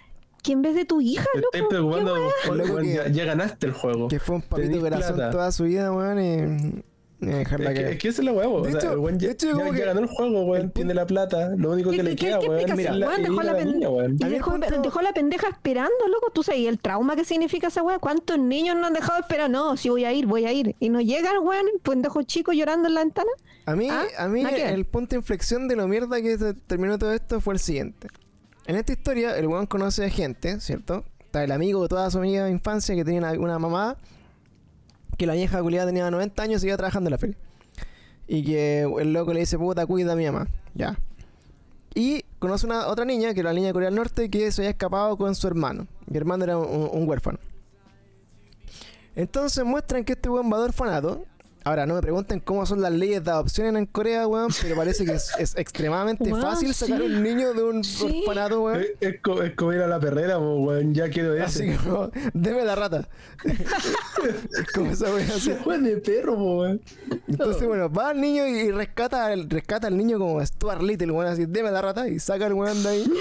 que en vez de tu hija, Te loco? estáis preocupando, Loco que- ya, ya ganaste el juego. Que fue un papito corazón plata. toda su vida, weón, dejarla Es que, es que es la weá. De O sea, hecho- el weón de ya, hecho, ya- como ya que ganó el juego, weón. Tiene la plata. Lo único que ¿Qué- le queda, weón, explicación, la, Dejó la la niña, weón. Dejó, punto- dejó la pendeja esperando, loco. Tú sabes el trauma que significa esa weá. ¿Cuántos niños no han dejado de esperar? No, si voy a ir, voy a ir. Y no llega el weón, pendejo chico llorando en la ventana. A mí, Ah, a mí el punto de inflexión de lo mierda que terminó todo esto fue el siguiente. En esta historia, el weón conoce a gente, ¿cierto? Está el amigo de toda su amiga de infancia que tenía una, una mamá que la vieja culiada tenía 90 años y iba trabajando en la feria. Y que el loco le dice, puta, cuida a mi mamá. Ya. Y conoce una otra niña, que era la niña de Corea del Norte, que se había escapado con su hermano. Mi hermano era un, huérfano. Entonces muestran que este weón va de orfanato. Ahora, no me pregunten cómo son las leyes de adopción en Corea, weón, pero parece que es, es extremadamente Weón, fácil sacar sí. un niño de un Sí. orfanato, weón. Es, es co- es como ir a la perrera, weón. Ya quiero Así ese. como, deme la rata. es como esa weón así. Weón de perro, weón. Entonces, bueno, va el niño y rescata, al- rescata al niño como Stuart Little, weón, así, deme la rata y saca al weón de ahí.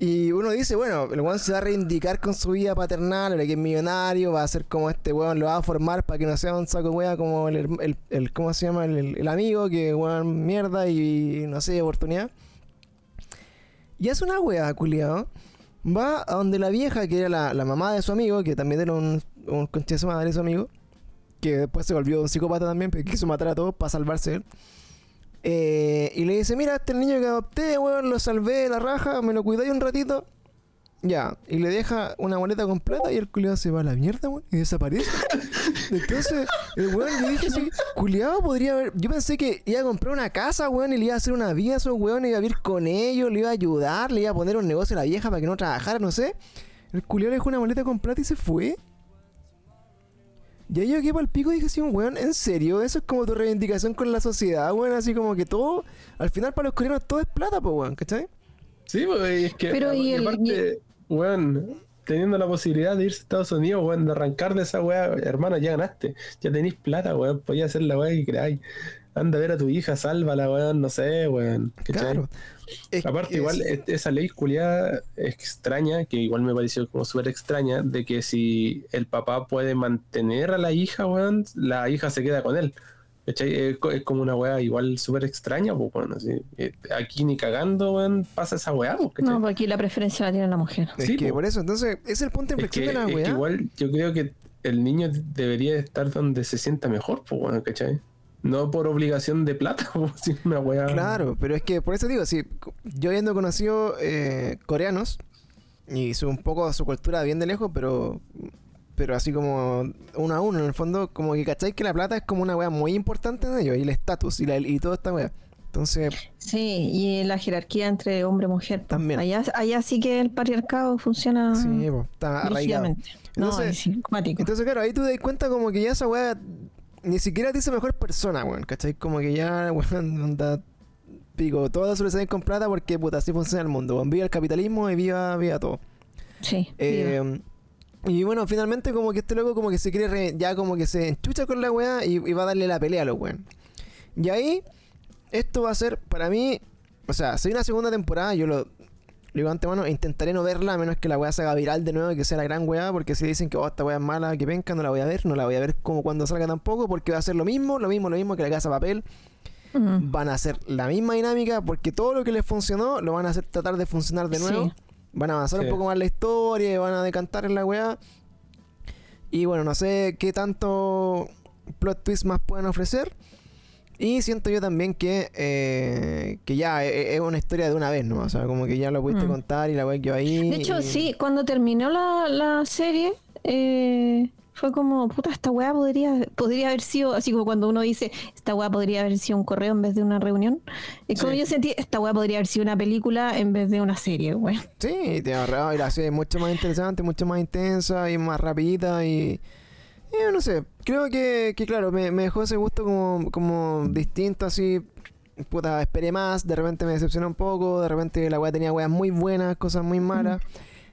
Y uno dice, bueno, el weón se va a reivindicar con su vida paternal, ahora que es millonario, va a ser como este weón, lo va a formar para que no sea un saco wea como el, el, ¿cómo se llama? El, amigo, que weón mierda y no sé, oportunidad. Y hace una wea, culiado. Va a donde la vieja, que era la, la mamá de su amigo, que también era un, un su madre, su amigo, que después se volvió un psicópata también, pero quiso matar a todos para salvarse él. Eh, y le dice, mira, este niño que adopté, weón, lo salvé de la raja, me lo cuidáis un ratito. Ya, y le deja una boleta completa y el culiado se va a la mierda, weón, y desaparece. Entonces, el weón, yo dije así, culiado podría haber. Yo pensé que iba a comprar una casa, weón, y le iba a hacer una vida a esos weones, iba a vivir con ellos, le iba a ayudar, le iba a poner un negocio a la vieja para que no trabajara, no sé. El culiado le dejó una boleta completa y se fue. Y ahí yo quedé para el pico y dije así, weón, ¿en serio? Eso es como tu reivindicación con la sociedad, weón, así como que todo, al final para los coreanos todo es plata, pues, weón, ¿cachai? Sí, pues, es que. Pero, ¿y el- aparte, weón, teniendo la posibilidad de irse a Estados Unidos, weón, de arrancar de esa weá, hermano, ya ganaste. Ya tenéis plata, weón, podías hacer la weá que queráis. Anda a ver a tu hija, sálvala, weón, no sé, weón. ¿cachai? Claro. Es Aparte, que igual, sí. es- esa ley culiada extraña, que igual me pareció como súper extraña, de que si el papá puede mantener a la hija, weón, la hija se queda con él. Es, co- es como una weá igual súper extraña, pues, bueno, así. eh, Aquí ni cagando, weón, pasa esa weá, pues. No, porque aquí la preferencia la tiene la mujer. Es Sí, que po. por eso, entonces, es el punto de Es que, inflexión de la es que weá. igual yo creo que el niño debería estar donde se sienta mejor, pues, bueno, ¿cachai? No por obligación de plata, pues, sino una weá. Claro, pero es que por eso digo, si yo habiendo conocido eh, coreanos y su, un poco su cultura bien de lejos, pero pero así como uno a uno en el fondo, como que cacháis que la plata es como una wea muy importante en ellos y el estatus y, la- y toda esta wea. Entonces, Sí, y la jerarquía entre hombre y mujer. También. Allá, allá sí que el patriarcado funciona sí, po, está arraigado. rígidamente. No, Entonces- es. Entonces, claro, ahí tú te das cuenta como que ya esa wea ni siquiera hizo mejor persona, weón, ¿cachai? Como que ya, weón, onda, pico, todo eso lo saben con plata porque, puta, así funciona el mundo, weón. Viva el capitalismo y viva, viva todo. sí. Eh, y bueno, finalmente como que este loco como que se quiere re- ya como que se enchucha con la weá y, y va a darle la pelea a los weón. Y ahí, esto va a ser para mí, o sea, si hay una segunda temporada, yo lo, lo digo antemano, intentaré no verla a menos que la weá se haga viral de nuevo y que sea la gran weá, porque si dicen que oh, esta weá es mala, que venga, no la voy a ver, no la voy a ver como cuando salga tampoco, porque va a ser lo mismo, lo mismo, lo mismo que la casa papel, van a hacer la misma dinámica, porque todo lo que les funcionó lo van a hacer tratar de funcionar de Sí. nuevo. Van a avanzar Sí. un poco más la historia y van a decantar en la weá. Y bueno, no sé qué tanto plot twist más pueden ofrecer. Y siento yo también que, eh, que ya es, es una historia de una vez, ¿no? O sea, como que ya lo pudiste Mm. contar y la weá quedó ahí. De hecho, y- sí, cuando terminó la, la serie, eh, fue como, puta, esta weá podría, podría haber sido, así como cuando uno dice, esta weá podría haber sido un correo en vez de una reunión. Es como Sí. yo sentí, esta weá podría haber sido una película en vez de una serie, weá. Sí, te ahorraba y la serie es mucho más interesante, mucho más intensa y más rapidita y... y no sé, creo que, que claro, me, me dejó ese gusto como, como distinto así. Puta, esperé más, de repente me decepcionó un poco, de repente la weá tenía weas muy buenas, cosas muy malas.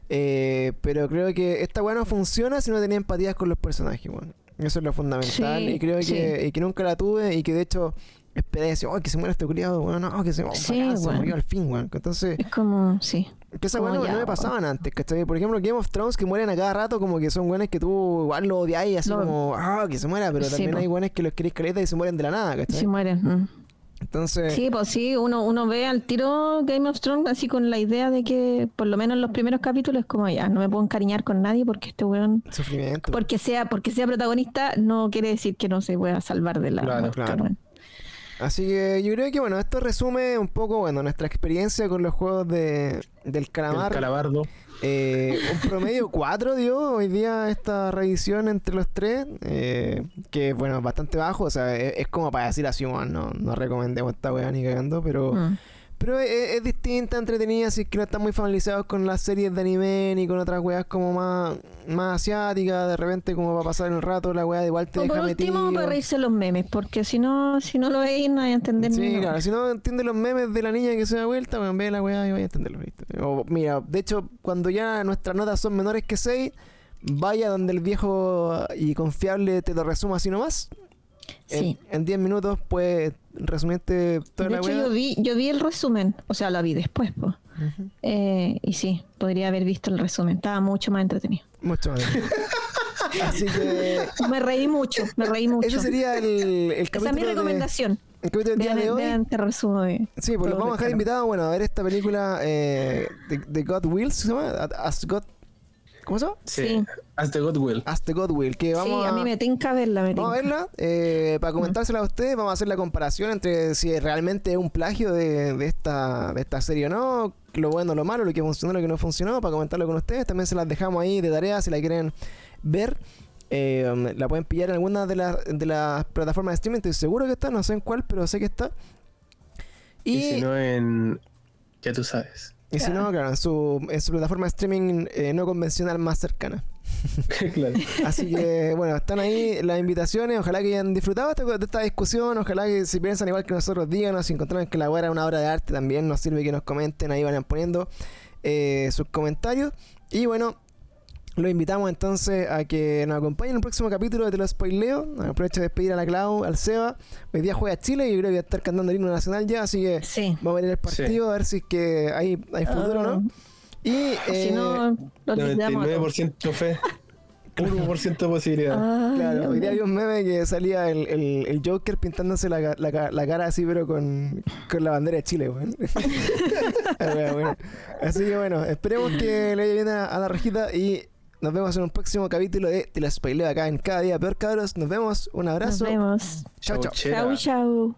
Eh, pero creo que esta weá no funciona si no tenía empatías con los personajes, weón. Eso es lo fundamental. Sí, y creo sí. que, y que nunca la tuve y que de hecho esperé decir, oh, que se muera este culiado, weón, no, que se, oh, Sí, bacán, se murió al fin, weón. Entonces, Es como, sí. que esa Como weá no, me pasaban antes, ¿cachai? Por ejemplo, Game of Thrones que mueren a cada rato, como que son weones que tú igual lo odiáis, así Lo- como, ah, que se muera, pero Sí, también po. hay weones que los queréis caleta y se mueren de la nada, ¿cachai? Sí mueren. mm. Entonces, Sí, pues sí, uno, uno ve al tiro Game of Thrones así con la idea de que, por lo menos en los primeros capítulos, es como ya, no me puedo encariñar con nadie porque este weón, sufrimiento. porque sea, porque sea protagonista, no quiere decir que no se pueda salvar de la Claro, muerte, claro. Así que yo creo que, bueno, esto resume un poco, bueno, nuestra experiencia con los juegos de, del El calamar. calabardo. Eh, un promedio 4 dio hoy día esta revisión entre los tres, eh, que bueno, es bastante bajo, o sea, es, es como para decir así, bueno, no, no recomendemos esta weá ni cagando, pero, Mm. Pero es, es distinta, entretenida, así que no están muy familiarizados con las series de anime ni con otras weas como más, más asiáticas, de repente como va a pasar el rato, la wea igual te O por deja último, metido. para reírse los memes, porque si no, si no lo veis, no hay a entender ni Sí, una claro, wea. si no entiende los memes de la niña que se da vuelta, bueno, ve la weá y vaya a entenderlo. listo. O, mira, de hecho, cuando ya nuestras notas son menores que 6, vaya donde el viejo y confiable te lo resuma así nomás. Sí. En- En 10 minutos puedes resumirte toda De la hecho, yo vi, yo vi el resumen, o sea, lo vi después, pues. Ujú. Eh, y sí, podría haber visto el resumen, estaba mucho más entretenido. Mucho más. así que Me reí mucho, me reí mucho. ese sería el, el Esa es capítulo mi de- recomendación. el capítulo del día de hoy. vean este resumen de. Sí, pues los vamos a dejar invitados, bueno, a ver esta película eh, de, de God Wills, ¿se llama? As God... ¿Cómo se llama? Sí. As the Godwill. As the God Will, que vamos sí, a mí me tinca verla, me Vamos a verla, eh, para comentársela a ustedes, vamos a hacer la comparación entre si realmente es un plagio de, de esta, de esta serie o no, lo bueno, lo malo, lo que funcionó, lo que no funcionó, para comentarlo con ustedes. También se las dejamos ahí de tarea si la quieren ver. Eh, la pueden pillar en alguna de, las de las plataformas de streaming, estoy seguro que está, no sé en cuál, pero sé que está. Y, Y, si no en. Ya tú sabes. Y si no, claro, en su, en su plataforma de streaming eh, no convencional más cercana. claro. Así que, bueno, están ahí las invitaciones. Ojalá que hayan disfrutado esta- de esta discusión. Ojalá que si piensan igual que nosotros, díganos. Si encontraron que la weá era una obra de arte, también nos sirve que nos comenten. Ahí van poniendo eh, sus comentarios. Y bueno, Lo invitamos entonces a que nos acompañen en el próximo capítulo de Te lo spoileo. Aprovecho de despedir a la Clau, al Seba. Hoy día juega Chile y yo creo que voy a estar cantando el himno nacional ya, así que Sí. vamos a ver el partido, a ver si es que hay, hay futuro o no. Y Ah, si eh, no, lo a todos. 99% fe, 1% de posibilidad. Ay, Claro, hoy día había un meme que salía el, el, el Joker pintándose la, la, la cara así, pero con, con la bandera de Chile, weón. Ah, bueno, bueno. Así que bueno, esperemos que le vaya bien a, a la rejita y nos vemos en un próximo capítulo de Te la spoileo acá en Cada Día Peor Cabros. Nos vemos, un Nos abrazo. vemos. Chao, chao. Chauchera. Chau, chau.